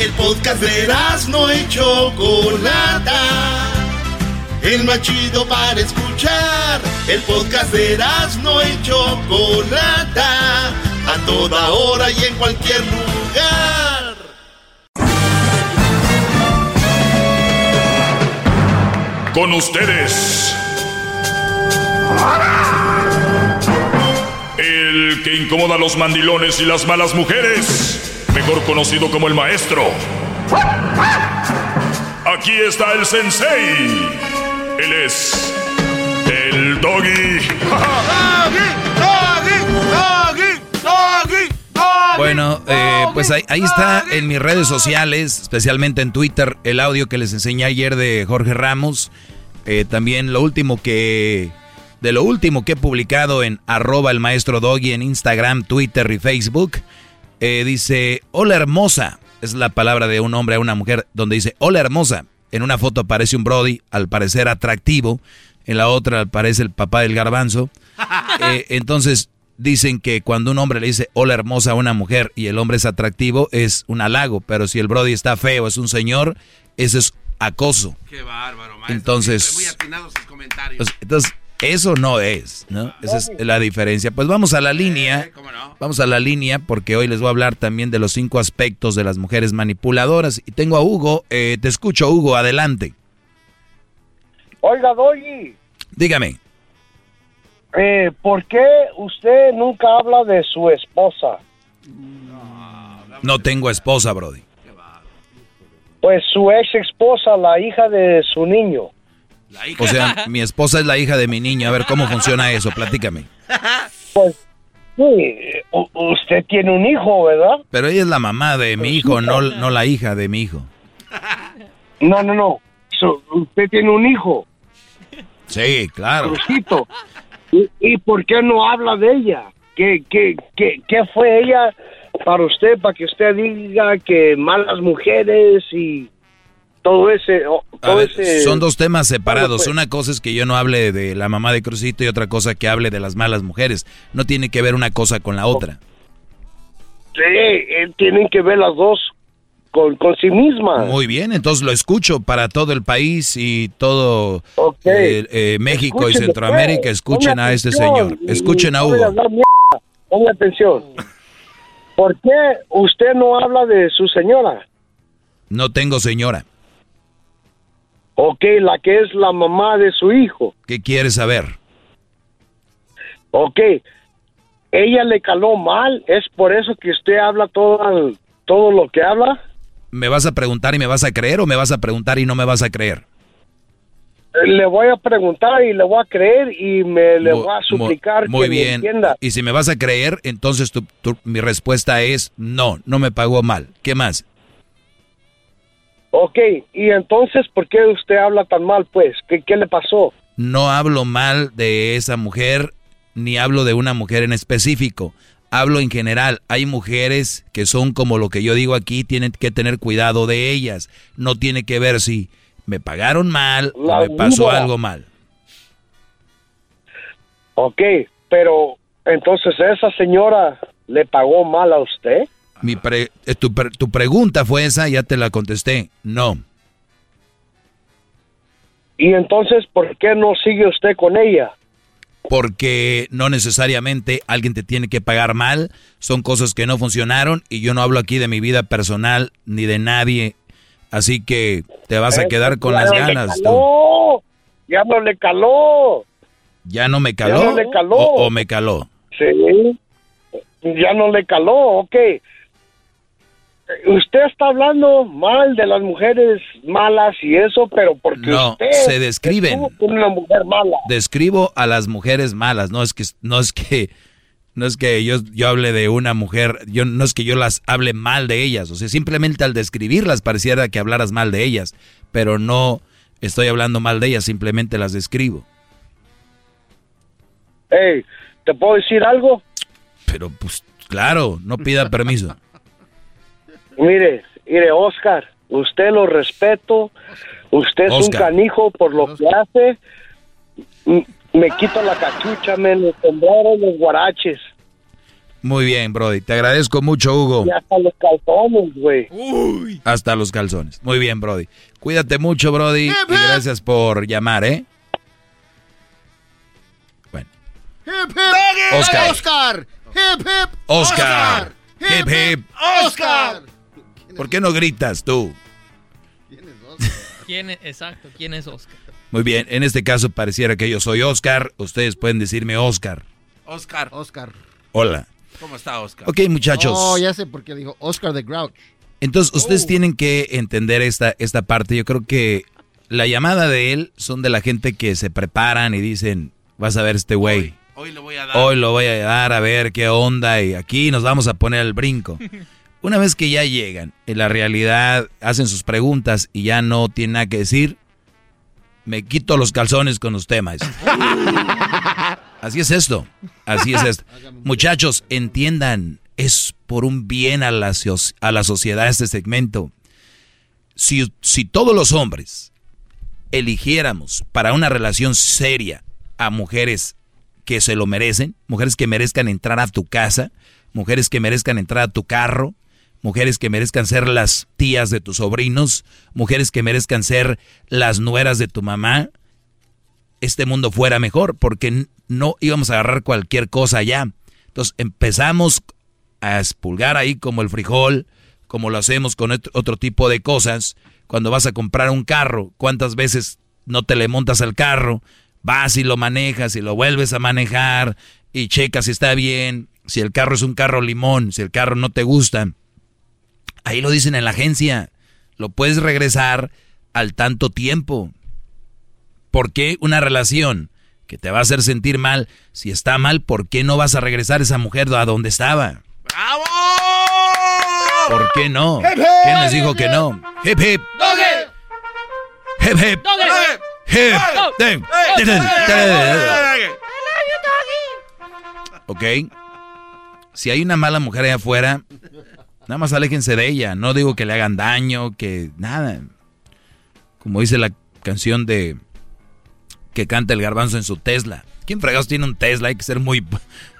El podcast de no y Chocolata. El más chido para escuchar. El podcast de no y Chocolata. A toda hora y en cualquier lugar. Con ustedes. El que incomoda a los mandilones y las malas mujeres. Mejor conocido como el maestro. Aquí está el sensei. Él es. El doggy. Bueno, eh, pues ahí, ahí está en mis redes sociales, especialmente en Twitter, el audio que les enseñé ayer de Jorge Ramos. Eh, también lo último que... De lo último que he publicado en arroba el maestro Doggy en Instagram, Twitter y Facebook. Eh, dice, hola hermosa. Es la palabra de un hombre a una mujer donde dice, hola hermosa. En una foto aparece un Brody, al parecer atractivo. En la otra aparece el papá del garbanzo. Eh, entonces dicen que cuando un hombre le dice hola hermosa a una mujer y el hombre es atractivo es un halago, pero si el Brody está feo, es un señor, eso es acoso. Qué bárbaro, maestro. Entonces, muy atinados sus comentarios. pues, entonces eso no es, ¿no? Esa es la diferencia. Pues vamos a la línea. Vamos a la línea porque hoy les voy a hablar también de los cinco aspectos de las mujeres manipuladoras. Y tengo a Hugo. Eh, te escucho, Hugo. Adelante. Oiga, Doggy, Dígame. eh, ¿por qué usted nunca habla de su esposa? No tengo esposa, Brody. Pues su ex esposa, la hija de su niño. O sea, mi esposa es la hija de mi niño. A ver, ¿cómo funciona eso? Platícame. Pues sí, u- usted tiene un hijo, ¿verdad? Pero ella es la mamá de mi hijo, no, no la hija de mi hijo. No, no, no. Usted tiene un hijo, Sí, claro. Crucito. ¿Y, y por qué no habla de ella? ¿Qué, qué, qué, qué fue ella para usted, para que usted diga que malas mujeres y todo ese... o- A Todo ver, ese son dos temas separados. pues. Una cosa es que yo no hable de la mamá de Crucito y otra cosa que hable de las malas mujeres. No tiene que ver una cosa con la otra. Sí, eh, tienen que ver las dos con, con sí mismas. Muy bien, entonces lo escucho para todo el país y todo eh, eh, México y Centroamérica. pues, Escuchen a este señor. Escuchen a Hugo. hablar mierda. Ponga atención. ¿Por qué usted no habla de su señora? No tengo señora. Ok, la que es la mamá de su hijo. ¿Qué quieres saber? Ok, ella le caló mal, es por eso que usted habla todas todo lo que habla? ¿Me vas a preguntar y me vas a creer o me vas a preguntar y no me vas a creer? Le voy a preguntar y le voy a creer y me le voy a suplicar Muy que me bien. entienda. Y si me vas a creer, entonces tu- tu- mi respuesta es no, no me pagó mal. ¿Qué más? Ok, y entonces, ¿por qué usted habla tan mal, pues? ¿Qué, qué le pasó? No hablo mal de esa mujer, ni hablo de una mujer en específico. Hablo en general. Hay mujeres que son como lo que yo digo aquí, tienen que tener cuidado de ellas. No tiene que ver si me pagaron mal o me pasó víbora. algo mal. Ok, pero entonces esa señora le pagó mal a usted. Mi pre- eh, tu, pre- tu pregunta fue esa, ya te la contesté. No. Y entonces, ¿por qué no sigue usted con ella? porque no necesariamente alguien te tiene que pagar mal, son cosas que no funcionaron y yo no hablo aquí de mi vida personal ni de nadie, así que te vas a quedar con las no ganas. caló, Ya no le caló. ¿Ya no me caló? Ya no le caló. ¿O, o me caló? Sí. Ya no le caló, ok. Usted está hablando mal de las mujeres malas y eso, pero porque No, usted se describen. una mujer mala. Describo a las mujeres malas, no es que no es que no es que yo, yo hable de una mujer, yo no es que yo las hable mal de ellas, o sea, simplemente al describirlas pareciera que hablaras mal de ellas, pero no estoy hablando mal de ellas, simplemente las describo. Hey, ¿te puedo decir algo? Pero pues claro, no pida permiso. Mire, mire, Oscar, usted lo respeto, usted es Oscar. un canijo por lo que hace. Me quito la cachucha, me los sombrero, los guaraches Muy bien, Brody, te agradezco mucho, Hugo. y hasta los calzones, güey. Hasta los calzones. Muy bien, Brody. Cuídate mucho, Brody, y gracias por llamar, ¿eh? Hip, hip. Oscar. Oscar. Hip, hip. Oscar. Hip, hip. Oscar. ¿Por qué no gritas tú? ¿Quién es, exacto, ¿quién es Oscar? Muy bien, en este caso pareciera que yo soy Oscar. Ustedes pueden decirme Oscar. Oscar. Oscar. Hola. ¿Cómo está, Oscar? Ok, muchachos. Oh, ya sé por qué dijo Oscar the Grouch. Entonces, ustedes tienen que entender esta, esta parte. Yo creo que la llamada de él son de la gente que se preparan y dicen, vas a ver este güey. Hoy le voy a dar. Hoy lo voy a dar a ver qué onda y aquí nos vamos a poner al brinco. Una vez que ya llegan, en la realidad hacen sus preguntas y ya no tienen nada que decir, me quito los calzones con usted, maestro. Así es esto, así es esto. Muchachos, entiendan, es por un bien a la, a la sociedad este segmento. Si, si todos los hombres eligiéramos para una relación seria a mujeres que se lo merecen, mujeres que merezcan entrar a tu casa, mujeres que merezcan entrar a tu carro, mujeres que merezcan ser las tías de tus sobrinos, mujeres que merezcan ser las nueras de tu mamá, este mundo fuera mejor, porque no íbamos a agarrar cualquier cosa allá. Entonces empezamos a expulgar ahí como el frijol, como lo hacemos con ot- otro tipo de cosas. Cuando vas a comprar un carro, ¿cuántas veces no te le montas al carro? Vas y lo manejas y lo vuelves a manejar y checas si está bien, si el carro es un carro limón, si el carro no te gusta. Ahí lo dicen en la agencia. Lo puedes regresar al tanto tiempo. ¿Por qué una relación que te va a hacer sentir mal, si está mal, ¿por qué no vas a regresar esa mujer a donde estaba? ¿Por qué no? Hip, hip. ¿Quién les dijo que no? Hip hip. Hip hip. Hip. Ding. Ding, ding, ding. Ok. Si hay una mala mujer allá afuera, nada más aléjense de ella. No digo que le hagan daño, que nada. Como dice la canción de que canta el garbanzo en su Tesla. ¿Quién fregados tiene un Tesla? Hay que ser muy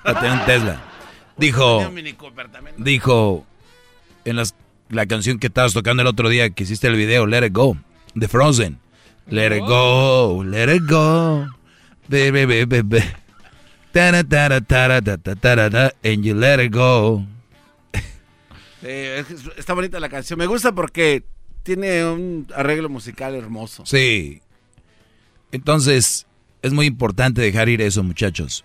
para tener un Tesla. Dijo, dijo en las- la canción que estabas tocando el otro día que hiciste el video, Let It Go, de Frozen. Let it go, let it go, baby, baby, baby. And you let it go. Que está bonita la canción. Me gusta porque tiene un arreglo musical hermoso. Sí. Entonces, es muy importante dejar ir eso, muchachos.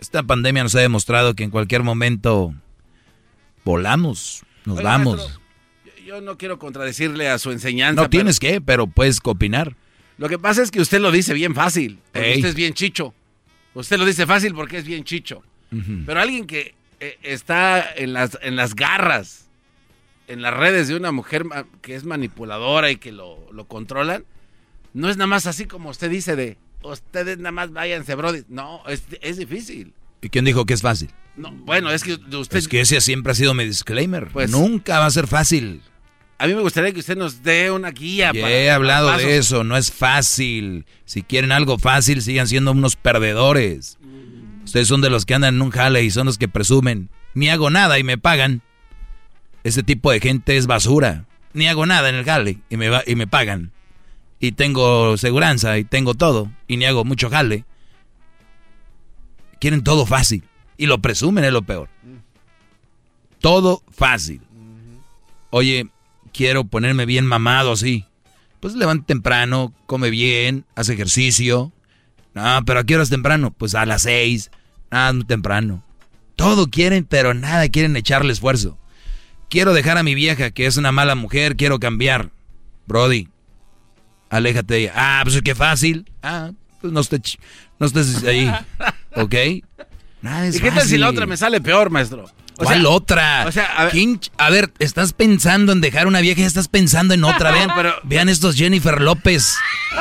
Esta pandemia nos ha demostrado que en cualquier momento volamos. Nos vamos. maestro, yo- no quiero contradecirle a su enseñanza. No tienes que, pero puedes opinar. Lo que pasa es que usted lo dice bien fácil. Porque Ey. usted es bien chicho. Usted lo dice fácil porque es bien chicho. Pero alguien que eh, está en las, en las garras, en las redes de una mujer que es manipuladora y que lo, lo controlan, no es nada más así como usted dice de, ustedes nada más váyanse, brody. No, es, es difícil. ¿Y quién dijo que es fácil? No, bueno, es que usted... Es que ese siempre ha sido mi disclaimer. Pues- Nunca va a ser fácil. A mí me gustaría que usted nos dé una guía. Ya para- he hablado de eso, no es fácil. Si quieren algo fácil, sigan siendo unos perdedores. Ustedes son de los que andan en un jale y son los que presumen. Ni hago nada y me pagan. Ese tipo de gente es basura. Ni hago nada en el jale y me, va- y me pagan. Y tengo seguranza y tengo todo. Y ni hago mucho jale. Quieren todo fácil. Y lo presumen es lo peor. Todo fácil. Oye, quiero ponerme bien mamado así. Pues levanta temprano, come bien, hace ejercicio. No, pero ¿a qué horas temprano? Pues a las seis. Ah, muy temprano. Todo quieren, pero nada quieren echarle esfuerzo. Quiero dejar a mi vieja, que es una mala mujer, quiero cambiar. Brody, aléjate de ella. Ah, pues qué fácil. Ah, pues no estés, no estés ahí. ¿Ok? Nada es ¿Y qué tal si la otra me sale peor, maestro? O ¿Cuál sea, otra? o sea, a ver- ¿Quién ch- a ver, estás pensando en dejar una vieja y estás pensando en otra. Vean, vean estos Jennifer López.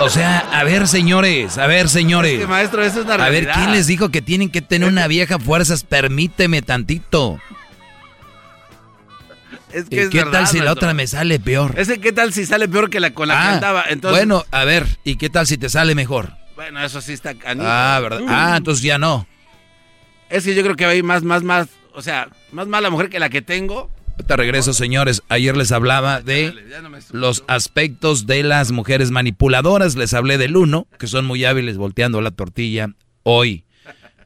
O sea, a ver, señores, a ver, señores. Es que, maestro, eso es una a ver, realidad. ¿quién les dijo que tienen que tener una vieja fuerzas? Permíteme tantito. Es que ¿Y es ¿Qué verdad, tal si la otra me sale peor? Ese qué tal si sale peor que la con la que Ah, andaba. Entonces, bueno, a ver, ¿y qué tal si te sale mejor? bueno, eso sí está. Ah, ¿verdad? Ah, entonces ya no. Es que yo creo que hay más, más, más, o sea, más mala mujer que la que tengo. Te regreso, señores. Ayer les hablaba de los aspectos de las mujeres manipuladoras. Les hablé del uno, que son muy hábiles volteando la tortilla. Hoy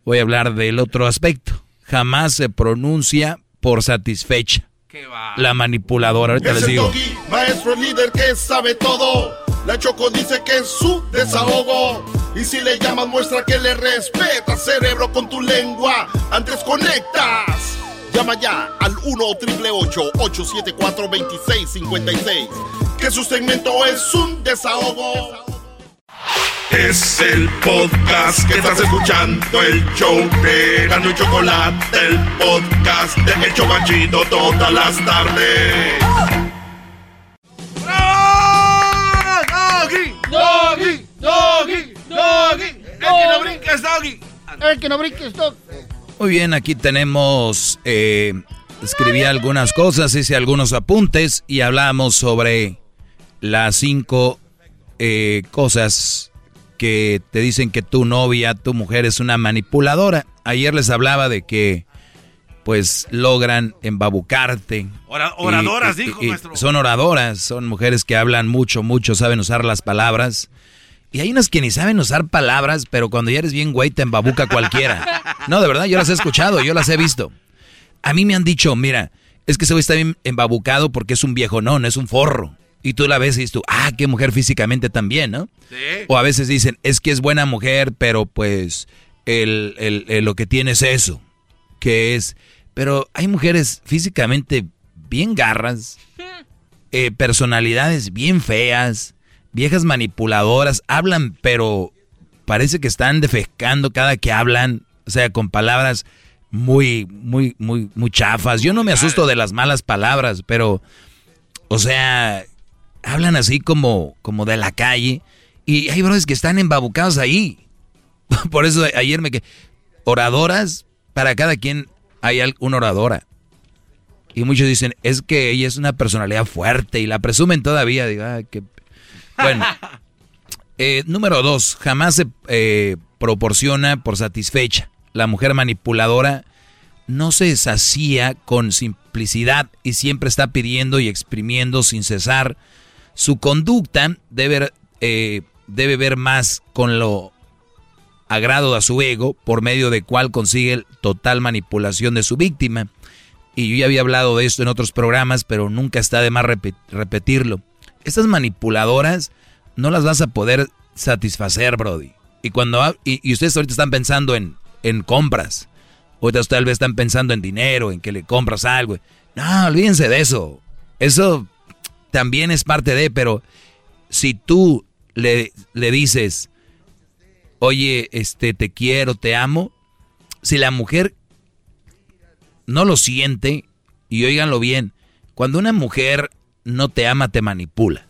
voy a hablar del otro aspecto. Jamás se pronuncia por satisfecha. La manipuladora. Ahorita Es les el digo. doggy, maestro líder que sabe todo. La Choco dice que es su desahogo. Y si le llamas, muestra que le respeta, cerebro, con tu lengua. Antes conectas. Llama ya al 1-888-874-2656. Que su segmento es un desahogo. Es el podcast que estás escuchando, el show de Gano y Chocolate, el podcast de El Chocachito todas las tardes. ¡Doggy! ¡Doggy! ¡Doggy! ¡Doggy! ¡El que no brinca es Doggy! El que no brinques, Doc. Muy bien, aquí tenemos, eh, escribí algunas cosas, hice algunos apuntes y hablamos sobre las cinco eh, cosas que te dicen que tu novia, tu mujer es una manipuladora. Ayer les hablaba de que pues logran embabucarte. Ora- oradoras, Y- y- dijo, y maestro. Son oradoras, son mujeres que hablan mucho, mucho, saben usar las palabras. Y hay unas que ni saben usar palabras, pero cuando ya eres bien güey te embabuca cualquiera. No, de verdad, yo las he escuchado, yo las he visto. A mí me han dicho, mira, es que ese güey está bien embabucado porque es un viejo, no, no es un forro. Y tú la ves y dices tú, ah, qué mujer físicamente también, ¿no? O a veces dicen, es que es buena mujer, pero pues el, el- el- lo que tiene es eso, que es... Pero hay mujeres físicamente bien garras, eh, personalidades bien feas, viejas manipuladoras, hablan, pero parece que están defecando cada que hablan, o sea, con palabras muy, muy, muy, muy chafas. Yo no me asusto de las malas palabras, pero, o sea, hablan así como, como de la calle. Y hay brothers que están embabucados ahí. Por eso ayer me que oradoras, para cada quien hay una oradora. Y muchos dicen, es que ella es una personalidad fuerte y la presumen todavía. Digo, ah. Bueno, eh, número dos, jamás se eh, proporciona por satisfecha. La mujer manipuladora no se sacía con simplicidad y siempre está pidiendo y exprimiendo sin cesar. Su conducta debe, eh, debe ver más con lo agrado a su ego, por medio de cual consigue total manipulación de su víctima. Y yo ya había hablado de esto en otros programas, pero nunca está de más repe- repetirlo. Estas manipuladoras no las vas a poder satisfacer, Brody. Y cuando y, y ustedes ahorita están pensando en, en compras. Otras tal vez están pensando en dinero, en que le compras algo. No, olvídense de eso. Eso también es parte de, pero si tú le, le dices, oye, este, te quiero, te amo, si la mujer no lo siente, y óiganlo bien, cuando una mujer no te ama, te manipula.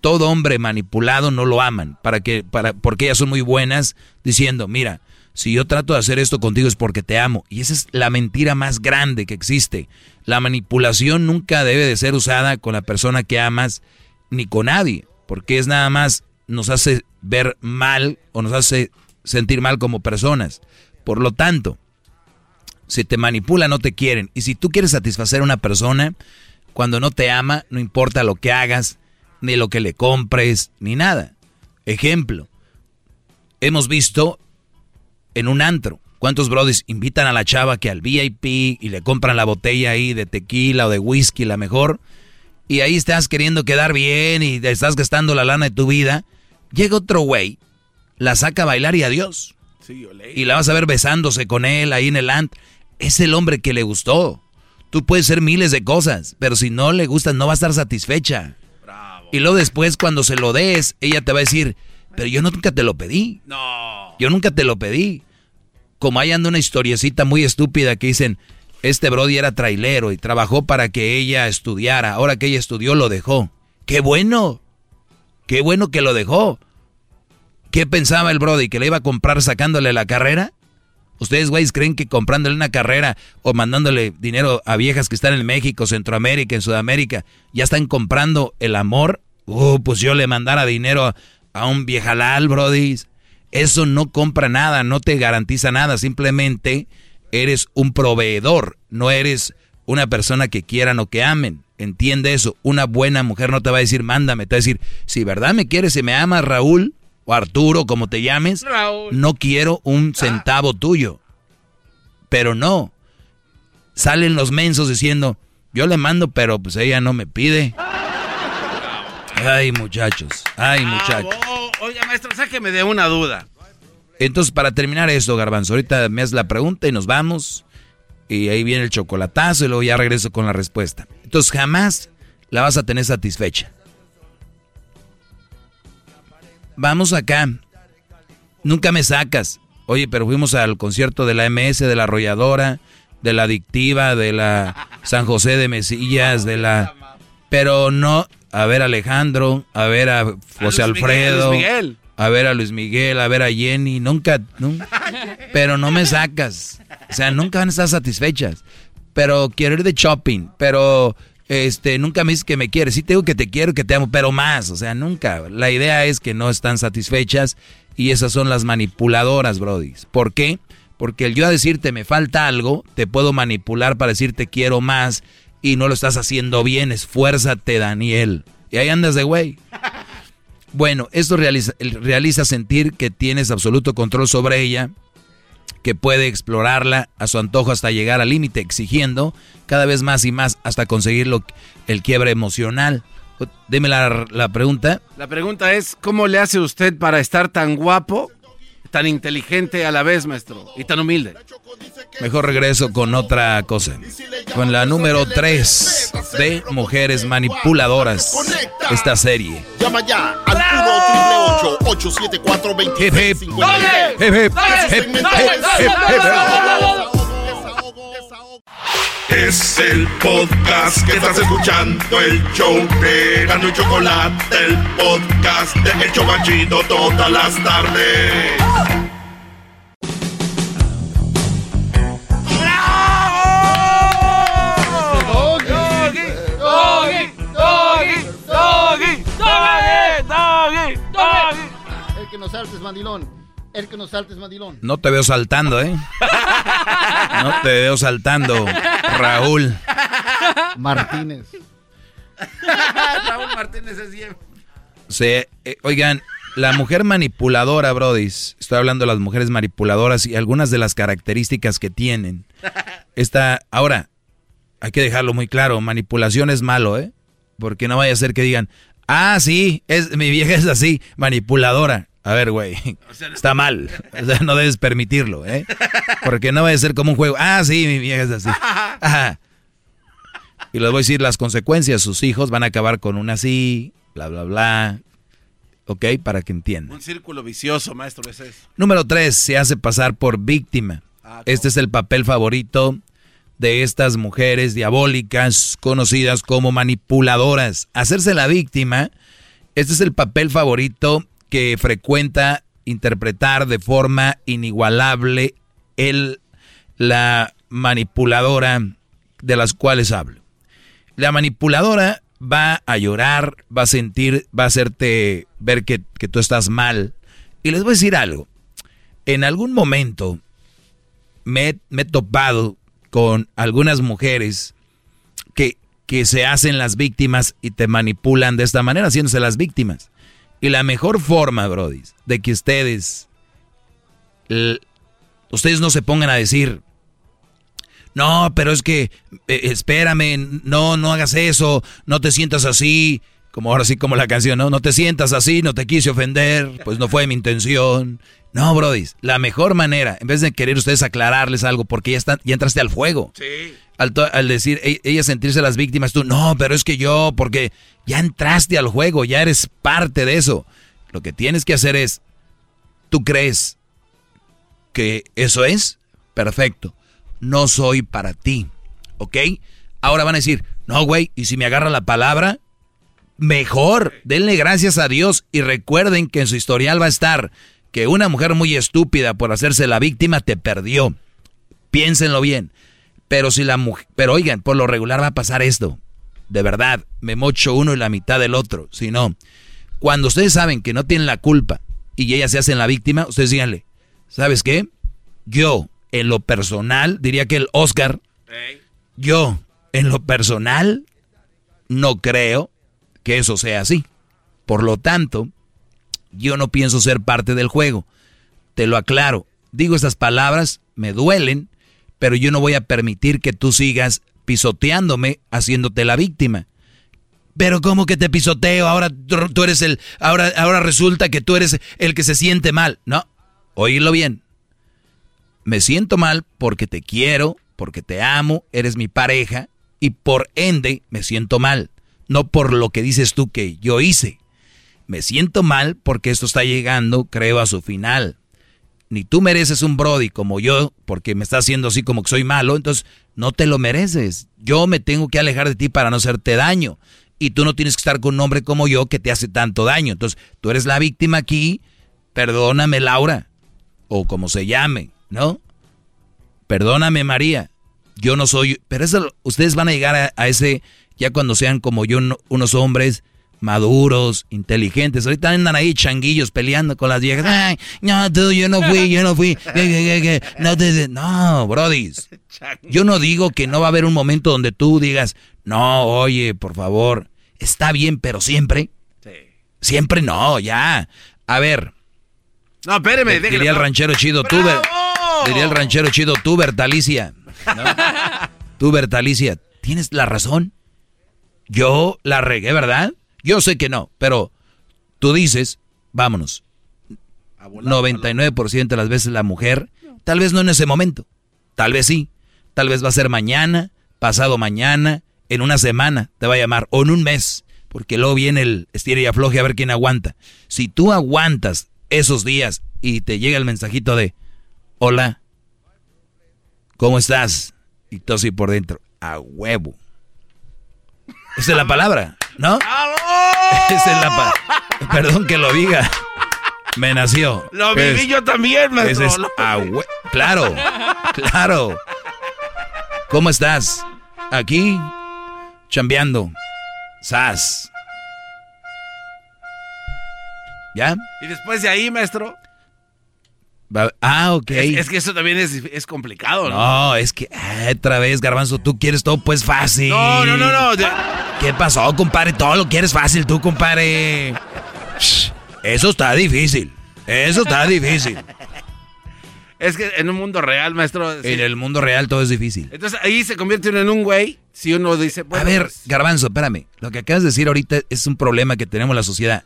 Todo hombre manipulado no lo aman, para que, para, porque ellas son muy buenas, diciendo, mira, si yo trato de hacer esto contigo es porque te amo. Y esa es la mentira más grande que existe. La manipulación nunca debe de ser usada con la persona que amas ni con nadie, porque es nada más nos hace ver mal o nos hace sentir mal como personas. Por lo tanto, si te manipula no te quieren. Y si tú quieres satisfacer a una persona, cuando no te ama, no importa lo que hagas, ni lo que le compres, ni nada. Ejemplo, hemos visto en un antro, ¿cuántos brodis invitan a la chava que al VIP y le compran la botella ahí de tequila o de whisky, la mejor? Y ahí estás queriendo quedar bien y te estás gastando la lana de tu vida. Llega otro güey, la saca a bailar y adiós. y la vas a ver besándose con él ahí en el antro. Es el hombre que le gustó. Tú puedes ser miles de cosas, pero si no le gustas no va a estar satisfecha. Y luego después cuando se lo des, ella te va a decir, pero yo nunca te lo pedí. No. Yo nunca te lo pedí. Como hay anda una historiecita muy estúpida que dicen, este Brody era trailero y trabajó para que ella estudiara. Ahora que ella estudió lo dejó. ¡Qué bueno! ¡Qué bueno que lo dejó! ¿Qué pensaba el Brody? ¿Que le iba a comprar sacándole la carrera? ¿Ustedes, güeyes, creen que comprándole una carrera o mandándole dinero a viejas que están en México, Centroamérica, en Sudamérica, ya están comprando el amor? Uh, pues yo le mandara dinero a un viejalal, Brody. Eso no compra nada, no te garantiza nada, simplemente eres un proveedor, no eres una persona que quieran o que amen. Entiende eso. Una buena mujer no te va a decir, mándame, te va a decir, si verdad me quieres y me amas, Raúl, o Arturo, como te llames, no quiero un centavo tuyo. Pero no. Salen los mensos diciendo, yo le mando, pero pues ella no me pide. Ay, muchachos, ay, muchachos. Oiga, maestro, sáqueme de una duda. Entonces, para terminar esto, Garbanzo, ahorita me haces la pregunta y nos vamos. Y ahí viene el chocolatazo y luego ya regreso con la respuesta. Entonces, jamás la vas a tener satisfecha. Vamos acá. Nunca me sacas. Oye, pero fuimos al concierto de la MS, de la arrolladora, de la adictiva, de la San José de Mesillas, de la... Pero no, a ver a Alejandro, a ver a José Alfredo, a ver a Luis Miguel, a ver a Jenny, nunca, nunca, pero no me sacas. O sea, nunca van a estar satisfechas. Pero quiero ir de shopping, pero este, nunca me dices que me quieres. Sí te digo que te quiero, que te amo, pero más. O sea, nunca. La idea es que no están satisfechas y esas son las manipuladoras, Brody. ¿Por qué? Porque el yo a decirte me falta algo, te puedo manipular para decirte quiero más y no lo estás haciendo bien. Esfuérzate, Daniel. Y ahí andas de güey. Bueno, esto realiza, realiza sentir que tienes absoluto control sobre ella, que puede explorarla a su antojo hasta llegar al límite, exigiendo cada vez más y más hasta conseguir lo, el quiebre emocional. Deme la, la pregunta. La pregunta es, ¿cómo le hace usted para estar tan guapo, tan inteligente a la vez, maestro, y tan humilde? Mejor regreso con otra cosa. Con la número 3 de Mujeres Manipuladoras. Esta serie. Llama ya al 1 874 Hip, hip. Hip, hip. Es el podcast que estás escuchando, el show de Gano y Chocolate, el podcast de El Chocachito todas las tardes. El que nos saltes, mandilón. El que nos saltes, mandilón. No te veo saltando, ¿eh? No te veo saltando, Raúl. Martínez. Raúl Martínez es bien. Sí, eh, oigan, la mujer manipuladora, Brody, estoy hablando de las mujeres manipuladoras y algunas de las características que tienen. Esta, ahora, hay que dejarlo muy claro, manipulación es malo, ¿eh? Porque no vaya a ser que digan, ah, sí, es, mi vieja es así, manipuladora. A ver, güey, está mal. O sea, no debes permitirlo, ¿eh? Porque no va a ser como un juego. Ah, sí, mi vieja es así. Ajá. Y les voy a decir las consecuencias. Sus hijos van a acabar con una así, bla, bla, bla. ¿Ok? Para que entiendan. Un círculo vicioso, maestro, es. Número tres, se hace pasar por víctima. este es el papel favorito de estas mujeres diabólicas conocidas como manipuladoras. Hacerse la víctima, este es el papel favorito que frecuenta interpretar de forma inigualable el, la manipuladora de las cuales hablo. La manipuladora va a llorar, va a sentir, va a hacerte ver que, que tú estás mal. Y les voy a decir algo. En algún momento me, me he topado con algunas mujeres que, que se hacen las víctimas y te manipulan de esta manera, haciéndose las víctimas. Y la mejor forma, Brody, de que ustedes, ustedes no se pongan a decir, no, pero es que, eh, espérame, no, no hagas eso, no te sientas así, como ahora sí como la canción, ¿no? No te sientas así, no te quise ofender, pues no fue mi intención. No, Brody, la mejor manera, en vez de querer ustedes aclararles algo, porque ya, están, ya entraste al fuego. Sí. Al, decir, e, ellas sentirse las víctimas, tú, no, pero es que yo, porque ya entraste al juego, ya eres parte de eso. Lo que tienes que hacer es, ¿tú crees que eso es? Perfecto. No soy para ti. ¿Ok? Ahora van a decir, no, güey, y si me agarra la palabra, mejor. Denle gracias a Dios y recuerden que en su historial va a estar que una mujer muy estúpida por hacerse la víctima te perdió. Piénsenlo bien. Pero si la mujer, pero oigan, por lo regular va a pasar esto. De verdad, me mocho uno y la mitad del otro. Si no, cuando ustedes saben que no tienen la culpa y ellas se hacen la víctima, ustedes díganle, ¿sabes qué? Yo, en lo personal, diría que el Oscar, yo, en lo personal, no creo que eso sea así. Por lo tanto, yo no pienso ser parte del juego. Te lo aclaro. Digo estas palabras, me duelen, pero yo no voy a permitir que tú sigas pisoteándome haciéndote la víctima. Pero ¿cómo que te pisoteo? Ahora tú eres el ahora ahora resulta que tú eres el que se siente mal. No, oírlo bien. Me siento mal porque te quiero, porque te amo, eres mi pareja y por ende me siento mal, no por lo que dices tú que yo hice. Me siento mal porque esto está llegando, creo, a su final. Ni tú mereces un Brody como yo, porque me está haciendo así como que soy malo, entonces no te lo mereces. Yo me tengo que alejar de ti para no hacerte daño. Y tú no tienes que estar con un hombre como yo que te hace tanto daño. Entonces, tú eres la víctima aquí, perdóname Laura, o como se llame, ¿no? Perdóname María, yo no soy... Pero eso, ustedes van a llegar a, ese, ya cuando sean como yo, unos hombres maduros, inteligentes. Ahorita andan ahí changuillos peleando con las viejas. Ay, no, tú, yo no fui, yo no fui. No, te, no, brodis. Yo no digo que no va a haber un momento donde tú digas, no, oye, por favor, está bien, pero siempre. Siempre no, ya. A ver. No, espéreme, Diría el ranchero chido, tú, Diría el ranchero chido, tú, Bertalicia. tú, Bertalicia, tienes la razón. Yo la regué, ¿verdad? Yo sé que no, pero tú dices, vámonos. 99% de las veces la mujer, tal vez no en ese momento, tal vez sí, tal vez va a ser mañana, pasado mañana, en una semana te va a llamar, o en un mes, porque luego viene el estira y afloje a ver quién aguanta. Si tú aguantas esos días y te llega el mensajito de, hola, ¿cómo estás? Y tú así por dentro, a huevo. Esa es la palabra, ¿no? Esa es la. Perdón que lo diga. Me nació. Lo viví yo también, maestro. Es, claro, claro. ¿Cómo estás? Aquí, chambeando. Sas. ¿Ya? Y después de ahí, maestro. Ah, ok. Es, que eso también es, es, complicado, ¿no? No, es que ah, otra vez, Garbanzo, tú quieres todo pues fácil. No, no, no, no. ¿Qué pasó, compadre? Todo lo quieres fácil, tú, compadre. Eso está difícil. Eso está difícil. Es que en un mundo real, maestro. En el mundo real todo es difícil. Entonces ahí se convierte uno en un güey. Si uno dice. a ver, pues Garbanzo, espérame. Lo que acabas de decir ahorita es un problema que tenemos en la sociedad.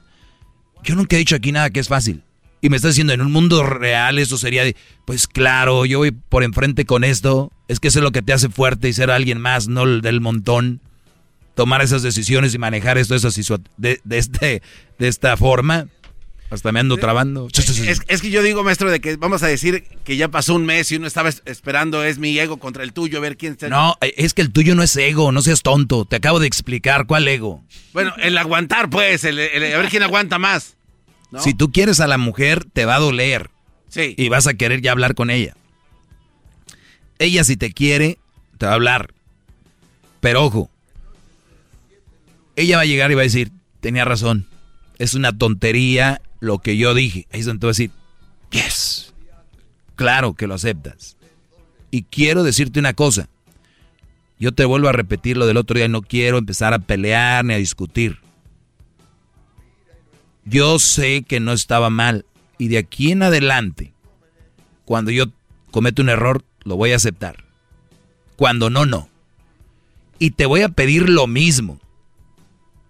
Yo nunca he dicho aquí nada que es fácil. Y me estás diciendo, en un mundo real eso sería de, pues claro, yo voy por enfrente con esto. Es que eso es lo que te hace fuerte y ser alguien más, no el del montón. Tomar esas decisiones y manejar esto de, de, este, de esta forma. Hasta me ando trabando. Es, es, que yo digo, maestro, de que vamos a decir que ya pasó un mes y uno estaba esperando, es mi ego contra el tuyo, a ver quién está. No, es que el tuyo no es ego, no seas tonto. Te acabo de explicar cuál ego. Bueno, el aguantar, pues, el, a ver quién aguanta más. Si tú quieres a la mujer, te va a doler. Sí. Y vas a querer ya hablar con ella. Ella, si te quiere, te va a hablar. Pero ojo, ella va a llegar y va a decir, tenía razón. Es una tontería lo que yo dije. Ahí es donde tú vas a decir, yes. Claro que lo aceptas. Y quiero decirte una cosa. Yo te vuelvo a repetir lo del otro día. No quiero empezar a pelear ni a discutir. Yo sé que no estaba mal. Y de aquí en adelante, cuando yo cometo un error, lo voy a aceptar. Cuando no, no. Y te voy a pedir lo mismo.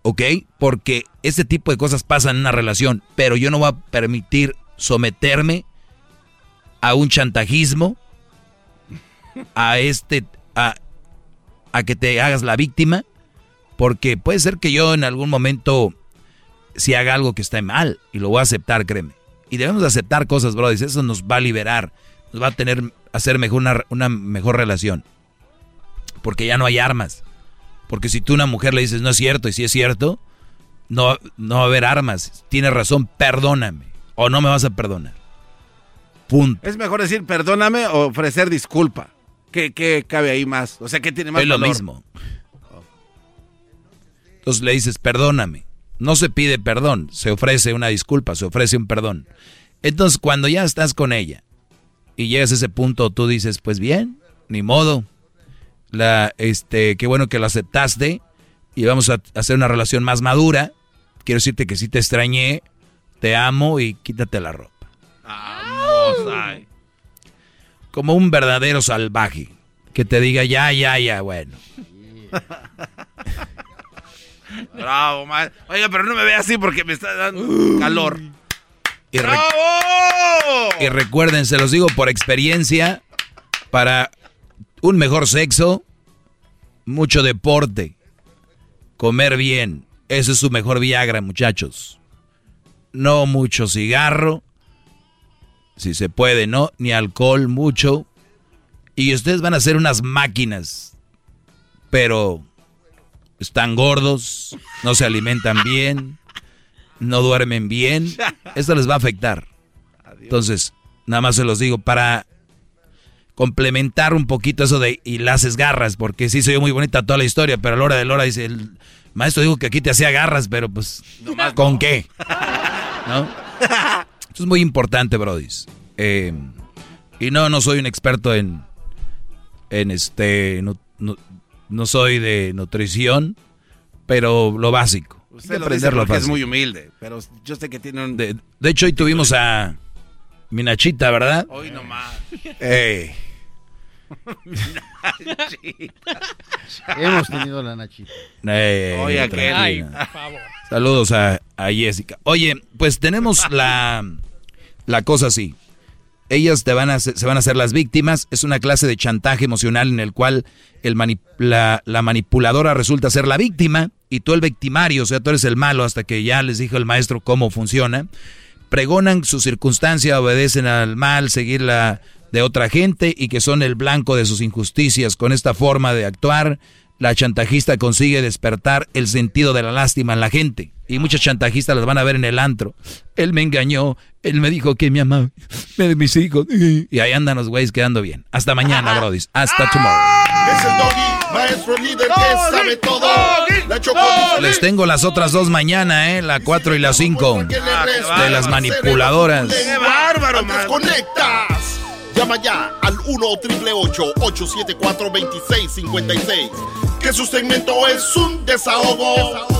¿Ok? Porque ese tipo de cosas pasan en una relación. Pero yo no voy a permitir someterme a un chantajismo, a este, a, a que te hagas la víctima. Porque puede ser que yo en algún momento si haga algo que está mal y lo voy a aceptar, créeme. Y debemos aceptar cosas, bro. Eso nos va a liberar, nos va a tener, hacer mejor una, una mejor relación. Porque ya no hay armas. Porque si tú a una mujer le dices no es cierto y si es cierto, no, no va a haber armas. Tienes razón, perdóname. O no me vas a perdonar. Punto. Es mejor decir perdóname o ofrecer disculpa. ¿Qué, cabe ahí más? O sea, ¿qué tiene más Es lo mismo. Entonces le dices perdóname no se pide perdón, se ofrece una disculpa, se ofrece un perdón. Entonces, cuando ya estás con ella y llegas a ese punto, tú dices, pues bien, ni modo. La, este, qué bueno que lo aceptaste y vamos a hacer una relación más madura. Quiero decirte que sí te extrañé, te amo y quítate la ropa. Vamos, Como un verdadero salvaje que te diga ya, ya, ya, bueno. Bravo, man. Oiga, pero no me ve así porque me está dando calor. Y ¡Bravo! Y recuerden, se los digo por experiencia, para un mejor sexo, mucho deporte, comer bien. Eso es su mejor Viagra, muchachos. No mucho cigarro, si se puede, ¿no? Ni alcohol mucho. Y ustedes van a ser unas máquinas. Pero están gordos, no se alimentan bien, no duermen bien. Esto les va a afectar. Entonces, nada más se los digo para complementar un poquito eso de y las garras, porque sí se muy bonita toda la historia, pero a la hora de la hora dice, el maestro dijo que aquí te hacía garras, pero pues, ¿con qué? ¿No? Esto es muy importante, Brody. Eh, y no, no soy un experto en, en este, no soy de nutrición, pero lo básico. Usted lo aprenderlo es muy humilde, pero yo sé que tiene un... De, hecho, hoy tuvimos a mi Nachita, ¿verdad? Hoy nomás. Ey. Hemos tenido la Nachita. Oye, Ay, Saludos a, a, Jessica. Oye, pues tenemos la, la cosa así ellas te van a, se van a hacer las víctimas. Es una clase de chantaje emocional en el cual el la, manipuladora resulta ser la víctima y tú el victimario, o sea, tú eres el malo hasta que ya les dijo el maestro cómo funciona. Pregonan su circunstancia, obedecen al mal, seguir la de otra gente y que son el blanco de sus injusticias. Con esta forma de actuar, la chantajista consigue despertar el sentido de la lástima en la gente. Y muchos chantajistas las van a ver en el antro. Él me engañó, él me dijo que me amaba, me de mis hijos. Y ahí andan los güeyes quedando bien. Hasta mañana, Brody. Hasta tomorrow. Es el doggy, maestro líder que sabe todo. Les tengo las otras dos mañana, ¿eh? La cuatro y la cinco. De las manipuladoras. ¡Qué bárbaro, conectas! Llama ya al 1 874 2656 Que su segmento es un desahogo.